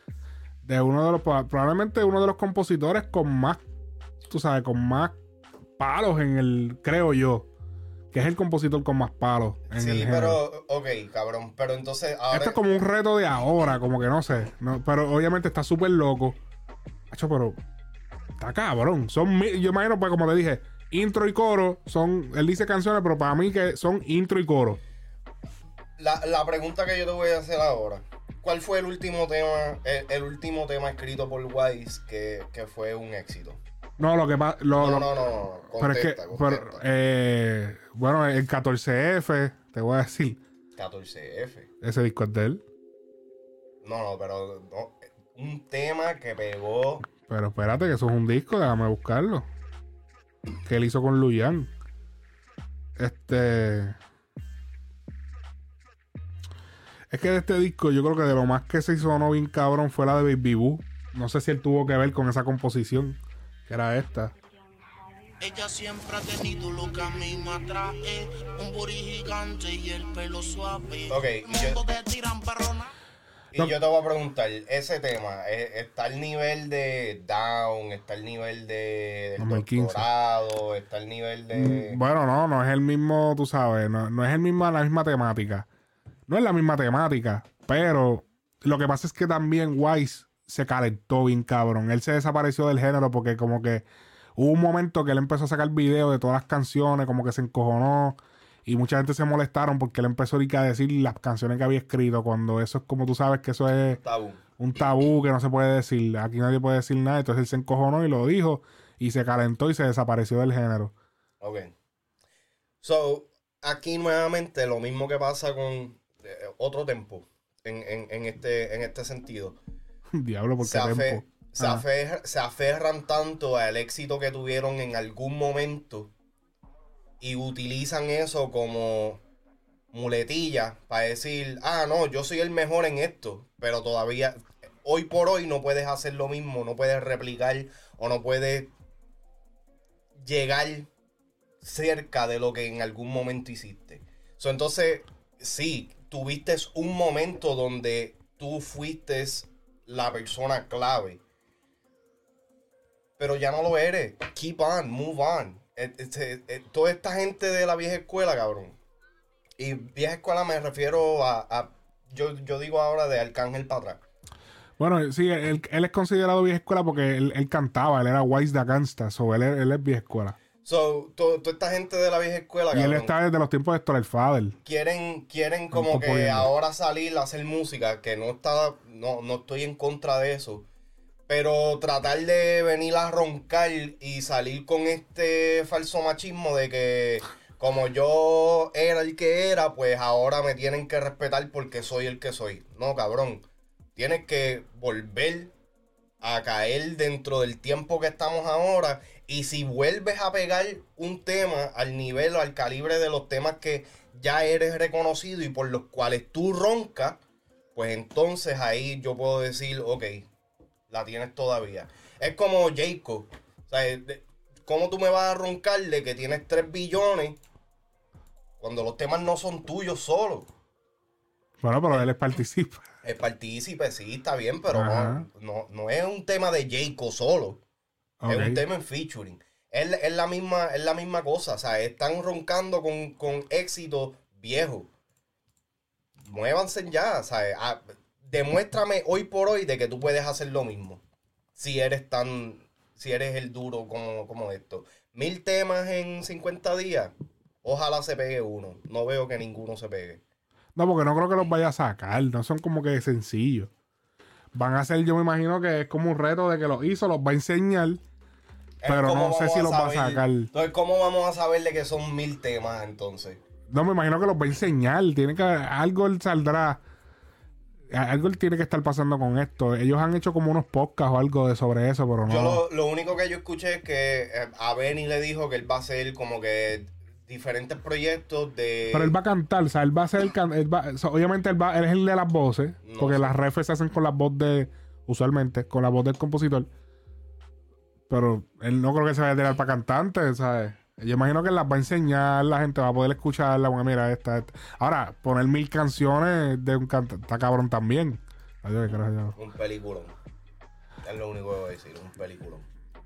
de uno de los probablemente uno de los compositores con más, tú sabes, con más palos en el, creo yo, que es el compositor con más palos en Sí, pero, ok, cabrón. Pero entonces ahora. Esto es como un reto de ahora, como que no sé. no, pero obviamente está súper loco. Hacho, pero está cabrón. Son mil- yo imagino, pues como te dije, intro y coro son. Él dice canciones, pero para mí que son intro y coro. La, la pregunta que yo te voy a hacer ahora. ¿Cuál fue el último tema, el, el último tema escrito por Wise que, que fue un éxito? No, lo que pasa. No, no, no, no. Pero es que. Pero, eh, bueno, el 14F, te voy a decir. 14F. Ese disco es de él. No, no, pero no, un tema que pegó. Pero espérate, que eso es un disco, déjame buscarlo. Que él hizo con Luyan. Este. Es que de este disco, yo creo que de lo más que se hizo no bien cabrón fue la de Baby Boo. No sé si él tuvo que ver con esa composición, era esta. Ella siempre ha tenido lo que a mí me atrae. Un booty gigante y el pelo suave. Ok, y yo- te tiran perrona. Y yo te voy a preguntar, ese tema, eh, ¿está al nivel de Down? ¿Está al nivel de del 2015. doctorado? ¿Está al nivel de...? Mm, Bueno, no, no es el mismo, tú sabes, no, no es el mismo, la misma temática. No es la misma temática, pero lo que pasa es que también Wise se calentó bien cabrón. Él se desapareció del género porque como que hubo un momento que él empezó a sacar videos de todas las canciones, como que se encojonó y mucha gente se molestaron porque él empezó a decir las canciones que había escrito cuando eso es como tú sabes que eso es Tabú. un tabú que no se puede decir. Aquí nadie puede decir nada. Entonces él se encojonó y lo dijo y se calentó y se desapareció del género. Ok. So, aquí nuevamente lo mismo que pasa con eh, otro tempo en, en- en este, en este sentido. Diablo, porque Se, afe- se, Ah. aferra- se aferran tanto al éxito que tuvieron en algún momento y utilizan eso como muletilla para decir, ah, no, yo soy el mejor en esto, pero todavía, hoy por hoy no puedes hacer lo mismo, no puedes replicar o no puedes llegar cerca de lo que en algún momento hiciste. So, entonces, sí, tuviste un momento donde tú fuiste la persona clave. Pero ya no lo eres. Keep on, move on. Eh, este, eh, toda esta gente de la vieja escuela, cabrón. Y vieja escuela me refiero a. a- yo, yo digo ahora de Arcángel para atrás. Bueno, sí, él, él es considerado vieja escuela porque él, él cantaba, él era Wise da Gangsta, so él, él es vieja escuela. So, to- toda esta gente de la vieja escuela, Y él está desde los tiempos de Héctor el quieren, quieren como que ahora salir a hacer música, que no está, no, no estoy en contra de eso. Pero tratar de venir a roncar y salir con este falso machismo de que como yo era el que era, pues ahora me tienen que respetar porque soy el que soy. No, cabrón. Tienes que volver a caer dentro del tiempo que estamos ahora. Y si vuelves a pegar un tema al nivel o al calibre de los temas que ya eres reconocido y por los cuales tú roncas, pues entonces ahí yo puedo decir, ok, la tienes todavía. Es como Jacob. O sea, de- ¿cómo tú me vas a roncar de que tienes 3 billones cuando los temas no son tuyos solo? Bueno, pero él participa. El partícipe sí está bien, pero no, no, no es un tema de Jacob solo. Es Ok. un tema en featuring. Es, es la misma, es la misma cosa. O sea, están roncando con, con éxito viejo. Muévanse ya. ¿sabes? Ah, demuéstrame hoy por hoy de que tú puedes hacer lo mismo. Si eres tan. Si eres el duro como, como esto. Mil temas en 50 días. Ojalá se pegue uno. No veo que ninguno se pegue. No, porque no creo que los vaya a sacar. No son como que sencillos. Van a ser, yo me imagino que es como un reto de que los hizo, los va a enseñar. Pero ¿Cómo no sé si los va a sacar. Entonces, ¿cómo vamos a saber de que son mil temas entonces? No, me imagino que los va a enseñar. Tiene que algo él saldrá. Algo tiene que estar pasando con esto. Ellos han hecho como unos podcasts o algo de sobre eso, pero no. Yo lo, lo único que yo escuché es que eh, a Benny le dijo que él va a hacer como que diferentes proyectos de... Pero él va a cantar, o sea, él va a ser el can- él va- o sea, obviamente él va, él es el de las voces, No porque sé. las refes se hacen con la voz de, usualmente, con la voz del compositor. Pero él no creo que se vaya a tirar para cantante, ¿sabes? Yo imagino que las va a enseñar, la gente va a poder escucharla, bueno, mira esta, esta. Ahora, poner mil canciones de un cantante, está cabrón también. Adiós, qué. Un peliculón. Es lo único que voy a decir, un peliculón.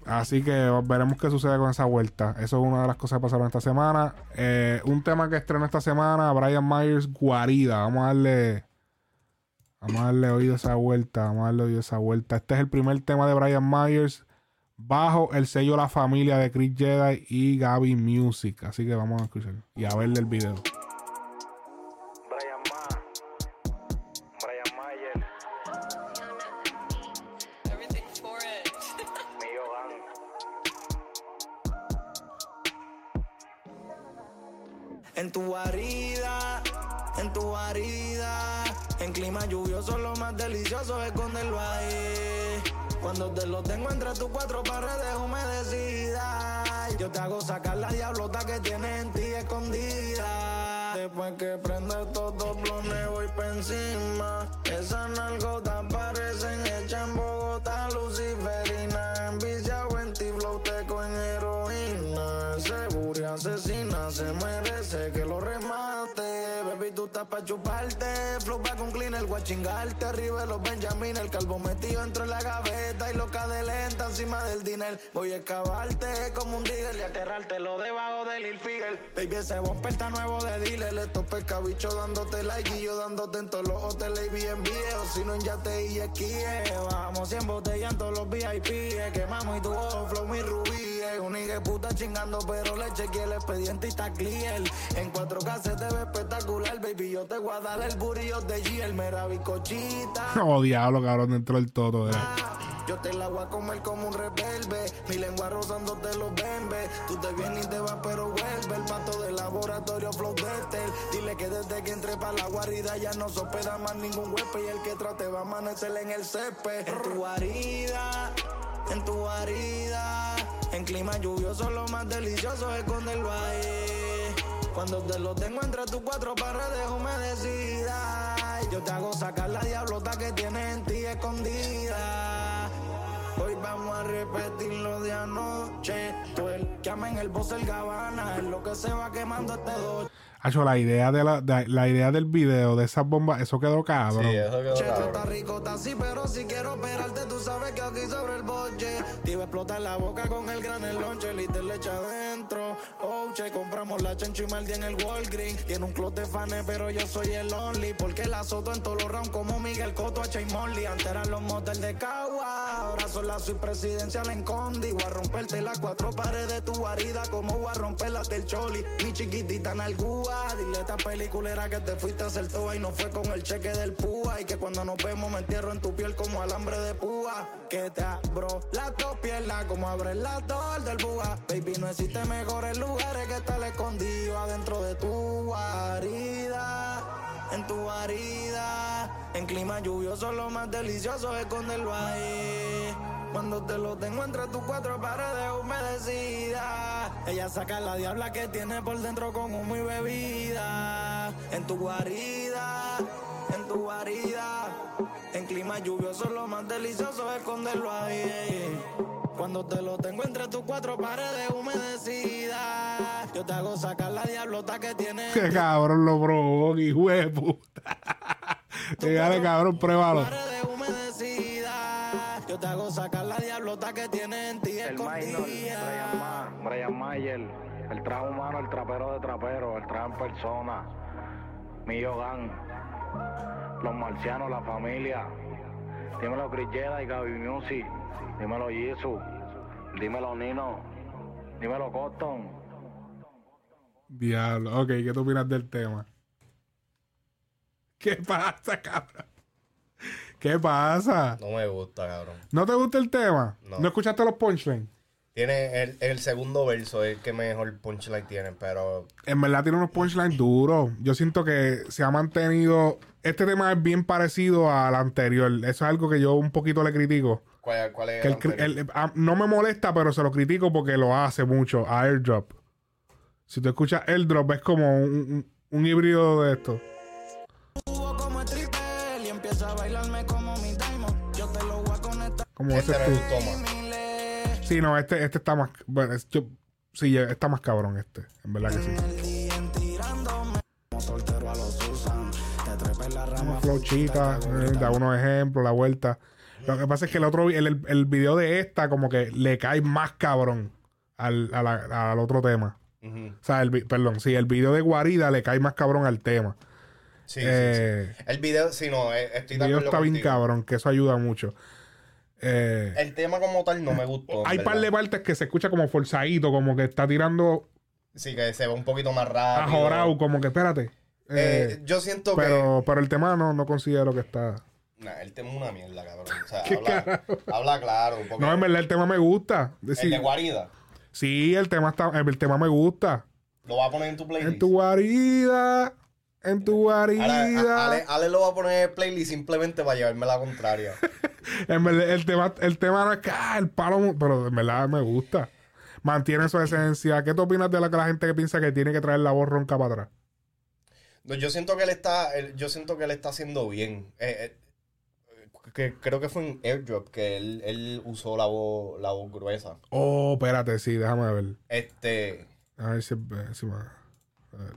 Así que veremos qué sucede con esa vuelta. Eso es una de las cosas que pasaron esta semana. Eh, un tema que estrenó esta semana, Brian Myers, Guarida. Vamos a darle. Vamos a darle oído a esa vuelta. Vamos a darle oído a esa vuelta. Este es el primer tema de Brian Myers bajo el sello La Familia de Chris Jedi y Gaby Music. Así que vamos a escuchar y a verle el video. Brian Ma, Brian Mayer. Everything for it. En tu guarida, en tu guarida. En clima lluvioso lo más delicioso es esconderlo ahí. Cuando te lo tengo entre tus cuatro paredes humedecidas. Yo te hago sacar la diablota que tienes en ti escondida. Después que prende todo blones voy pa' encima. Esas nalgotas parecen hechas en Bogotá, Luciferina. Enviciado en ti, flow teco en heroína. Segura y asesina, se merece tú pa' chuparte. Flow va con clean, el guachingarte. Arriba de los Benjamin, el calvo metido entre la gaveta. Y loca de lenta encima del dinero. Voy a excavarte como un digger y aterrártelo debajo del Lil Figure. Baby, ese bumper está nuevo de dealer. Estos pescabichos dándote like y yo dándote en todos los hoteles y bien viejos. Si no en yate y esquíe. Bajamos 100 botellas en todos los VIP. Quemamos y tu ojo, flow, mi rubí. Un hijo de puta chingando, pero le chequeé el expediente y está clear. En 4K se te ve espectacular. Yo te voy a dar el burillo de G, el mera bicochita. Oh, diablo, cabrón, dentro del todo. eh. Yo te la voy a comer como un rebelde. Mi lengua rozándote los bembes. Tú te vienes y te vas, pero vuelve. El pato de laboratorio Flow Dexter. Dile que desde que entré para la guarida ya no se hospeda más ningún huésped. Y el que trate va a amanecer en el césped. En tu guarida, en tu guarida. En clima lluvioso lo más delicioso es esconderlo ahí. Cuando te lo tengo entre tus cuatro paredes humedecidas. Yo te hago sacar la diablota que tienes en ti escondida. Hoy vamos a repetir lo de anoche. Tú el que ama en el boss el gabana. Es lo que se va quemando este dos. Hacho, la idea de la, de- la idea del video de esas bombas, eso quedó cabrón. Sí, eso quedó Che, tú cabrón. estás rico, estás así, pero si quiero operarte, tú sabes que aquí sobre el boche. Te iba a explotar la boca con el gran el lonche, liter leche adentro. Oh, che, compramos la chancho y maldi en el Walgreens. Tiene un clot de fanes, pero yo soy el only. Porque la soto en todos los rounds como Miguel Cotto, H y Molly. Antes eran los motel de Cagua, ahora sola soy presidencial en Condi. Voy a romperte las cuatro paredes de tu guarida, como voy a romper las del Choli. Mi chiquitita nalgúa, dile a esta peliculera que te fuiste a hacer toa y no fue con el cheque del púa. Y que cuando nos vemos me entierro en tu piel como alambre de púa. Que te abro las dos piernas como abre la dos del búa. Baby, no existe mejores lugares que estar escondido adentro de tu guarida. En tu guarida, en clima lluvioso, lo más delicioso es esconderlo ahí. Cuando te lo tengo entre tus cuatro paredes humedecidas. Ella saca la diabla que tiene por dentro con humo y bebida. En tu guarida, en tu guarida. En clima lluvioso, lo más delicioso es esconderlo ahí. Cuando te lo tengo entre tus cuatro paredes humedecidas. Yo te hago sacar la diablota que tiene. Qué cabrón lo probó, hijo de puta. Dígale, cabrón, pruébalo. paredes humedecidas. Yo te hago sacar la diablota que tiene en ti El minor, escondida. Brian, Ma- Brian Mayer, el traje humano, el trapero de trapero, el traje en persona, Millo Gang, los marcianos, la familia, dímelo Chris y Gaby Music, dímelo Jisoo, dímelo Nino, dímelo Coston. Diablo. Ok, ¿qué tú opinas del tema? ¿Qué pasa, cabrón? ¿Qué pasa? No me gusta, cabrón. ¿No te gusta el tema? No. ¿No, escuchaste los punchlines? Tiene el, el segundo verso, es el que mejor punchline tiene, pero En verdad tiene unos punchlines duros. Yo siento que se ha mantenido. Este tema es bien parecido al anterior. Eso es algo que yo un poquito le critico. ¿cuál, cuál es Que el ah, no me molesta, pero se lo critico porque lo hace mucho a Airdrop. Si tú escuchas Airdrop, es como un, un- un híbrido de esto. Como Este ese. Sí, no, este, este está más. Bueno, es- yo- sí, está más cabrón este. En verdad que sí. El. Una flowchita, eh, da unos ejemplos, la vuelta. Lo que pasa es que el otro, el, el, el video de esta, como que le cae más cabrón al, a la- al otro tema. O sea, el, perdón, sí, el video de Guarida le cae más cabrón al tema. Sí, Eh, sí, sí. El video, sí, no, eh, estoy El de video acuerdo está bien cabrón, que eso ayuda mucho. Eh, El tema como tal no me gustó. hay par de partes que se escucha como forzadito, como que está tirando Sí, que se ve un poquito más rápido. ajorado, como que espérate. Eh, Eh, yo siento pero, pero el tema no, no considero que está. que. Nah, el tema es una mierda, cabrón. O sea, ¿Qué habla, habla claro. No, en verdad el tema me gusta. el de Guarida. Sí, el tema está, el tema me gusta. Lo va a poner en tu playlist. En tu guarida, en tu guarida. Ale, Ale lo va a poner en playlist simplemente para llevarme la contraria. En verdad, el tema, el tema no es que ah, el palo, pero en verdad me gusta. Mantiene su esencia. ¿Qué tú opinas de la, la gente que piensa que tiene que traer la voz ronca para atrás? No, yo siento que él está, él- yo siento que él está haciendo bien. Eh, eh, que creo que fue en Airdrop que él, él usó la voz, la voz gruesa. Oh, espérate, sí, déjame ver. Este, A ver si, si me- a ver.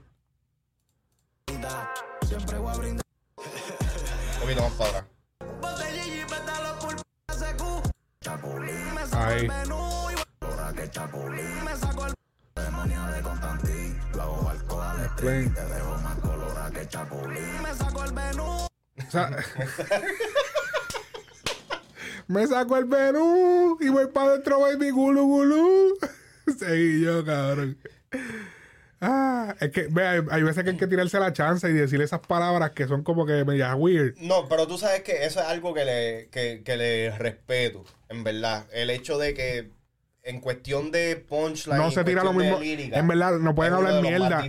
Siempre voy a brindar. un poquito más para atrás. Chapulín. Me saco Ahí. el menú y ahora que chapulín. Me saco el demonio de Constantín. Lo hago al street. Te dejo más colorada que chapulín. Me saco el menú. O sea, me saco el menú y voy para adentro, baby, gulu, gulu. Seguí yo, cabrón. Ah, es que, ve, hay, veces que hay que tirarse la chance y decir esas palabras que son como que media weird. No, pero tú sabes que eso es algo que le, que, que le respeto, en verdad. El hecho de que en cuestión de punchline, No se tira lo mismo. lírica, en verdad, no pueden hablar mierda.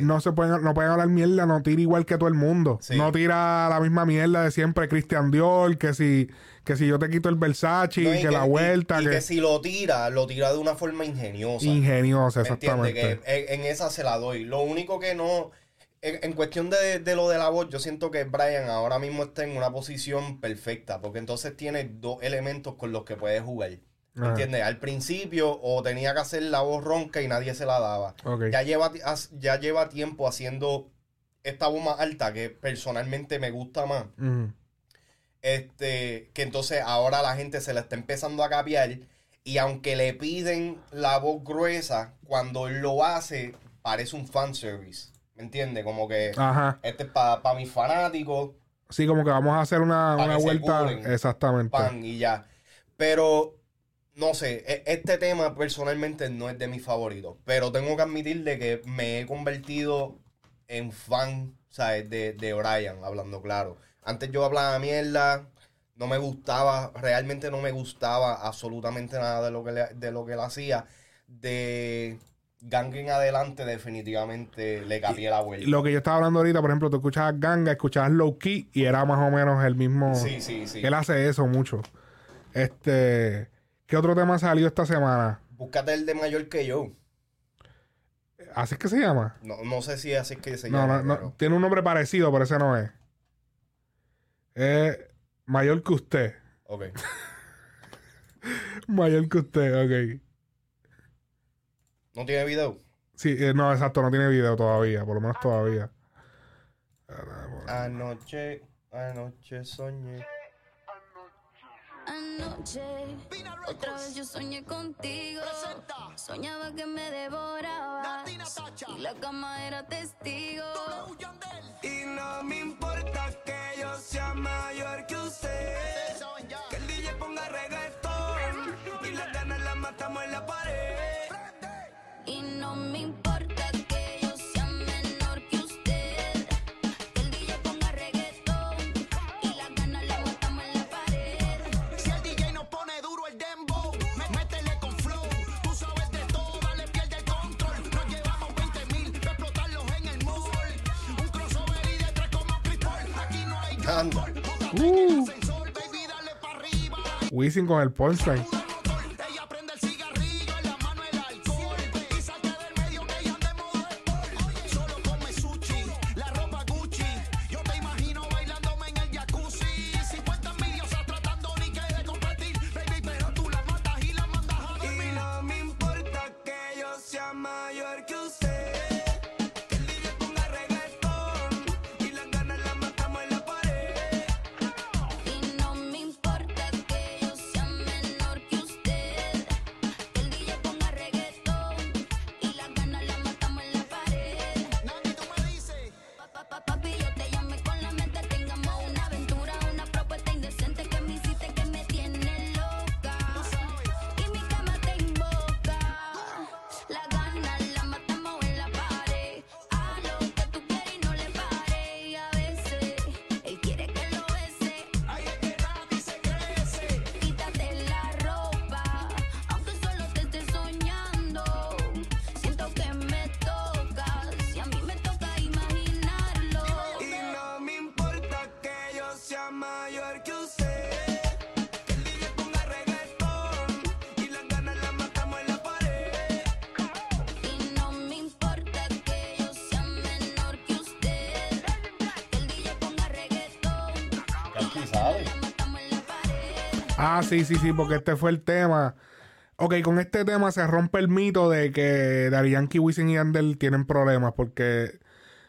No se pueden, no pueden hablar mierda, no tira igual que todo el mundo. Sí. No tira la misma mierda de siempre Christian Dior, que si, que si yo te quito el Versace, No, que, la vuelta, y que, que si lo tira, lo tira de una forma ingeniosa. ingeniosa, exactamente. Que en, en esa se la doy. Lo único que no. En, en cuestión de, de lo de la voz, yo siento que Brian ahora mismo está en una posición perfecta. Porque entonces tiene dos elementos con los que puede jugar. ¿Me Ah. entiendes? Al principio, o tenía que hacer la voz ronca y nadie se la daba. Ya, lleva, ya lleva tiempo haciendo esta voz más alta, que personalmente me gusta más. Este, que entonces ahora la gente se la está empezando a capiar. Y aunque le piden la voz gruesa, cuando lo hace, parece un fanservice. ¿Me entiendes? Como que Ajá. este es para mis fanáticos, Sí, como que vamos a hacer una, Pa' una vuelta. Exactamente. pan y ya. Pero, no sé, e- este tema personalmente no es de mis favoritos. Pero tengo que admitirle que me he convertido en fan, ¿sabes? De, de Brian, hablando claro. Antes yo hablaba mierda, no me gustaba, realmente no me gustaba absolutamente nada de lo que, le- de lo que él hacía. De Gang en adelante, definitivamente le cambié la vuelta. Lo que yo estaba hablando ahorita, por ejemplo, tú escuchabas Ganga, escuchabas Low Key y era más o menos el mismo. Sí, sí, sí. Él hace eso mucho. Este. ¿Qué otro tema salió esta semana? Búscate el de mayor que yo. ¿Así es que se llama? No, no sé si así es que se No, llama. no, no, pero- Tiene un nombre parecido, pero ese no es. Es mayor que usted. Ok. Mayor que usted, ok. ¿No tiene video? Sí, eh, no, exacto, no tiene video todavía, por lo menos todavía. Anoche, anoche soñé. Anoche, otra vez yo soñé contigo. Soñaba que me devorabas. Y la cama era testigo. Y no me importa que yo sea mayor que usted. Que el DJ ponga reggaetón. Y las ganas las matamos en la pared. Y no me importa que no hay Anda. Uh. Wisin con el. Ella sí, sí, sí, porque este fue el tema. Ok, con este tema se rompe el mito de que Daddy Yankee, Wisin y Yandel tienen problemas porque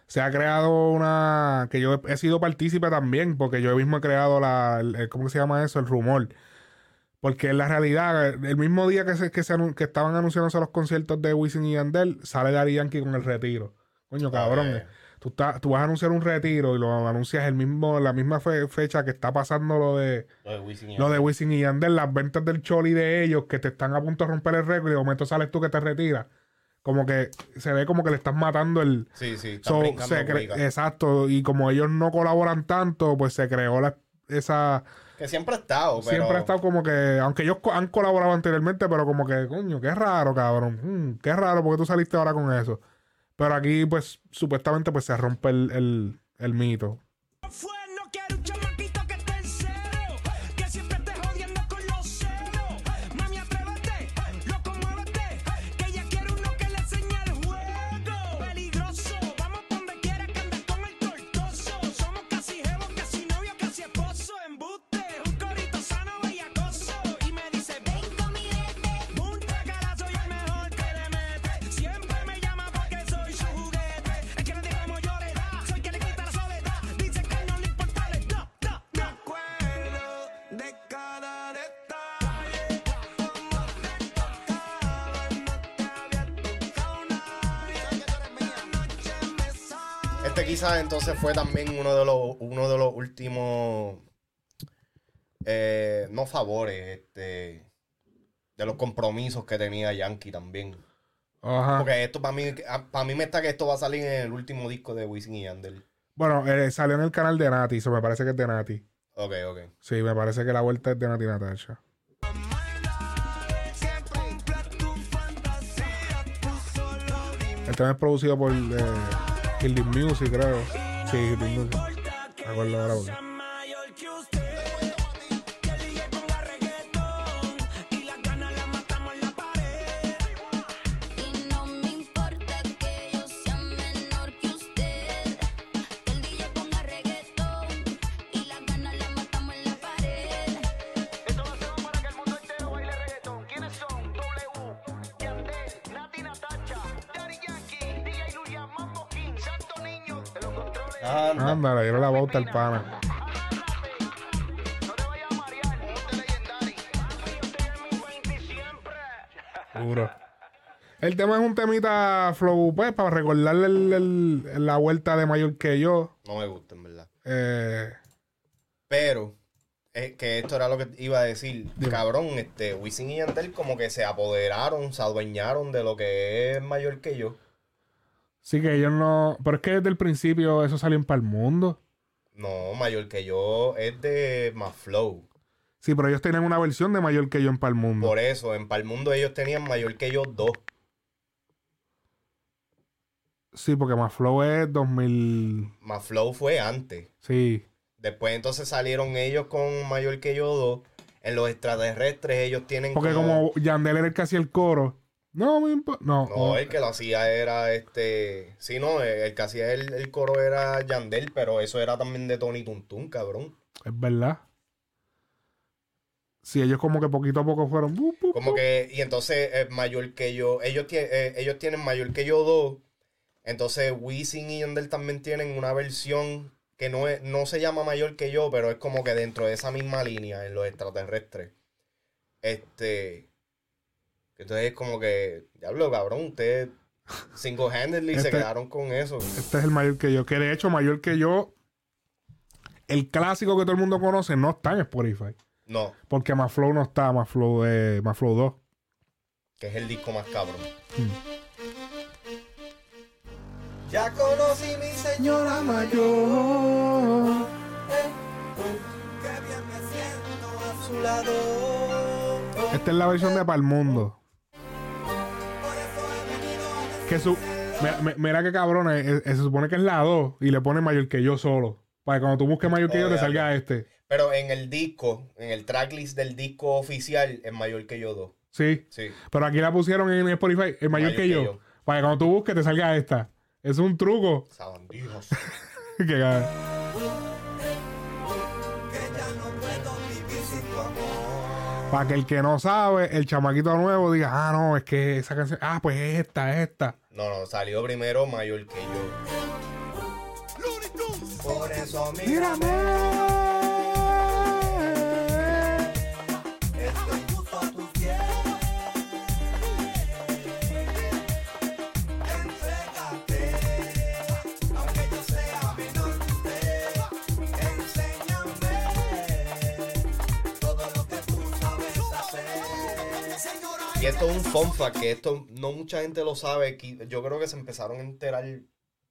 se ha creado una... que yo he, he sido partícipe también porque yo mismo he creado la... el- ¿cómo se llama eso? El rumor. Porque en la realidad, el mismo día que, se, que, se que estaban anunciándose los conciertos de Wisin y Yandel, sale Daddy Yankee con el retiro. Coño, cabrón. eh. Tú, estás- tú vas a anunciar un retiro y lo anuncias el mismo, la misma fe- fecha que está pasando lo de... Lo de Wisin y Lo de Yandel. Wisin y Yandel, las ventas del Choli de ellos que te están a punto de romper el récord y de momento sales tú que te retiras. Como que se ve como que le estás matando el... Sí, sí, So, se. Exacto, y como ellos no colaboran tanto, pues se creó la, esa... Que siempre ha estado, pero... Siempre ha estado como que, aunque ellos co- han colaborado anteriormente, pero como que, coño, qué raro, cabrón. Mm, qué raro, porque tú saliste ahora con eso. Pero aquí, pues, supuestamente, pues se rompe el, el, el mito. Entonces fue también uno de los, uno de los últimos eh, no favores, este, de los compromisos que tenía Yankee también. Ajá. Porque esto para mí, para mí me está que esto va a salir en el último disco de Wisin y Yandel. Bueno, eh, salió en el canal de Nati, eso me parece que es de Nati. Ok, ok. Sí, me parece que la vuelta es de Nati Natasha. El tema es producido por eh, Killing Music, creo. Sí, Killing Music. Me acuerdo Ándale, dieron la bauta al pana. Duro. El tema es un temita flow, pues, para recordarle el- el- la vuelta de mayor que yo. No me gusta, en verdad. Eh, Pero, es que esto era lo que iba a decir. Dime. Cabrón, este, Wisin y Yandel como que se apoderaron, se adueñaron de lo que es mayor que yo. Sí que ellos no. Pero es que desde el principio eso salió en Pal Mundo. No, mayor que yo es de más flow. Sí, pero ellos tenían una versión de mayor que yo en Pal Mundo. Por eso, en Palmundo ellos tenían mayor que yo dos. Sí, porque más flow es 2000. Más flow fue antes. Sí. Después entonces salieron ellos con mayor que yo dos. En los extraterrestres ellos tienen Porque como Yandel era el que hacía el coro. No me importa. No, No, oh, el que lo hacía era este. Sí, no, el, el que hacía el, el coro era Yandel, pero eso era también de Tony Tuntun, cabrón. es verdad. Sí, ellos como que poquito a poco fueron. bu, bu, Como que, y entonces eh, mayor que yo, ellos, eh, ellos tienen mayor que yo dos. Entonces Wisin y Yandel también tienen una versión que no, es, no se llama mayor que yo, pero es como que dentro de esa misma línea en los extraterrestres. Este. Entonces es como que, diablo, cabrón, ustedes single-handedly se Este- quedaron con eso. Este es el mayor que yo. Que de hecho, mayor que yo. El clásico que todo el mundo conoce no está en Spotify. No, Porque más flow no está, más flow, eh, más flow 2. que es el disco más cabrón. Ya conocí mi señora mayor. Qué bien me siento a su lado. Esta es la versión de Palmundo. Que su. Mira, mi- mira qué cabrón, se supone que es la 2 y le pone mayor que yo solo. Para que cuando tú busques mayor que yo te salga este. Pero en el disco, en el tracklist del disco oficial, es mayor que yo dos. Sí. Sí. Pero aquí la pusieron en Spotify, el mayor, que, yo, Para que cuando tú busques te salga esta. Es un truco. Sabandijos. que caga. Para que el que no sabe, el chamaquito nuevo diga, ah, no, es que esa canción, ah, pues es esta, es esta. No, no, salió primero mayor que yo. Por eso Mírame. Y esto es un fun fact, que esto no mucha gente lo sabe. que Yo creo que se empezaron a enterar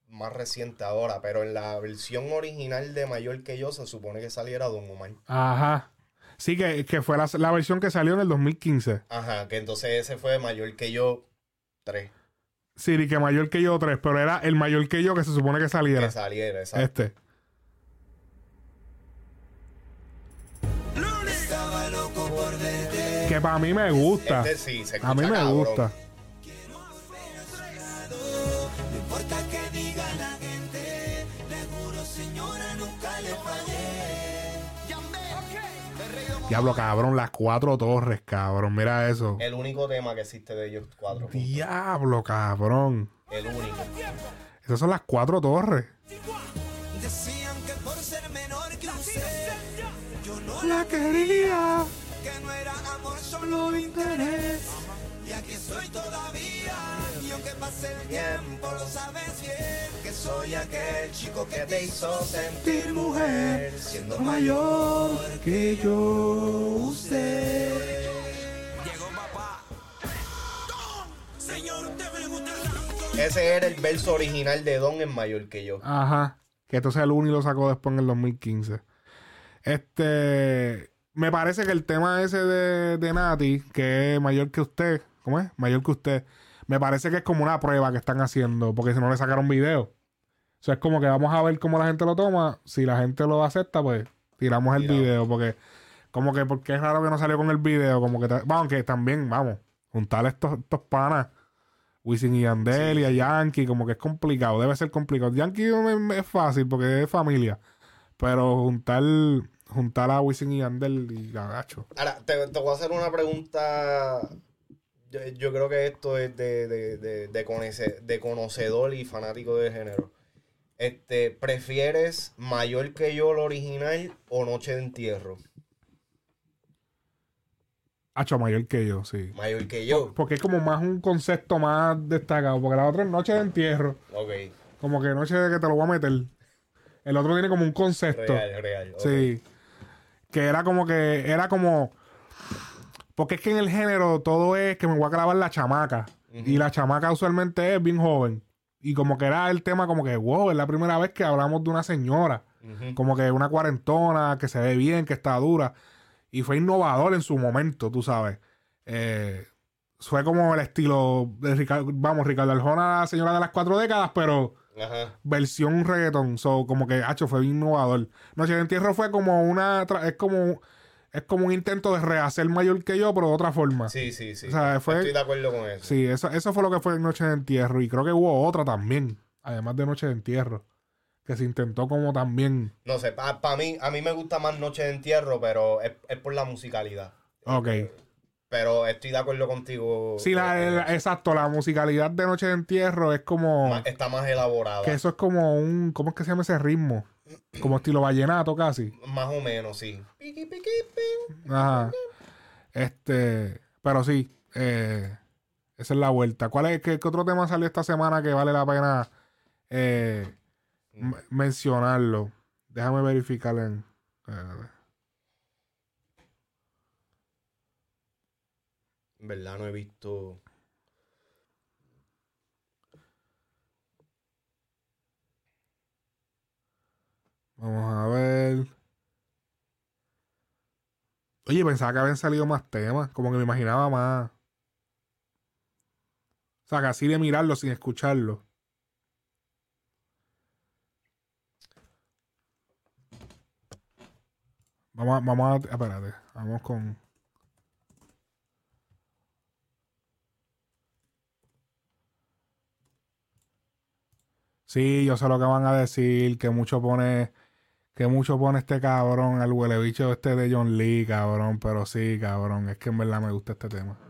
más reciente ahora, pero en la versión original de Mayor que yo se supone que saliera Don Omar. Ajá. Sí, que, que fue la, la versión que salió en el 2015. Ajá, que entonces ese fue Mayor que yo 3. Sí, y que mayor que yo tres, pero era el mayor que yo que se supone que saliera. Que saliera, exacto. Este. Que para mí me gusta. Este sí, se A mí me cabrón. gusta. Diablo, cabrón, las cuatro torres, cabrón. Mira eso. El único tema que existe de ellos cuatro. juntos. Diablo, cabrón. El único. Esas son las cuatro torres. Decían que por ser menor que usted, yo no La quería. Solo interés. Y aquí estoy todavía, y aunque pase el tiempo, lo sabes bien, que Soy aquel chico que te hizo sentir mujer, siendo mayor que yo usted. Ese era el verso original de Don en mayor que yo. Ajá. Que entonces el Uni lo sacó después en el 2015. Este. Me parece que el tema ese de, de Nati, que es mayor que usted, ¿cómo es? Mayor que usted. Me parece que es como una prueba que están haciendo, porque si no le sacaron video. O sea, es como que vamos a ver cómo la gente lo toma. Si la gente lo acepta, pues tiramos el video, porque como que porque es raro que no salió con el video, como que vamos, aunque también, vamos, juntar estos, estos panas, Wisin y Yandel y a Yankee, como que es complicado, debe ser complicado. Yankee es fácil porque es familia, pero juntar juntar a Wisin y Yandel y Gagacho. Ahora, te, te voy a hacer una pregunta. Yo, yo creo que esto es de, de, de, de, conoce- de conocedor y fanático del género. Este, ¿prefieres mayor que yo el original o Noche de Entierro? Hacho mayor que yo, sí. Mayor que yo. Porque es como más un concepto más destacado, porque la otra es noche de entierro, Ok. como que noche de que te lo voy a meter. El otro tiene como un concepto. Real, real. ok. Sí. Que era como que, era como. Porque es que en el género todo es que me voy a clavar la chamaca. Y la chamaca usualmente es bien joven. Y como que era el tema como que, wow, es la primera vez que hablamos de una señora. Como que una cuarentona, que se ve bien, que está dura. Y fue innovador en su momento, tú sabes. Eh, fue como el estilo de Ricardo, vamos, Ricardo Arjona, señora de las cuatro décadas, pero Ajá. versión reggaeton. So, como que, hacho, fue bien innovador. Noche de Entierro fue como una. Es como. Es como un intento de rehacer mayor que yo, pero de otra forma. Sí, sí, sí. O sea, fue- Estoy de acuerdo con eso. Sí, eso, eso fue lo que fue Noche de Entierro. Y creo que hubo otra también. Además de Noche de Entierro. Que se intentó como también. No sé, para mí, a mí me gusta más Noche de Entierro, pero es, es por la musicalidad. Ok. Pero estoy de acuerdo contigo. Sí, la, eh, exacto. La musicalidad de Noche de Entierro es como. está más elaborada. Que eso es como un. ¿Cómo es que se llama ese ritmo? Como estilo vallenato casi. Más o menos, sí. Ajá. Este. Pero sí. eh, esa es la vuelta. ¿Cuál es, qué, qué otro tema salió esta semana que vale la pena eh, m- mencionarlo? Déjame verificar en. espérate. Verdad no he visto. Vamos a ver. Oye, pensaba que habían salido más temas. Como que me imaginaba más. O sea, así de mirarlo sin escucharlo. Vamos a, vamos a, espérate, vamos con. Sí, yo sé lo que van a decir, que mucho pone, que mucho pone este cabrón, el huele bicho este de John Lee, cabrón, pero sí, cabrón, es que en verdad me gusta este tema.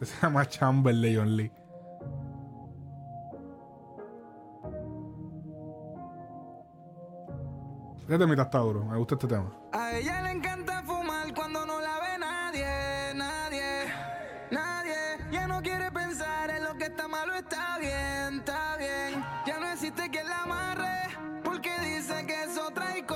Este se llama Chamber de John Lee. Este temita está duro, me gusta este tema. A ella le encanta que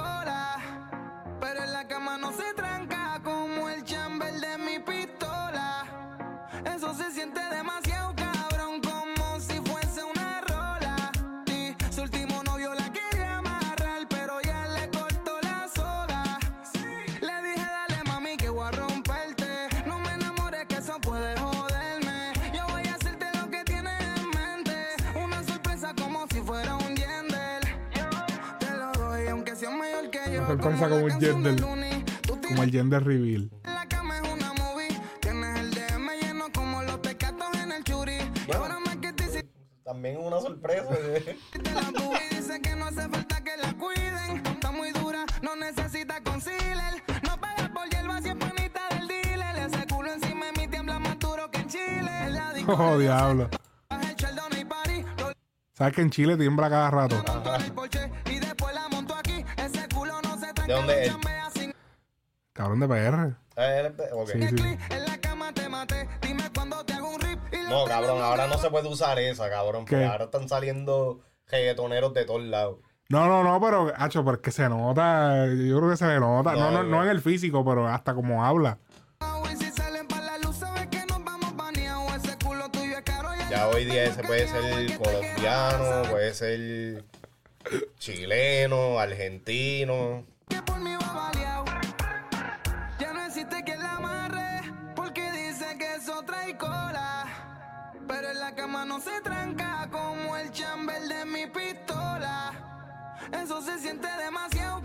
culo encima de mí tiembla más duro que en Chile. En la disco Oh, diablo. el ¿Sabes que en Chile tiembla cada rato? ¿De dónde es? Cabrón de PR. Eh, ok. Sí, sí. Y No, cabrón, ahora no se puede usar esa, cabrón. ¿Qué? Porque ahora están saliendo reggaetoneros de todos lados. No, no, no, pero, hacho, porque se nota. Yo creo que se le nota. No, No, no, no en el físico, pero hasta como habla. Ya hoy día ese puede ser colombiano, puede ser chileno, argentino. Ya no existe quien la amarre, porque dice que eso trae cola. Pero en la cama no se tranca como el chamber de mi pistola. Eso se siente demasiado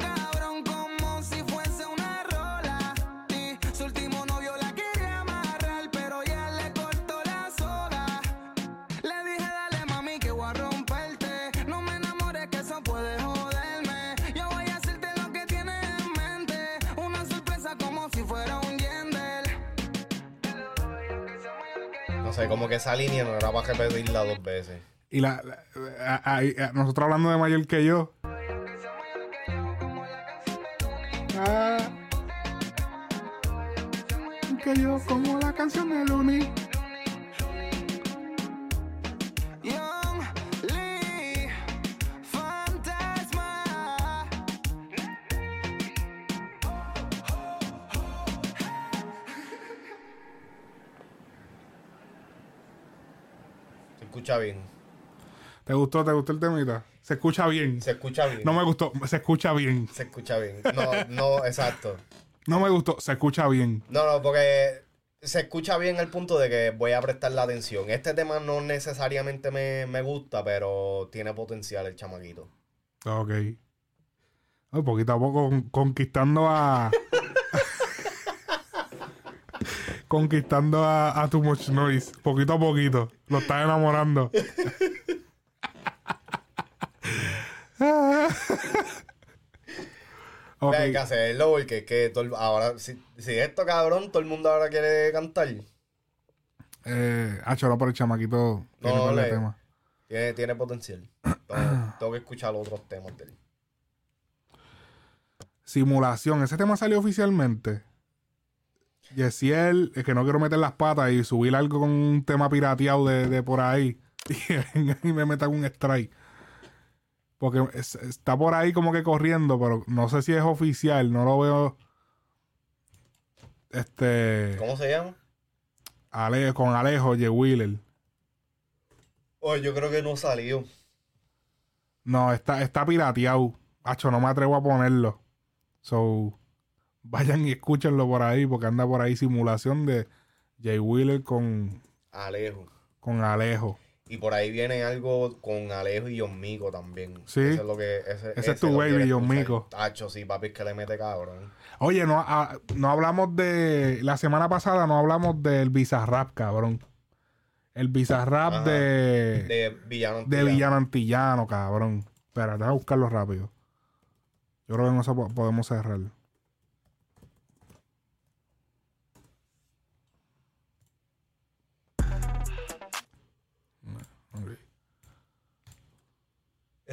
sé, como que esa línea no era para repetirla dos veces. Y la, la- a- a- a- nosotros hablando de mayor que yo. Ah, que yo como la canción de Looney. Escucha bien. ¿Te gustó? ¿Te gustó el temita? Se escucha bien. Se escucha bien. No me gustó. Se escucha bien. Se escucha bien. No, no, exacto. No me gustó. Se escucha bien. No, no, porque se escucha bien el punto de que voy a prestar la atención. Este tema no necesariamente me, me gusta, pero tiene potencial el chamaquito. Ok. Ay, poquito a poco con- conquistando a. conquistando a, a Too Much Noise. Poquito a poquito. Lo estás enamorando. Ok. Hay que hacerlo porque es que todo ahora, si, si esto cabrón, todo el mundo ahora quiere cantar. Eh, Hacho, no, pero el chamaquito tiene No, le- temas. Tiene, tiene potencial. Tengo, tengo que escuchar los otros temas de él. Simulación. Ese tema salió oficialmente. Yesiel, es que no quiero meter las patas y subir algo con un tema pirateado de, de por ahí. Y, y me metan un strike. Porque es- está por ahí como que corriendo, pero no sé si es oficial. No lo veo. Este. ¿Cómo se llama? Ale- con Alejo, J. Wheeler. Oh, yo creo que no salió. No, está, está pirateado. Hacho, no me atrevo a ponerlo. So, vayan y escúchenlo por ahí, porque anda por ahí simulación de Jay Wheeler con, Alejo. con Alejo. Y por ahí viene algo con Alejo y John Mico también. Sí. Ese es lo que. Ese, Ese es tu lo baby, John. Mico. Tacho, sí, papi, es que le mete cabrón. Oye, no, ah, no hablamos de. La semana pasada no hablamos del Bizarrap, cabrón. El Bizarrap Ajá. de. De Villano de Antillano. Villano Antillano, cabrón. Espera, déjame buscarlo rápido. Yo creo que no podemos cerrar.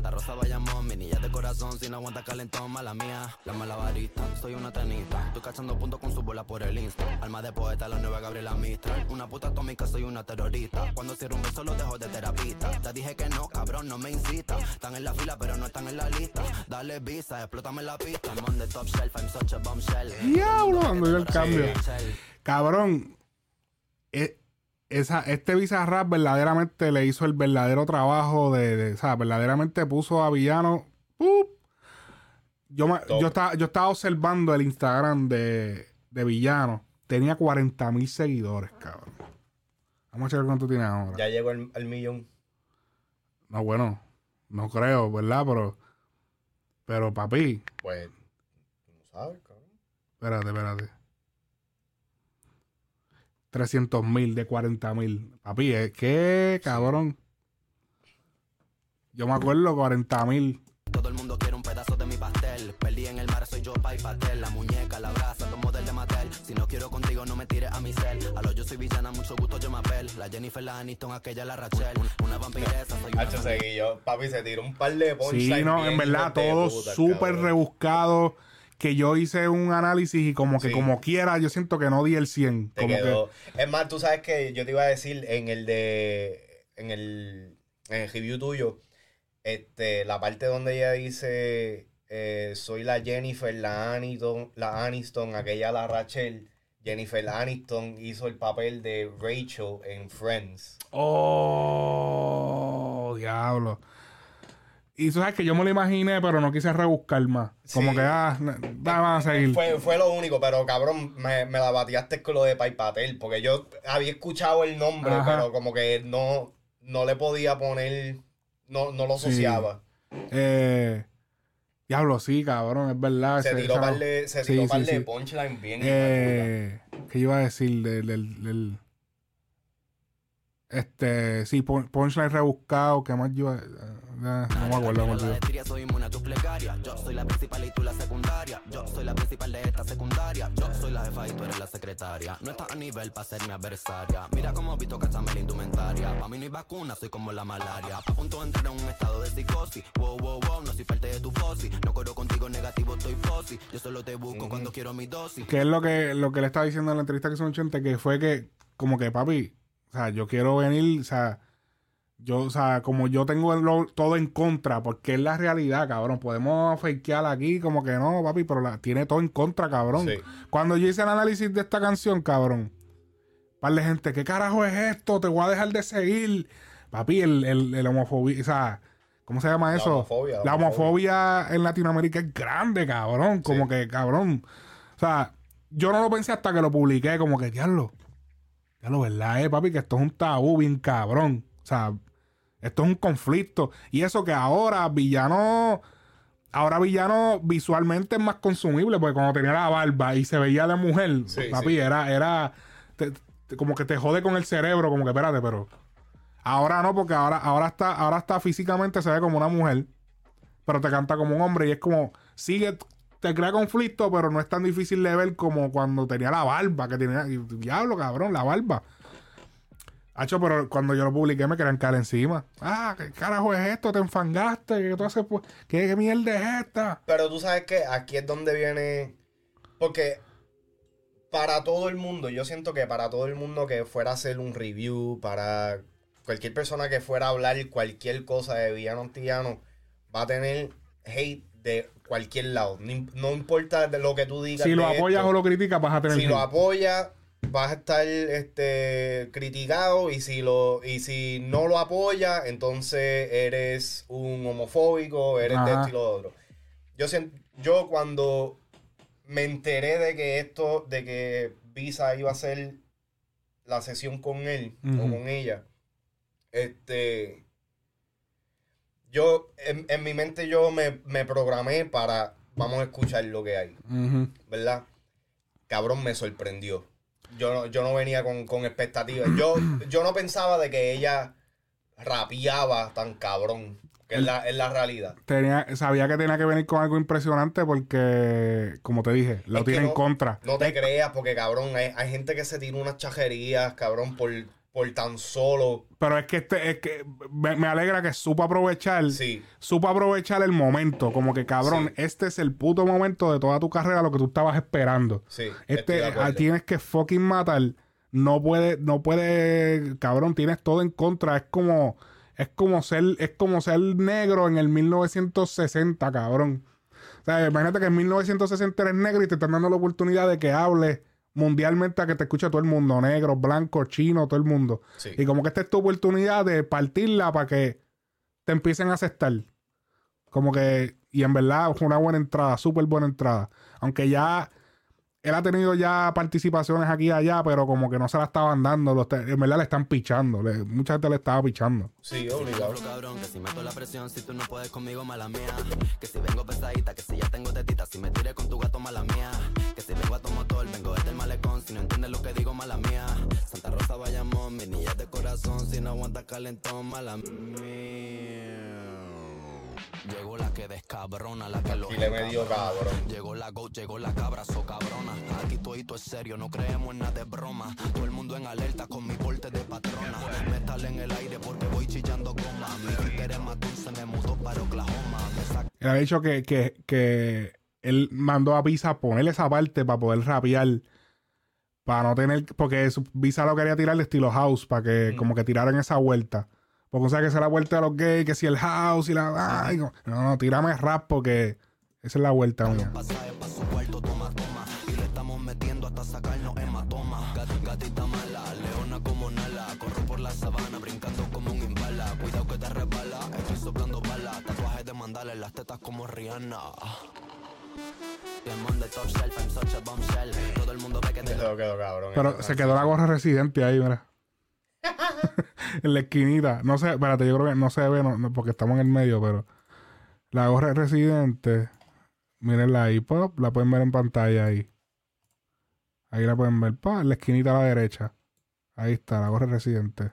Santa Rosa Bayamón, mi niña de corazón, si no aguanta calentón, mala mía. La malabarista, soy una tenista, estoy cachando puntos con su bola por el insta. Alma de poeta, la nueva Gabriela Mistral. Una puta atómica, soy una terrorista. Cuando cierro un beso, lo dejo de terapista. Te dije que no, cabrón, no me incita. Están en la fila, pero no están en la lista. Dale visa, explótame la pista. I'm on the top shelf, I'm such a bombshell. Diablo, cuando dio el cambio. Cabrón, e- esa, este Bizarrap verdaderamente le hizo el verdadero trabajo de, de- o sea, verdaderamente puso a villano. ¡pup! Yo, me- yo, estaba, yo estaba observando el Instagram de, de villano. Tenía 40 mil seguidores, cabrón. Vamos a checar cuánto tiene ahora. Ya llegó al, al millón. No, bueno, no creo, ¿verdad? Pero, pero papi, Pues, no sabes, cabrón. Espérate, espérate. 300 mil de 40 mil. Papi, es que, cabrón. Yo me acuerdo 40 mil. Todo el mundo quiere un hotel. Perdí en el mar, soy yo, pa' y patel. La muñeca, la brasa, los model de Mattel. Si no quiero contigo, no me tires a mi cel. A lo yo soy villana, mucho gusto, yo me apel. La Jennifer, la Aniston, aquella, la Rachel. Una vampiresa, soy una Hacho seguillo. Papi se tiró un par de punchlines Sí, no, en verdad, de todo súper rebuscado. Que yo hice un análisis y como que Sí. como quiera, yo siento que no di el 100. Te como quedó. Es más, tú sabes que yo te iba a decir en el de. En el, en el review tuyo, este, la parte donde ella dice. eh, soy la Jennifer, la Aniston, la Aniston, aquella la Rachel. Jennifer Aniston hizo el papel de Rachel en Friends. Oh, diablo. Y tú sabes que yo me lo imaginé, pero no quise rebuscar más. Como Sí. que, ah, vamos a seguir. Fue, fue lo único, pero cabrón, me, me la bateaste con lo de Pai Patel, porque yo había escuchado el nombre, Ajá. pero como que no, no le podía poner, no, no lo Sí. asociaba. Eh, diablo, sí, cabrón, es verdad. Se tiró par de, se sí, tiró sí, par de sí. punchline bien. Eh, ¿Qué iba a decir del, del- del- este, sí, pun- punchline rebuscado, ¿qué más yo? iba- eh, no me acuerdo, me olvidó. Tía, soy inmune a tus plegarias. Yo soy la principal y tú la secundaria. Yo soy la principal de esta secundaria. Yo soy la jefa y tú eres la secretaria. No estás a nivel para ser mi adversaria. Mira cómo visto cachame la indumentaria. Pa' mí no hay vacuna, soy como la malaria. A punto de entrar en un estado de psicosis. Wow, wow, wow, no soy parte de tu fosi. No corro contigo negativo, estoy fosi. Yo solo te busco cuando quiero mi dosis. Que es lo que, lo que le estaba diciendo en la entrevista que hizo un chente, que fue que, como que, papi, o sea, yo quiero venir, o sea, yo, o sea, como yo tengo lo- todo en contra, porque es la realidad, cabrón. Podemos fakear aquí, como que no, papi, pero la, tiene todo en contra, cabrón. Sí. Cuando yo hice el análisis de esta canción, cabrón, par de gente, ¿qué carajo es esto? Te voy a dejar de seguir. Papi, el, el, el homofobia, o sea, ¿cómo se llama La eso? homofobia, la La homofobia en Latinoamérica es grande, cabrón. Como que, cabrón. O sea, yo no lo pensé hasta que lo publiqué, como que, diablo. Diablo, ¿verdad, eh, papi? Que esto es un tabú bien cabrón. O sea, esto es un conflicto. Y eso que ahora Villano. Ahora Villano visualmente es más consumible, porque cuando tenía la barba y se veía de mujer, Sí, papi, sí. era, era te- te- como que te jode con el cerebro, como que espérate, pero ahora no, porque ahora, ahora está, ahora está físicamente se ve como una mujer, pero te canta como un hombre y es como, sigue, te crea conflicto, pero no es tan difícil de ver como cuando tenía la barba, que tenía, diablo, cabrón, la barba. Hacho, pero cuando yo lo publiqué me querían caer encima. Ah, ¿qué carajo es esto? ¿Te enfangaste? ¿Qué tú haces? pues? ¿Qué, qué mierda es esta? Pero tú sabes que aquí es donde viene. Porque para todo el mundo, yo siento que para todo el mundo que fuera a hacer un review, para cualquier persona que fuera a hablar cualquier cosa de villano antillano, va a tener hate de cualquier lado. No, im- no importa de lo que tú digas. Si lo de apoyas esto. o lo criticas, vas a tener Si lo apoyas, vas a estar este, criticado. Y si, lo, y si no lo apoyas, entonces eres un homofóbico, eres de Ajá. esto y lo otro. Yo, yo cuando me enteré de que esto, de que Visa iba a hacer la sesión con él o con ella, este, yo, en, en mi mente yo me, me programé para, vamos a escuchar lo que hay. ¿verdad? Cabrón, me sorprendió. Yo no, yo no venía con, con expectativas. Yo, yo no pensaba de que ella rapeaba tan cabrón, que es la, es la realidad. Tenía, sabía que tenía que venir con algo impresionante porque, como te dije, lo Es tiene en contra. No te creas, porque cabrón, hay, hay gente que se tira unas chajerías, cabrón, por, por tan solo. Pero es que este, es que me, me alegra que supo aprovechar, Sí. supo aprovechar el momento, como que cabrón, este es el puto momento de toda tu carrera, lo que tú estabas esperando. Sí, Este, ah, tienes que fucking matar, no puede, no puede, cabrón, tienes todo en contra, es como, es como ser, es como ser negro en el 1960, cabrón. O sea, imagínate que en 1960 eres negro y te están dando la oportunidad de que hables mundialmente a que te escuche todo el mundo, negro, blanco, chino, todo el mundo. Sí. Y como que esta es tu oportunidad de partirla para que te empiecen a aceptar. Como que, y en verdad fue una buena entrada, súper buena entrada. Aunque ya él ha tenido ya participaciones aquí y allá, pero como que no se la estaban dando. Los en verdad le están pichando. le- mucha gente le estaba pichando. Sí, Si obligado. cabrón, que si meto la presión, si tú no puedes conmigo, mala mía. Que si vengo pesadita, que si ya tengo tetita, si me tiré con tu gato, mala mía. Que si vengo a tu motor, vengo desde el malecón, si no entiendes lo que digo, mala mía. Santa Rosa, Bayamón, mi niña de corazón, si no aguanta calentón, mala mía. Llegó la que descabrona, la que lo Y le medio cabrón. Llegó la go, llegó la cabra, so cabrona. Aquí todito es serio, no creemos en nada de broma. Todo el mundo en alerta con mi porte de patrona. Metal en el aire porque voy chillando goma. Mi es más dulce, me mudó para Oklahoma. Él había dicho que, que, que él mandó a Visa a ponerle esa parte para poder rapear. Para no tener. Porque su, Visa lo quería tirar de estilo house. Para que como que tiraran esa vuelta. Porque o sea que esa es la vuelta de los gays. Que si el house y la. ay, no, no, tírame rap porque esa es la vuelta mía. las tetas como Rihanna. A. Pero se quedó la gorra residente ahí, mira. en la esquinita. No sé, espérate, yo creo que no se ve no, no, porque estamos en el medio, pero la gorra residente, mírenla ahí, pop, la pueden ver en pantalla ahí. Ahí la pueden ver, pa, en la esquinita a la derecha. Ahí está, la gorra residente.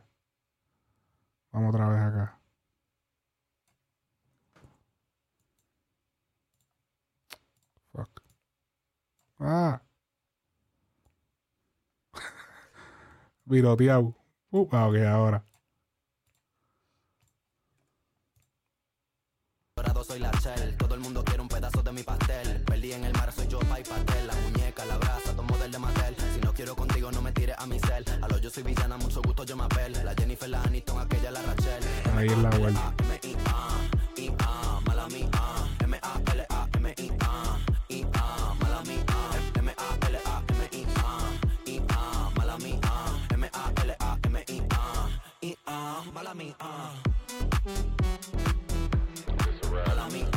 Vamos otra vez acá. Fuck. Ah. Viroteado. Uh, ah, ok, ahora. Dorado soy la shell, todo el mundo quiere un pedazo de mi pastel. Perdí en el mar, soy yo, pa' y pastel. La muñeca, la brasa, tomo del de Mattel. Si no quiero contigo, no me tires a mi cel. A lo yo soy villana, mucho gusto, yo me apel. La Jennifer, la Aniston, aquella, la Rachel. Ahí es la vuelta. Mala mía. Mala mía.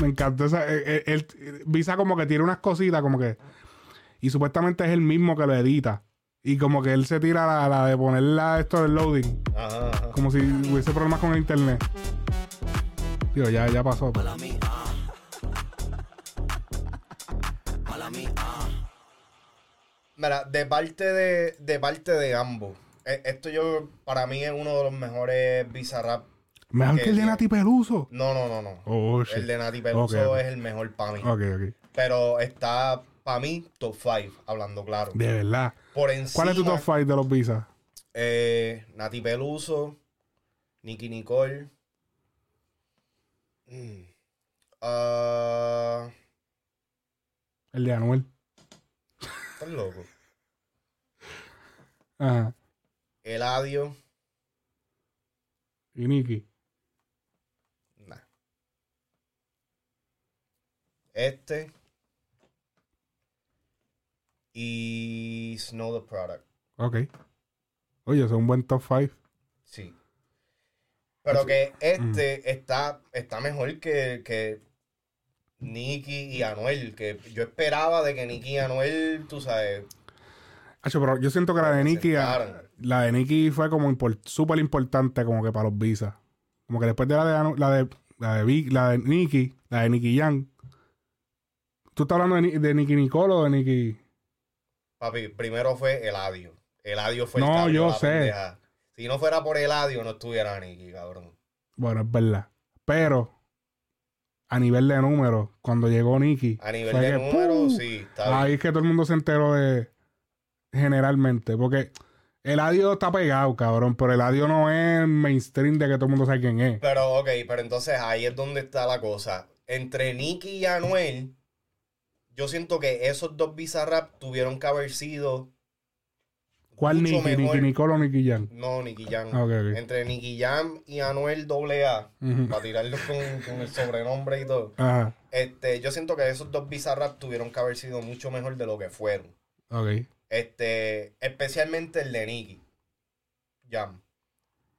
Me encantó esa. eh, eh, Visa como que tiene unas cositas, como que. Y supuestamente es el mismo que lo edita. Y como que él se tira la, la de ponerla esto del loading. Ajá, ajá. Como si hubiese problemas con el internet. Digo, ya, ya pasó. pero- Mala mía. Mira, de parte de, de parte de ambos. Eh, Esto yo, para mí es uno de los mejores Bizarrap. Mejor que el de Nati Peluso. No, no, no, no. Oh, el de Nati Peluso es el mejor para mí. Ok, ok. Pero está, para mí, top 5, hablando claro. De verdad. Por encima, ¿Cuál es tu top 5 de los Visa? eh, Nati Peluso, Nicky Nicole. mm, ah, El de Anuel. estás loco. Ajá. Eladio. Y Nicky. Nah. Este. Y Snow the Product. Ok. Oye, es un buen top 5. Sí. Pero que Mm. este está, está mejor que, que Nicky y Anuel. Que yo esperaba de que Nicky y Anuel, tú sabes. Hacho, pero yo siento que la de Nicky, sentaron. la de Nicky fue como súper importante como que para los visas. Como que después de la de la de la de, Vic- la de Nicky, la de Nicky Young. ¿Tú estás hablando de, de Nicky Nicole o de Nicky? Papi, primero fue Eladio. Eladio fue el No, abrió yo la sé. pendeja. Si no fuera por Eladio, no estuviera Nicky, cabrón. Bueno, es verdad. Pero a nivel de números, cuando llegó Nicky. A nivel de números, sí, está bien. Ahí es que todo el mundo se enteró de. Generalmente. Porque el audio está pegado, cabrón. Pero el audio no es mainstream de que todo el mundo sabe quién es. Pero, ok, pero entonces ahí es donde está la cosa. Entre Nicky y Anuel, yo siento que esos dos Bizarrap tuvieron que haber sido. ¿Cuál mucho Nicky? mejor- ¿Nicky Nicole o Nicky Young? No, Nicky Jam. Ah, ok, ok. Entre Nicky Jam y Anuel AA, Ujú. para tirarlos con, con el sobrenombre y todo. Ajá. Este, yo siento que esos dos Bizarrap tuvieron que haber sido mucho mejor de lo que fueron. Ok. Este, especialmente el de Nicky Jam.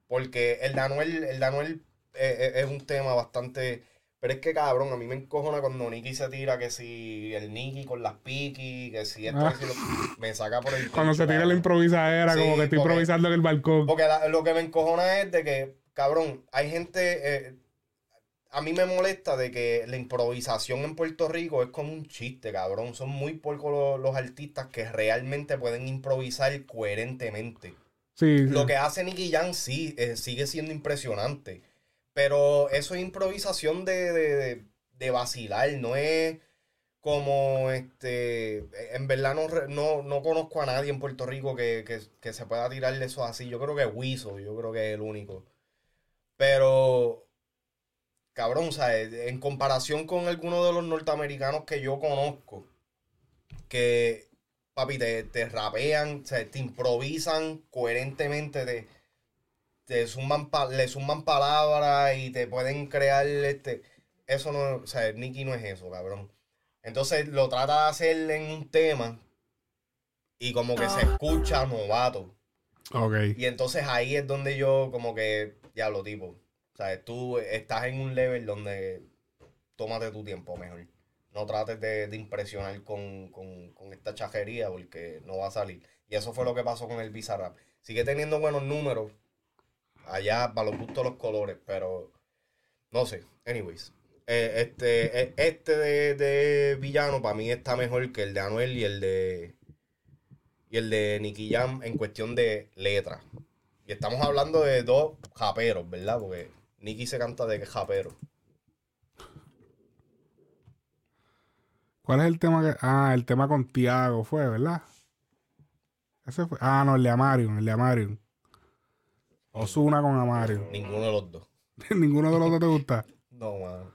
Porque el de Anuel, el de Anuel eh, eh, es un tema bastante. Pero es que cabrón, a mí me encojona cuando Nicky se tira que si el Nicky con las piqui, que si esto, Ah. que si lo- me saca por el Cuando se tira la improvisadera, Sí, como que estoy porque- improvisando en el balcón. Porque la- lo que me encojona es de que, cabrón, hay gente. eh, a mí me molesta de que la improvisación en Puerto Rico es como un chiste, cabrón. Son muy pocos los, los artistas que realmente pueden improvisar coherentemente. Sí. Lo que hace Nicky Jam sí eh, sigue siendo impresionante. Pero eso es improvisación de, de, de- de vacilar, no es como este. En verdad no, no, no conozco a nadie en Puerto Rico que, que- que se pueda tirarle eso así. Yo creo que Wiso, yo creo que es el único. Pero. Cabrón, o sea, en comparación con algunos de los norteamericanos que yo conozco, que, papi, te, te rapean, o sea, te improvisan coherentemente, te, te suman pa- le suman palabras y te pueden crear este. Eso no, o sea, Nicky no es eso, cabrón. Entonces lo trata de hacer en un tema y como que se escucha novato. Ok. Y entonces ahí es donde yo como que, ya lo tipo, sea, tú estás en un level donde tómate tu tiempo mejor. No trates de, impresionar con, con- esta chajería porque no va a salir. Y eso fue lo que pasó con el Bizarrap. Sigue teniendo buenos números. Allá, para los gustos los colores, pero no sé. Anyways. Eh, este, eh, este de, de villano para mí está mejor que el de Anuel y el de y el de Nicky Jam en cuestión de letra. Y estamos hablando de dos japeros, ¿verdad? Porque Nicky se canta de que es japero. ¿Cuál es el tema que.? Ah, el tema con Tiago fue, ¿verdad? Ese fue. Ah, no, el de Amarion, el de Amarion. Osuna con Amarion. Ninguno de los dos. Ninguno de los dos te gusta. No, mano.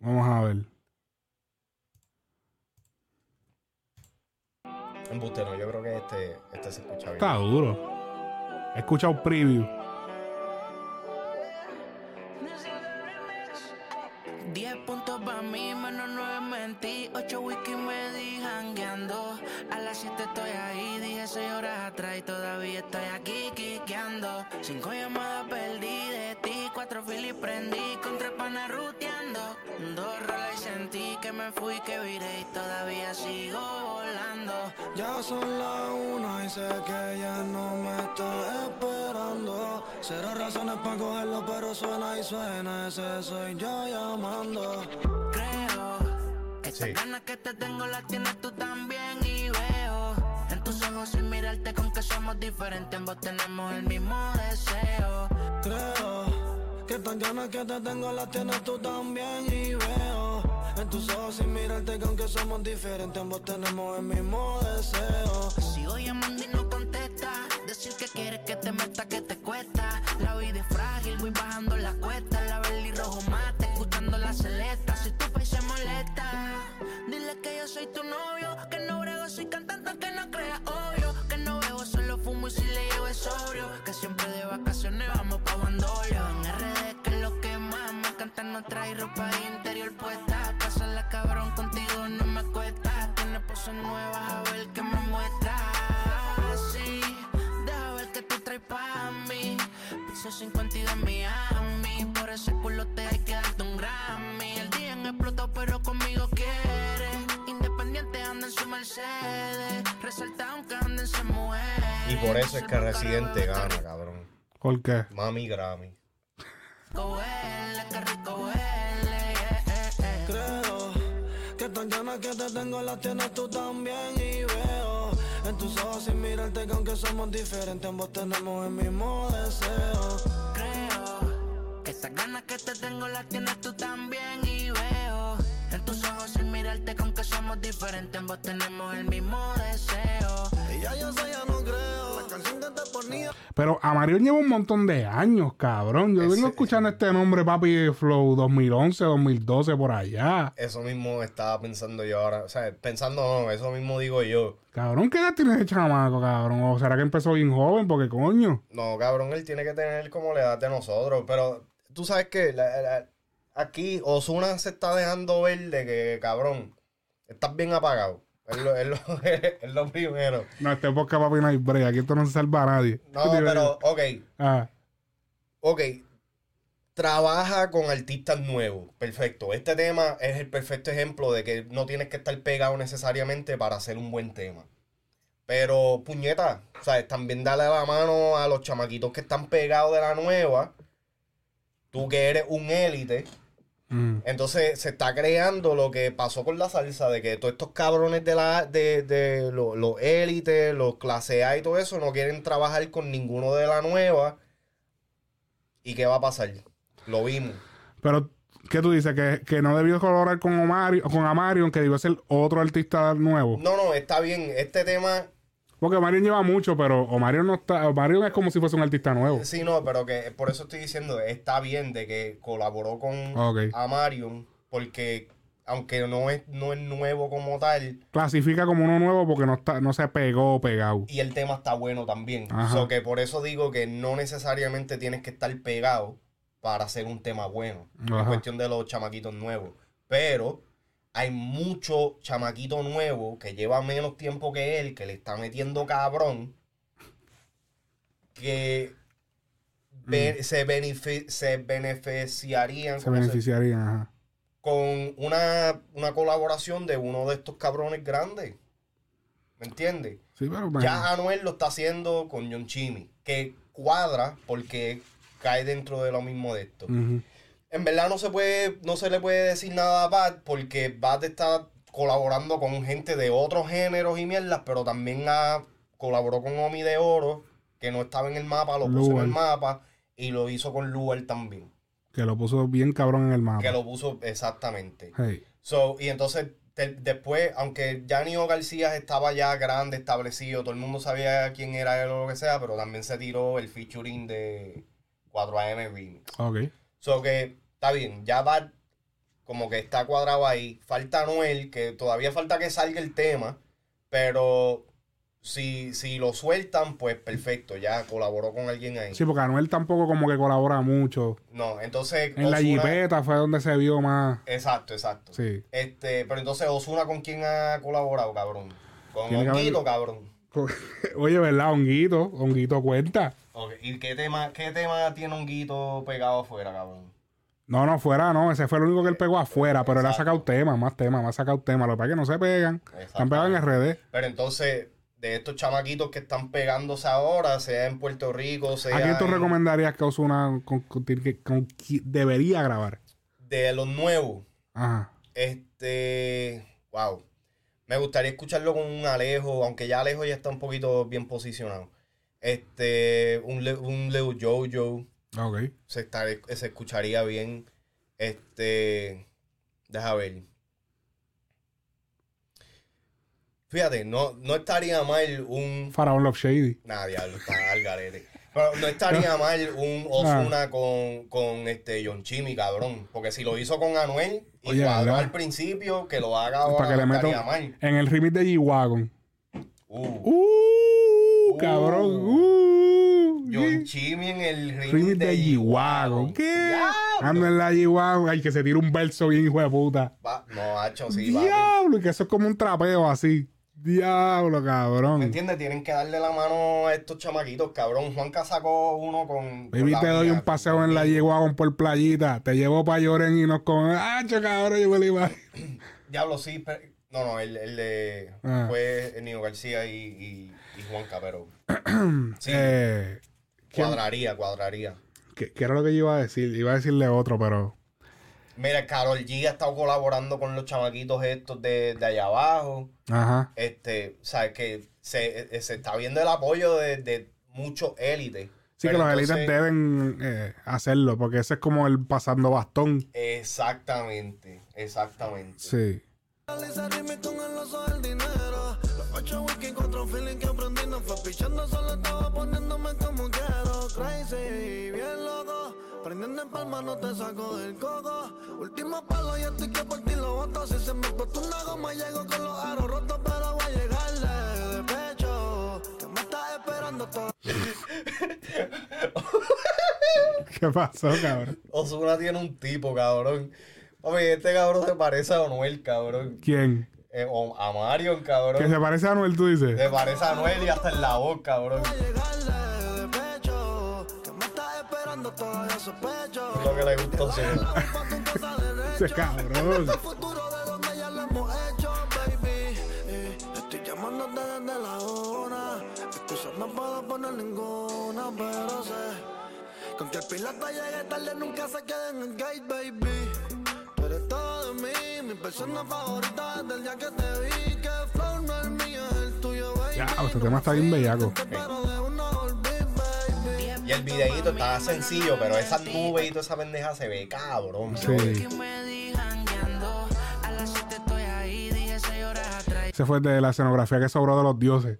Vamos a ver. Embuste, no, yo creo que este, este se escucha bien. Está duro. He escuchado preview. 10 puntos para mí, menos 9 mentí. 8 whisky me di jangueando. A las 7 estoy ahí, dije 6 horas atrás y todavía estoy aquí quiqueando. 5 llamadas perdí de ti, 4 filis prendí, con 3 panas ruteando. 2 rolas y sentí que me fui, que viré y todavía sigo volando. Ya son las una y sé que ya no me está esperando. Cero razones para cogerlo, pero suena y suena. Ese soy yo llamando. Creo estas ganas que te tengo las tienes tú también y veo en tus ojos sin mirarte con que somos diferentes, ambos tenemos el mismo deseo. Creo que tan ganas que te tengo las tienes tú también y veo en tus ojos sin mirarte que aunque somos diferentes ambos tenemos el mismo deseo. Sigo llamando y no contesta, decir que quieres que te meta que te cuesta. La vida es frágil, voy bajando la cuesta, la y rojo mate, escuchando la celesta. Si tu país se molesta, dile que yo soy tu novio, que no brego, soy cantante que no crea obvio, que no bebo, solo fumo y si le llevo es sobrio, que siempre de vacaciones vamos pa' Bandolio. No trae ropa de interior puesta, pasarla cabrón contigo no me cuesta, tienes poses nuevas a ver qué me muestras. Sí, deja ver que tú traes pa' mí, piso 52 en Miami, por ese culo te hay que darte un Grammy. El día en explotó pero conmigo quiere, independiente anda en su Mercedes, resalta aunque anden se muere. Y por eso es que Residente gana, cabrón. ¿Por qué? Mami Grammy. Creo que tan ganas que te tengo las tienes tú también y veo en tus ojos sin mirarte que aunque somos diferentes ambos tenemos el mismo deseo. Creo que estas ganas que te tengo las tienes tú también y veo en tus ojos sin mirarte con que somos diferentes ambos tenemos el mismo deseo. Y ya yo sé, ya no creo. Pero Amarion lleva un montón de años, cabrón. Yo vengo escuchando este nombre, papi, Flow 2011, 2012, por allá. Eso mismo estaba pensando yo ahora. O sea, pensando no, eso mismo digo yo. Cabrón, ¿qué edad tiene ese chamaco, cabrón? ¿O será que empezó bien joven? Porque coño. No, cabrón, él tiene que tener como la edad de nosotros. Pero tú sabes que aquí Osuna se está dejando ver de que, cabrón, estás bien apagado. Es lo, es lo, es lo primero. No, este podcast, papi, no hay break. Aquí esto no se salva a nadie. No, pero, ok. Ah, Ok. Trabaja con artistas nuevos. Perfecto. Este tema es el perfecto ejemplo de que no tienes que estar pegado necesariamente para hacer un buen tema. Pero, puñeta, ¿sabes? También dale la mano a los chamaquitos que están pegados de la nueva. Tú que eres un élite. Mm. Entonces se está creando lo que pasó con la salsa, de que todos estos cabrones de la de, de lo- los élites, los clase A y todo eso, no quieren trabajar con ninguno de la nueva. ¿Y qué va a pasar? Lo vimos. Pero, ¿qué tú dices? Que, que no debió colaborar con Omarion, con Amarion, que debió ser otro artista nuevo. No, no, está bien. Este tema, Porque Omarion lleva mucho, pero Omarion no está. Omarion es como si fuese un artista nuevo. sí, no, pero que por eso estoy diciendo, está bien de que colaboró con Ok. Amarion, porque aunque no es, no es nuevo como tal, Clasifica como uno nuevo porque no está, no se pegó pegado. y el tema está bueno también. Ajá. So que por eso digo que no necesariamente tienes que estar pegado para hacer un tema bueno. Es Ajá. cuestión de los chamaquitos nuevos. Pero hay mucho chamaquito nuevo que lleva menos tiempo que él, que le está metiendo cabrón, que be- se, benefi- se beneficiarían Mm. Se ¿cómo se- beneficiarían, ajá. con una, una colaboración de uno de estos cabrones grandes. ¿Me entiendes? Sí, pero Ya Anuel lo está haciendo con John Chimmy, que cuadra porque cae dentro de lo mismo de esto. En verdad no se puede, no se le puede decir nada a Bad porque Bad está colaborando con gente de otros géneros y mierdas, pero también ha, colaboró con Omi de Oro, que no estaba en el mapa, lo puso en el mapa, y lo hizo con Lugar también. Que lo puso bien cabrón en el mapa. Que lo puso exactamente. Hey. So, y entonces, te- después, aunque Janio García estaba ya grande, establecido, todo el mundo sabía quién era él o lo que sea, pero también se tiró el featuring de 4AM Remix. Ok. So que está bien, ya va como que está cuadrado ahí. Falta Noel, que todavía falta que salga el tema, pero si, si lo sueltan, pues perfecto, ya colaboró con alguien ahí. Sí, porque Anuel tampoco como que colabora mucho. No, entonces. En la jipeta fue donde se vio más. Exacto, exacto. Sí. Este, pero entonces Osuna con quién ha colaborado, cabrón. Con haber- Honguito, cabrón. Oye, ¿verdad? Honguito. Honguito cuenta. ¿Y qué tema, qué tema tiene Honguito pegado afuera, cabrón? No, no, fuera, no. Ese fue el único que él pegó afuera, pero él ha sacado temas, más temas, más sacado temas. Lo que pasa es que no se pegan. Están pegados en RD. Pero entonces, de estos chamaquitos que están pegándose ahora, sea en Puerto Rico, sea ¿A quién tú en- recomendarías que Osuna con, con- con debería grabar? de los nuevos, Ajá. este, wow. Me gustaría escucharlo con un Alejo, aunque ya Alejo ya está un poquito bien posicionado. Este, un, Le- un Leo Jojo. Ok. se, se escucharía bien. Este. Deja ver. Fíjate, no, no estaría mal un. Faraón Love Shady. Nah, diablo, está al garete. Pero no estaría mal un Osuna con, con este John Chimmy, cabrón. Porque si lo hizo con Anuel y Oye, cuadró ¿verdad? al principio, que lo haga ahora Para que le no estaría mal. en el remix de G-Wagon. Uh, Uh, cabrón. Uh, John Chimmy en el remix de, G-Wagon. ¿Qué? Ando en la G-Wagon. Ay, que se tira un verso bien hijo de puta. Va- No, hacho, sí, va. Diablo, y que eso es como un trapeo así. Diablo, ¿Me cabrón. entiendes? Tienen que darle la mano a estos chamaquitos, cabrón. Juanca sacó uno con. con Baby, te doy un paseo con en la. G-Wagon por playita. Te llevo para Lloren y nos comen. ¡Ah, cabrón! Yo me iba. Diablo, sí. pero- No, no, el, el de. Ah. Fue el Nino García y, y, y Juanca, pero. Sí. Eh, ¿quién- Cuadraría, cuadraría. ¿qué, qué era lo que yo iba a decir? Iba a decirle otro, pero. Mira, Carol G ha estado colaborando con los chamaquitos estos de, de allá abajo. Ajá. Este, o sea, que se, eh, se está viendo el apoyo de, de muchos élites. Sí, Pero que los entonces- élites deben eh, hacerlo, porque ese es como el pasando bastón. Exactamente, exactamente. Sí. Con el oso del dinero. Los ocho whisky, cuatro feeling que aprendí no fue pichando, solo estaba poniéndome como quiero. Crazy, bien loco. Prendiendo en palma no te saco del coco. Último palo y estoy que por ti lo boto. Si se me explotó una goma, llego con los aros rotos, pero voy a llegarle de pecho. Que me estás esperando todo. ¿Qué pasó, cabrón? Osuna tiene un tipo, cabrón. Oye, este cabrón se parece a Anuel, cabrón. ¿Quién? Eh, o a Marion, cabrón. Que se parece a Anuel, tú dices. Se parece a Anuel y hasta en la voz, cabrón. Lo que le gusta a Osuna. Ese cabrón. no puedo poner ninguna, pero sé. Con que el piloto llegue tarde nunca se quede en el gate, baby. Mí, mi persona favorita desde el día que te vi. Que flow no es mío, es el tuyo, baby. Ya, este tema está bien bellaco. Y el videíto estaba sencillo, pero esas nubes y toda esa pendeja se ve cabrón. Sí. Ese fue de la escenografía que sobró de los dioses.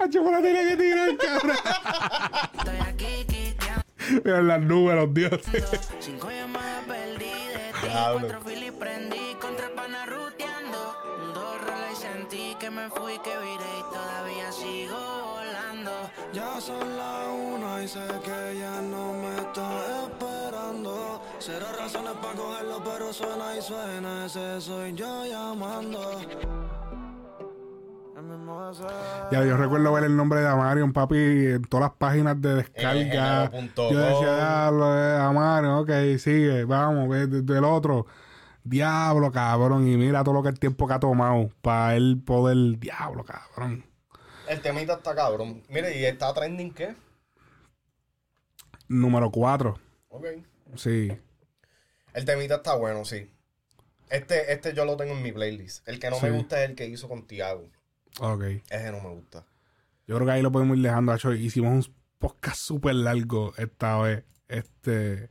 A chocolate tiene que tirar, cabrón. Mira las nubes, los dioses. Cinco llamadas perdí de ti, Diablo. cuatro filis prendí, contra pana ruteando. Dos roles sentí que me fui, que viré y todavía sigo volando. Ya son las una y sé que ya no me está esperando. Será razones para cogerlo, pero suena y suena. Ese soy yo llamando. El. Ya, yo recuerdo ver el nombre de Amarion, papi, en todas las páginas de descarga. Género.com. Yo decía, diablo, eh, Amarion, ok, sigue, vamos, ve de- del otro. Diablo, cabrón. Y mira todo lo que el tiempo que ha tomado para él poder. Diablo, cabrón. El temita está cabrón. Mire, ¿y está trending qué? Número 4. Ok. Sí. El temita está bueno, sí. Este, este yo lo tengo en mi playlist. El que no me gusta es el que hizo con Tiago. Ok. Ese no me gusta. Yo creo que ahí lo podemos ir dejando, Hacho. Hicimos un podcast súper largo esta vez. Este.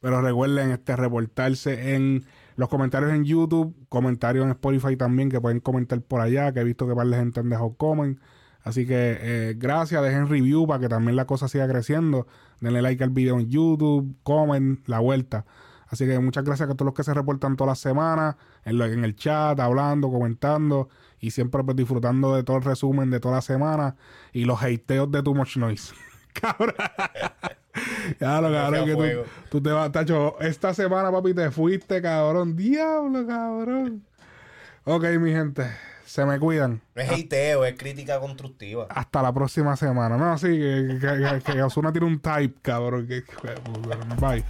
Pero recuerden este, reportarse en los comentarios en YouTube, comentarios en Spotify también, que pueden comentar por allá, que he visto que par de gente han dejado comen. Así que eh, gracias, dejen review para que también la cosa siga creciendo. Denle like al video en YouTube, comen, la vuelta. Así que muchas gracias a todos los que se reportan todas las semanas, en, el chat, hablando, comentando y siempre pues disfrutando de todo el resumen de toda la semana y los hateos de Too Much Noise. cabrón. Claro, cabrón, que tú, tú te vas, tacho, esta semana, papi, te fuiste, cabrón. Diablo, cabrón. Ok, mi gente, se me cuidan. No es hateo, es crítica constructiva. Hasta la próxima semana. No, sí, que, que, que, que Ozuna tiene un type, cabrón. Que, que- bye.